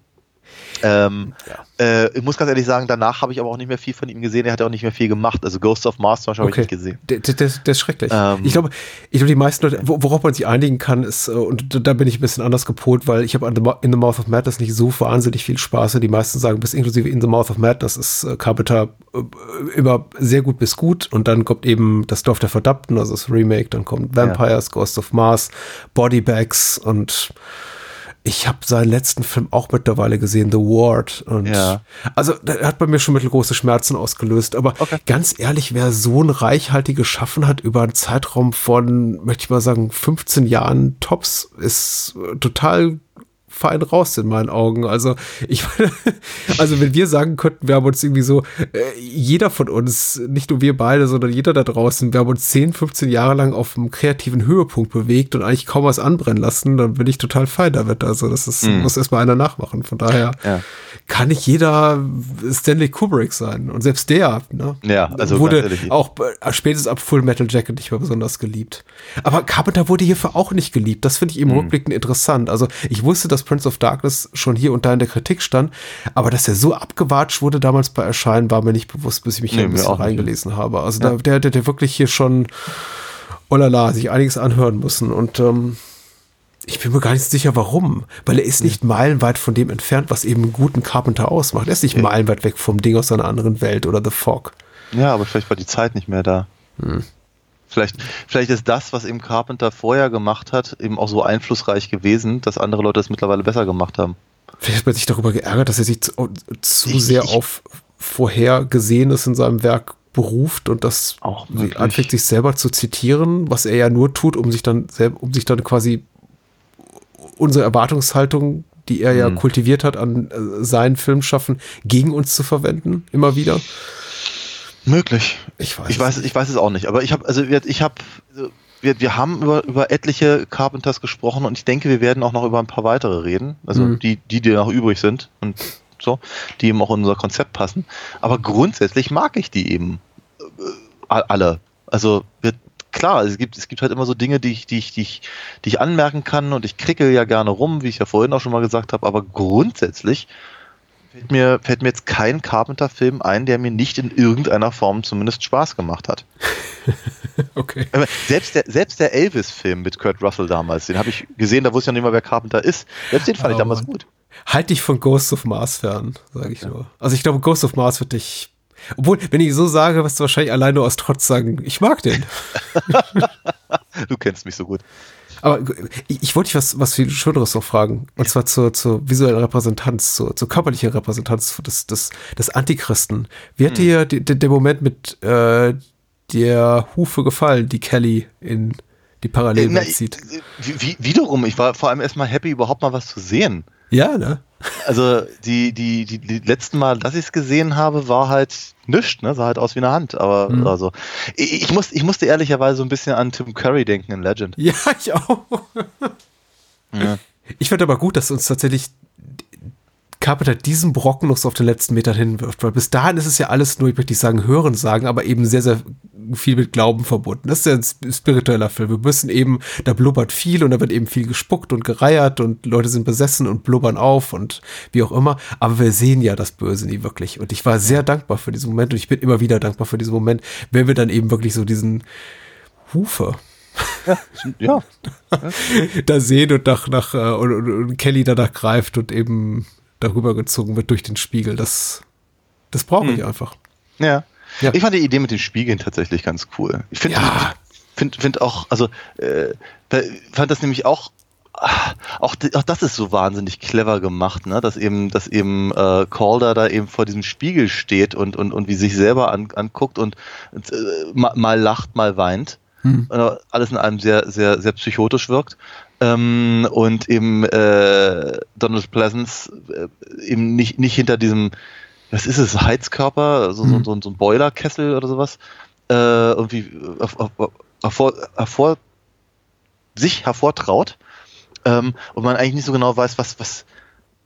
Ähm, äh, ich muss ganz ehrlich sagen, danach habe ich aber auch nicht mehr viel von ihm gesehen. Er hat ja auch nicht mehr viel gemacht. Also Ghost of Mars zum Beispiel habe ich nicht gesehen. Der, der, der ist schrecklich. Ähm. ich glaube, ich glaube, die meisten Leute, wo- worauf man sich einigen kann, ist, äh, und da- bin ich ein bisschen anders gepolt, weil ich habe in The Mouth of Madness nicht so wahnsinnig viel Spaß. Und die meisten sagen, bis inklusive In the Mouth of Madness ist äh, Carpenter äh, immer sehr gut bis gut. Und dann kommt eben das Dorf der Verdammten, also das Remake, dann kommt Vampires, Ghost of Mars, Bodybags und ich habe seinen letzten Film auch mittlerweile gesehen, The Ward. Und Ja. also der hat bei mir schon mittelgroße Schmerzen ausgelöst. Aber ganz ehrlich, wer so ein reichhaltig geschaffen hat über einen Zeitraum von, möchte ich mal sagen, 15 Jahren Tops, ist äh, total fein raus in meinen Augen. Also ich meine, also wenn wir sagen könnten, wir haben uns irgendwie so, äh, jeder von uns, nicht nur wir beide, sondern jeder da draußen, wir haben uns 10, 15 Jahre lang auf einem kreativen Höhepunkt bewegt und eigentlich kaum was anbrennen lassen, dann bin ich total fein damit. Also das ist, Mhm. muss erstmal einer nachmachen. Von daher Ja. kann nicht jeder Stanley Kubrick sein. Und selbst der ne, Ja, also wurde auch äh, spätestens ab Full Metal Jacket nicht mehr besonders geliebt. Aber Carpenter wurde hierfür auch nicht geliebt. Das finde ich Mhm. im Rückblickend interessant. Also ich wusste, dass Prince of Darkness schon hier und da in der Kritik stand, aber dass er so abgewatscht wurde damals bei Erscheinen, war mir nicht bewusst, bis ich mich Nee, hier ein bisschen auch nicht. reingelesen habe. Also da, der hätte der wirklich hier schon, oh la la, sich einiges anhören müssen. Und ähm, ich bin mir gar nicht sicher, warum. Weil er ist nicht meilenweit von dem entfernt, was eben einen guten Carpenter ausmacht. Er ist nicht meilenweit weg vom Ding aus einer anderen Welt oder The Fog. Ja, aber vielleicht war die Zeit nicht mehr da. Vielleicht, vielleicht ist das, was eben Carpenter vorher gemacht hat, eben auch so einflussreich gewesen, dass andere Leute es mittlerweile besser gemacht haben. Vielleicht hat man sich darüber geärgert, dass er sich zu, zu Ich- sehr ich- auf Vorhergesehenes in seinem Werk beruft und das anfängt, sich selber zu zitieren, was er ja nur tut, um sich dann um sich dann quasi unsere Erwartungshaltung, die er ja kultiviert hat an äh, seinen Filmschaffen, gegen uns zu verwenden, immer wieder. Möglich. Ich weiß Ich es weiß, ich weiß es auch nicht. Aber ich habe, also wir- ich habe, wir, wir haben über, über etliche Carpenters gesprochen und ich denke, wir werden auch noch über ein paar weitere reden. Also Mhm. die, die, die noch übrig sind und so, die eben auch in unser Konzept passen. Aber grundsätzlich mag ich die eben äh, alle. Also wir, klar, es gibt, es gibt halt immer so Dinge, die ich, die ich, die ich, die ich anmerken kann und ich krickel ja gerne rum, wie ich ja vorhin auch schon mal gesagt habe, aber grundsätzlich fällt mir, fällt mir jetzt kein Carpenter-Film ein, der mir nicht in irgendeiner Form zumindest Spaß gemacht hat. Okay. Selbst der, selbst der Elvis-Film mit Kurt Russell damals, den habe ich gesehen, da wusste ich noch nicht mal, wer Carpenter ist. Selbst den fand ich Oh damals Mann. gut. Halt dich von Ghost of Mars fern, sage ich nur. Also ich glaube, Ghost of Mars wird dich. Obwohl, wenn ich so sage, wirst du wahrscheinlich allein nur aus Trotz sagen, ich mag den. Du kennst mich so gut. Aber ich, ich wollte dich was, was viel Schöneres noch fragen. Und zwar zur, zur visuellen Repräsentanz, zur, zur körperlichen Repräsentanz des, des, des Antichristen. Wie Hm. hat dir die, die, der Moment mit äh, der Hufe gefallen, die Kelly in die Parallelwelt Na, zieht? wie, wiederum, ich war vor allem erstmal happy, überhaupt mal was zu sehen. Ja, ne? Also die, die, die, die letzten Mal, dass ich es gesehen habe, war halt nichts, ne? Sah halt aus wie eine Hand. Aber Mhm. also. Ich, ich, muss, ich musste ehrlicherweise so ein bisschen an Tim Curry denken in Legend. Ja, ich auch. Ja. Ich fand aber gut, dass uns tatsächlich Carpenter diesen Brocken noch so auf den letzten Metern hinwirft, weil bis dahin ist es ja alles nur, ich möchte nicht sagen hören sagen, aber eben sehr, sehr viel mit Glauben verbunden. Das ist ja ein sp- spiritueller Film. Wir müssen eben, da blubbert viel und da wird eben viel gespuckt und gereiert und Leute sind besessen und blubbern auf und wie auch immer. Aber wir sehen ja das Böse nie wirklich. Und ich war sehr dankbar für diesen Moment und ich bin immer wieder dankbar für diesen Moment, wenn wir dann eben wirklich so diesen Hufe Ja. da sehen und nach, nach äh, und, und, und Kelly danach greift und eben darüber gezogen wird durch den Spiegel. Das, das brauche ich einfach. Ja. Ja. Ich fand die Idee mit den Spiegeln tatsächlich ganz cool. Ich finde Ja. find, find auch, also äh, da- fand das nämlich auch, auch, auch das ist so wahnsinnig clever gemacht, ne? dass eben, dass eben äh, Calder da eben vor diesem Spiegel steht und, und, und wie sich selber an, anguckt und äh, mal, mal lacht, mal weint. äh, alles in allem sehr, sehr, sehr psychotisch wirkt. Ähm, und eben äh, Donald Pleasance äh, eben nicht, nicht hinter diesem, was ist es, Heizkörper, so, so, so, so ein Boilerkessel oder sowas, äh, irgendwie hervor, hervor, sich hervortraut. Ähm, und man eigentlich nicht so genau weiß, was, was,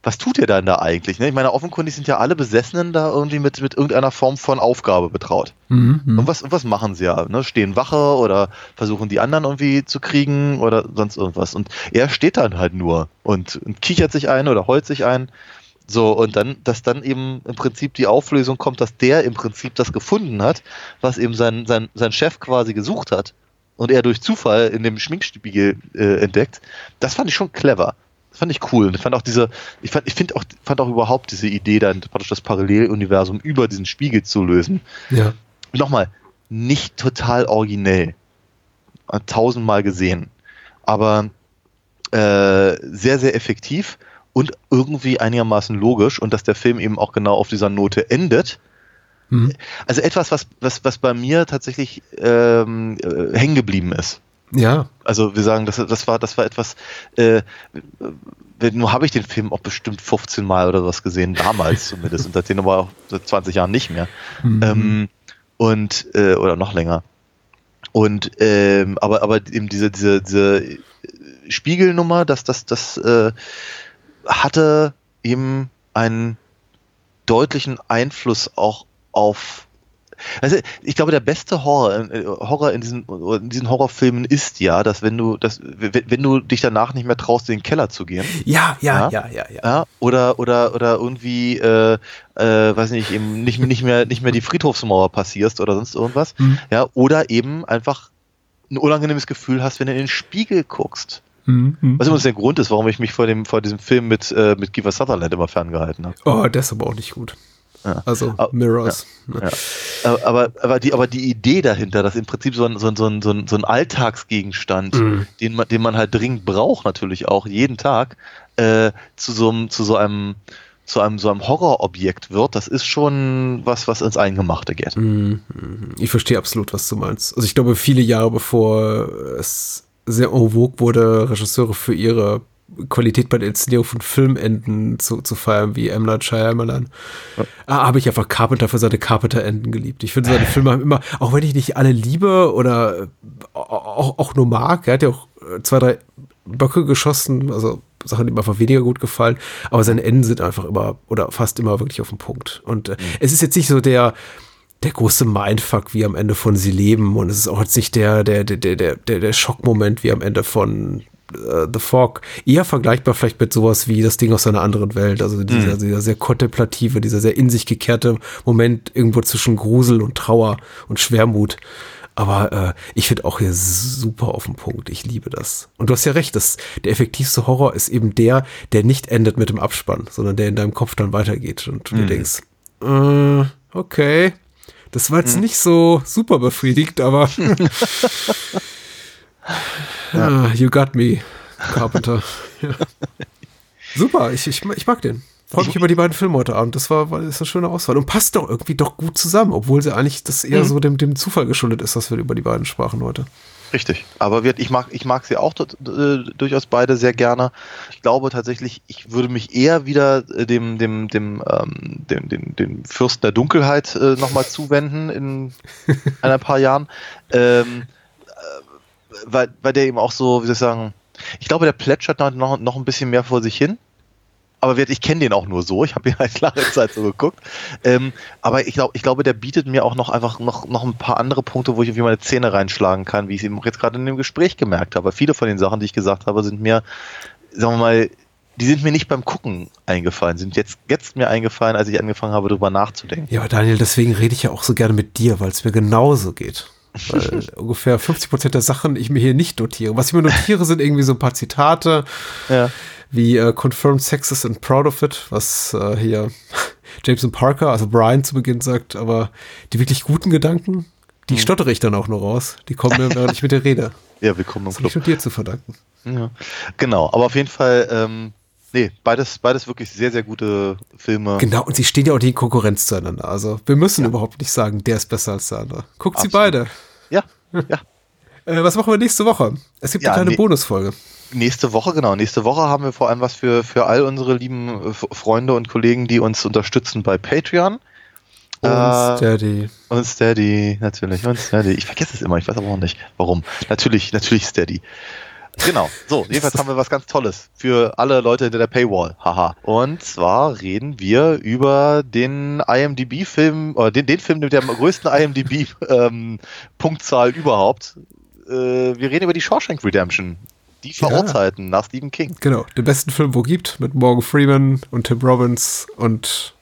was tut ihr denn da eigentlich? Ne? Ich meine, offenkundig sind ja alle Besessenen da irgendwie mit, mit irgendeiner Form von Aufgabe betraut. Mhm. Und, was, und was machen sie ja? Ne? Stehen Wache oder versuchen die anderen irgendwie zu kriegen oder sonst irgendwas. Und er steht dann halt nur und, und kichert sich ein oder heult sich ein. So, und dann, dass dann eben im Prinzip die Auflösung kommt, dass der im Prinzip das gefunden hat, was eben sein, sein, sein Chef quasi gesucht hat und er durch Zufall in dem Schminkspiegel äh, entdeckt. Das fand ich schon clever. Das fand ich cool. Und ich fand auch diese, ich fand, ich finde auch, fand auch überhaupt diese Idee, dann praktisch das Paralleluniversum über diesen Spiegel zu lösen. Ja. Nochmal, nicht total originell. Tausendmal gesehen. Aber äh, sehr, sehr effektiv und irgendwie einigermaßen logisch und dass der Film eben auch genau auf dieser Note endet. Mhm. Also etwas, was, was, was bei mir tatsächlich ähm, äh, hängen geblieben ist. Ja. Also wir sagen, das, das war, das war etwas, äh, nur habe ich den Film auch bestimmt 15 Mal oder was gesehen, damals zumindest, und seitdem aber auch seit 20 Jahren nicht mehr. Mhm. Ähm, und, äh, oder noch länger. Und ähm, aber, aber eben diese, diese, diese Spiegelnummer, dass das, das äh, hatte eben einen deutlichen Einfluss auch auf also ich glaube, der beste Horror, äh, Horror in diesen, in diesen Horrorfilmen ist ja, dass wenn du, dass, wenn du dich danach nicht mehr traust, in den Keller zu gehen. Ja, ja, ja, ja, ja. ja oder, oder, oder irgendwie, äh, äh, weiß nicht, eben nicht, nicht mehr, nicht mehr die Friedhofsmauer passierst oder sonst irgendwas. Mhm. Ja, oder eben einfach ein unangenehmes Gefühl hast, wenn du in den Spiegel guckst. Mhm. Was übrigens der Grund ist, warum ich mich vor dem, vor diesem Film mit, äh, mit Kiefer Sutherland immer ferngehalten habe. Oh, das ist aber auch nicht gut. Ja. Also Mirrors. Ja. Aber, aber, aber, die, aber die Idee dahinter, dass im Prinzip so ein, so ein, so ein, so ein, so ein Alltagsgegenstand, Mhm. den, man, den man halt dringend braucht, natürlich auch jeden Tag, äh, zu so einem, zu so einem, zu einem, so einem Horrorobjekt wird, das ist schon was, was ins Eingemachte geht. Mhm. Ich verstehe absolut, was du meinst. Also ich glaube, viele Jahre bevor es sehr en vogue wurde, Regisseure für ihre Qualität bei der Inszenierung von Filmenden zu, zu feiern, wie M. Night Shyamalan, ja. habe ich einfach Carpenter für seine Carpenter-Enden geliebt. Ich finde, seine Filme haben immer, auch wenn ich nicht alle liebe oder auch, auch nur mag, er hat ja auch zwei, drei Böcke geschossen, also Sachen, die mir einfach weniger gut gefallen, aber seine Enden sind einfach immer oder fast immer wirklich auf den Punkt. Und äh, es ist jetzt nicht so der, der große Mindfuck wie am Ende von Sie leben und es ist auch jetzt nicht der, der, der, der, der, der Schockmoment wie am Ende von uh, The Fog. Eher vergleichbar vielleicht mit sowas wie das Ding aus einer anderen Welt. Also dieser, mhm. dieser sehr kontemplative, dieser sehr in sich gekehrte Moment irgendwo zwischen Grusel und Trauer und Schwermut. Aber äh, ich finde auch hier super auf den Punkt. Ich liebe das. Und du hast ja recht, das, der effektivste Horror ist eben der, der nicht endet mit dem Abspann, sondern der in deinem Kopf dann weitergeht und du mhm. dir denkst, äh, okay, das war jetzt mhm. nicht so super befriedigt, aber ja. ah, you got me, Carpenter. ja. Super, ich, ich, ich mag den. Freue mich über die beiden Filme heute Abend. Das war, war ist eine schöne Auswahl. Und passt doch irgendwie doch gut zusammen, obwohl sie eigentlich das eher mhm. so dem, dem Zufall geschuldet ist, dass wir über die beiden sprachen heute. Richtig. Aber ich mag, ich mag sie auch äh, durchaus beide sehr gerne. Ich glaube tatsächlich, ich würde mich eher wieder dem, dem, dem, ähm, dem, dem, dem Fürsten der Dunkelheit äh, nochmal zuwenden in ein paar Jahren. Ähm, äh, weil, weil der eben auch so, wie soll ich sagen, ich glaube, der plätschert noch, noch ein bisschen mehr vor sich hin aber ich kenne den auch nur so. Ich habe ihn halt lange Zeit so geguckt. Ähm, aber ich glaube, ich glaube, der bietet mir auch noch einfach noch, noch ein paar andere Punkte, wo ich irgendwie meine Zähne reinschlagen kann, wie ich es eben jetzt gerade in dem Gespräch gemerkt habe. Viele von den Sachen, die ich gesagt habe, sind mir, sagen wir mal, die sind mir nicht beim Gucken eingefallen, sind jetzt, jetzt mir eingefallen, als ich angefangen habe, darüber nachzudenken. Ja, aber Daniel, deswegen rede ich ja auch so gerne mit dir, weil es mir genauso geht. Weil ungefähr 50 Prozent der Sachen ich mir hier nicht notiere. Was ich mir notiere, sind irgendwie so ein paar Zitate. Ja wie äh, Confirmed Sexist and Proud of It, was äh, hier Jameson Parker, also Brian zu Beginn sagt, aber die wirklich guten Gedanken, die mhm. stottere ich dann auch nur raus. Die kommen mir, während ich mit der Rede. Ja, wir kommen im das Club. Das dir zu verdanken. Ja. Genau, aber auf jeden Fall, ähm, nee, beides, beides wirklich sehr, sehr gute Filme. Genau, und sie stehen ja auch nicht in Konkurrenz zueinander. Also wir müssen ja. überhaupt nicht sagen, der ist besser als der andere. Guckt Absolut. sie beide. Ja, ja. Äh, was machen wir nächste Woche? Es gibt Ja, eine kleine nee. Bonusfolge. Nächste Woche, genau. Nächste Woche haben wir vor allem was für, für all unsere lieben äh, Freunde und Kollegen, die uns unterstützen bei Patreon. Und Äh, Steady. Und Steady, natürlich. Und Steady. Ich vergesse es immer, ich weiß aber auch nicht, warum. Natürlich, natürlich Steady. Genau. So, jedenfalls haben wir was ganz Tolles für alle Leute hinter der Paywall. Haha. Und zwar reden wir über den IMDb-Film, oder den, den Film mit der größten IMDb-Punktzahl überhaupt. Äh, wir reden über die Shawshank Redemption. Die Ja. Verurteilten nach Stephen King. Genau, den besten Film, wo gibt, mit Morgan Freeman und Tim Robbins und ja,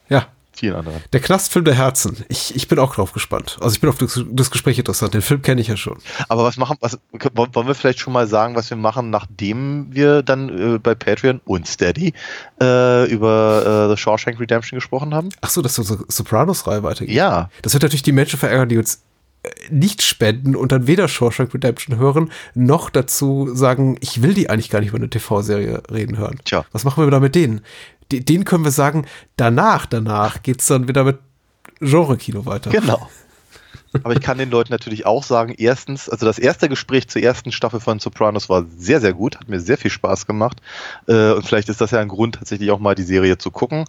Vielen anderen. der Knastfilm der Herzen. Ich, ich bin auch drauf gespannt. Also ich bin auf das, das Gespräch interessant. Den Film kenne ich ja schon. Aber was machen, was, wollen wir vielleicht schon mal sagen, was wir machen, nachdem wir dann äh, bei Patreon und Steady äh, über äh, The Shawshank Redemption gesprochen haben? Ach so, dass unsere Sopranos-Reihe weitergeht. Ja. Das wird natürlich die Menschen verärgern, die uns äh, nicht spenden und dann weder Shawshank Redemption hören, noch dazu sagen, ich will die eigentlich gar nicht über eine TV-Serie reden hören. Tja. Was machen wir da mit denen? Denen können wir sagen, danach, danach geht's dann wieder mit Genre-Kino weiter. Genau. Aber ich kann den Leuten natürlich auch sagen, erstens, also das erste Gespräch zur ersten Staffel von Sopranos war sehr, sehr gut, hat mir sehr viel Spaß gemacht. Äh, und vielleicht ist das ja ein Grund, tatsächlich auch mal die Serie zu gucken.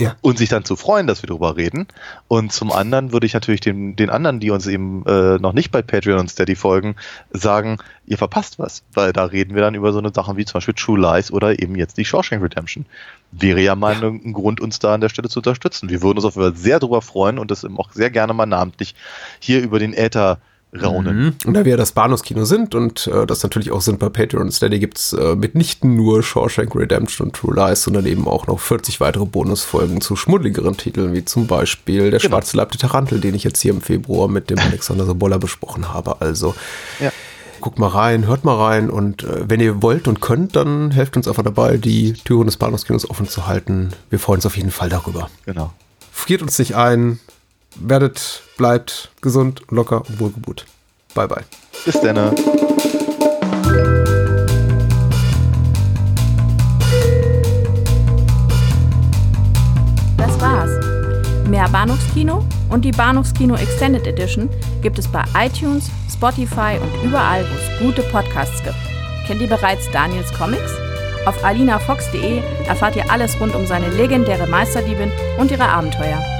Ja. Und sich dann zu freuen, dass wir darüber reden. Und zum anderen würde ich natürlich den, den anderen, die uns eben äh, noch nicht bei Patreon und Steady folgen, sagen, ihr verpasst was. Weil da reden wir dann über so eine Sachen wie zum Beispiel True Lies oder eben jetzt die Shawshank Redemption. Wäre ja mal ein, ein Grund, uns da an der Stelle zu unterstützen. Wir würden uns auf jeden Fall sehr darüber freuen und das eben auch sehr gerne mal namentlich hier über den Äther raunen. Mhm. Und da wir ja das Bahnhofskino sind und äh, das natürlich auch sind bei Patreon und Steady gibt's äh, mitnichten nur Shawshank Redemption und True Lies, sondern eben auch noch 40 weitere Bonusfolgen zu schmuddligeren Titeln, wie zum Beispiel Der Genau. schwarze Leib der Tarantel, den ich jetzt hier im Februar mit dem Alexander Sobolla besprochen habe. Also Ja. guckt mal rein, hört mal rein und äh, wenn ihr wollt und könnt, dann helft uns einfach dabei, die Türen des Bahnhofskinos offen zu halten. Wir freuen uns auf jeden Fall darüber. Genau. Friert uns nicht ein, werdet, bleibt gesund, locker und wohlgebucht. Bye bye. Bis dann. Das war's. Mehr Bahnhofskino und die Bahnhofskino Extended Edition gibt es bei iTunes, Spotify und überall, wo es gute Podcasts gibt. Kennt ihr bereits Daniels Comics? Auf alinafox.de erfahrt ihr alles rund um seine legendäre Meisterdiebin und ihre Abenteuer.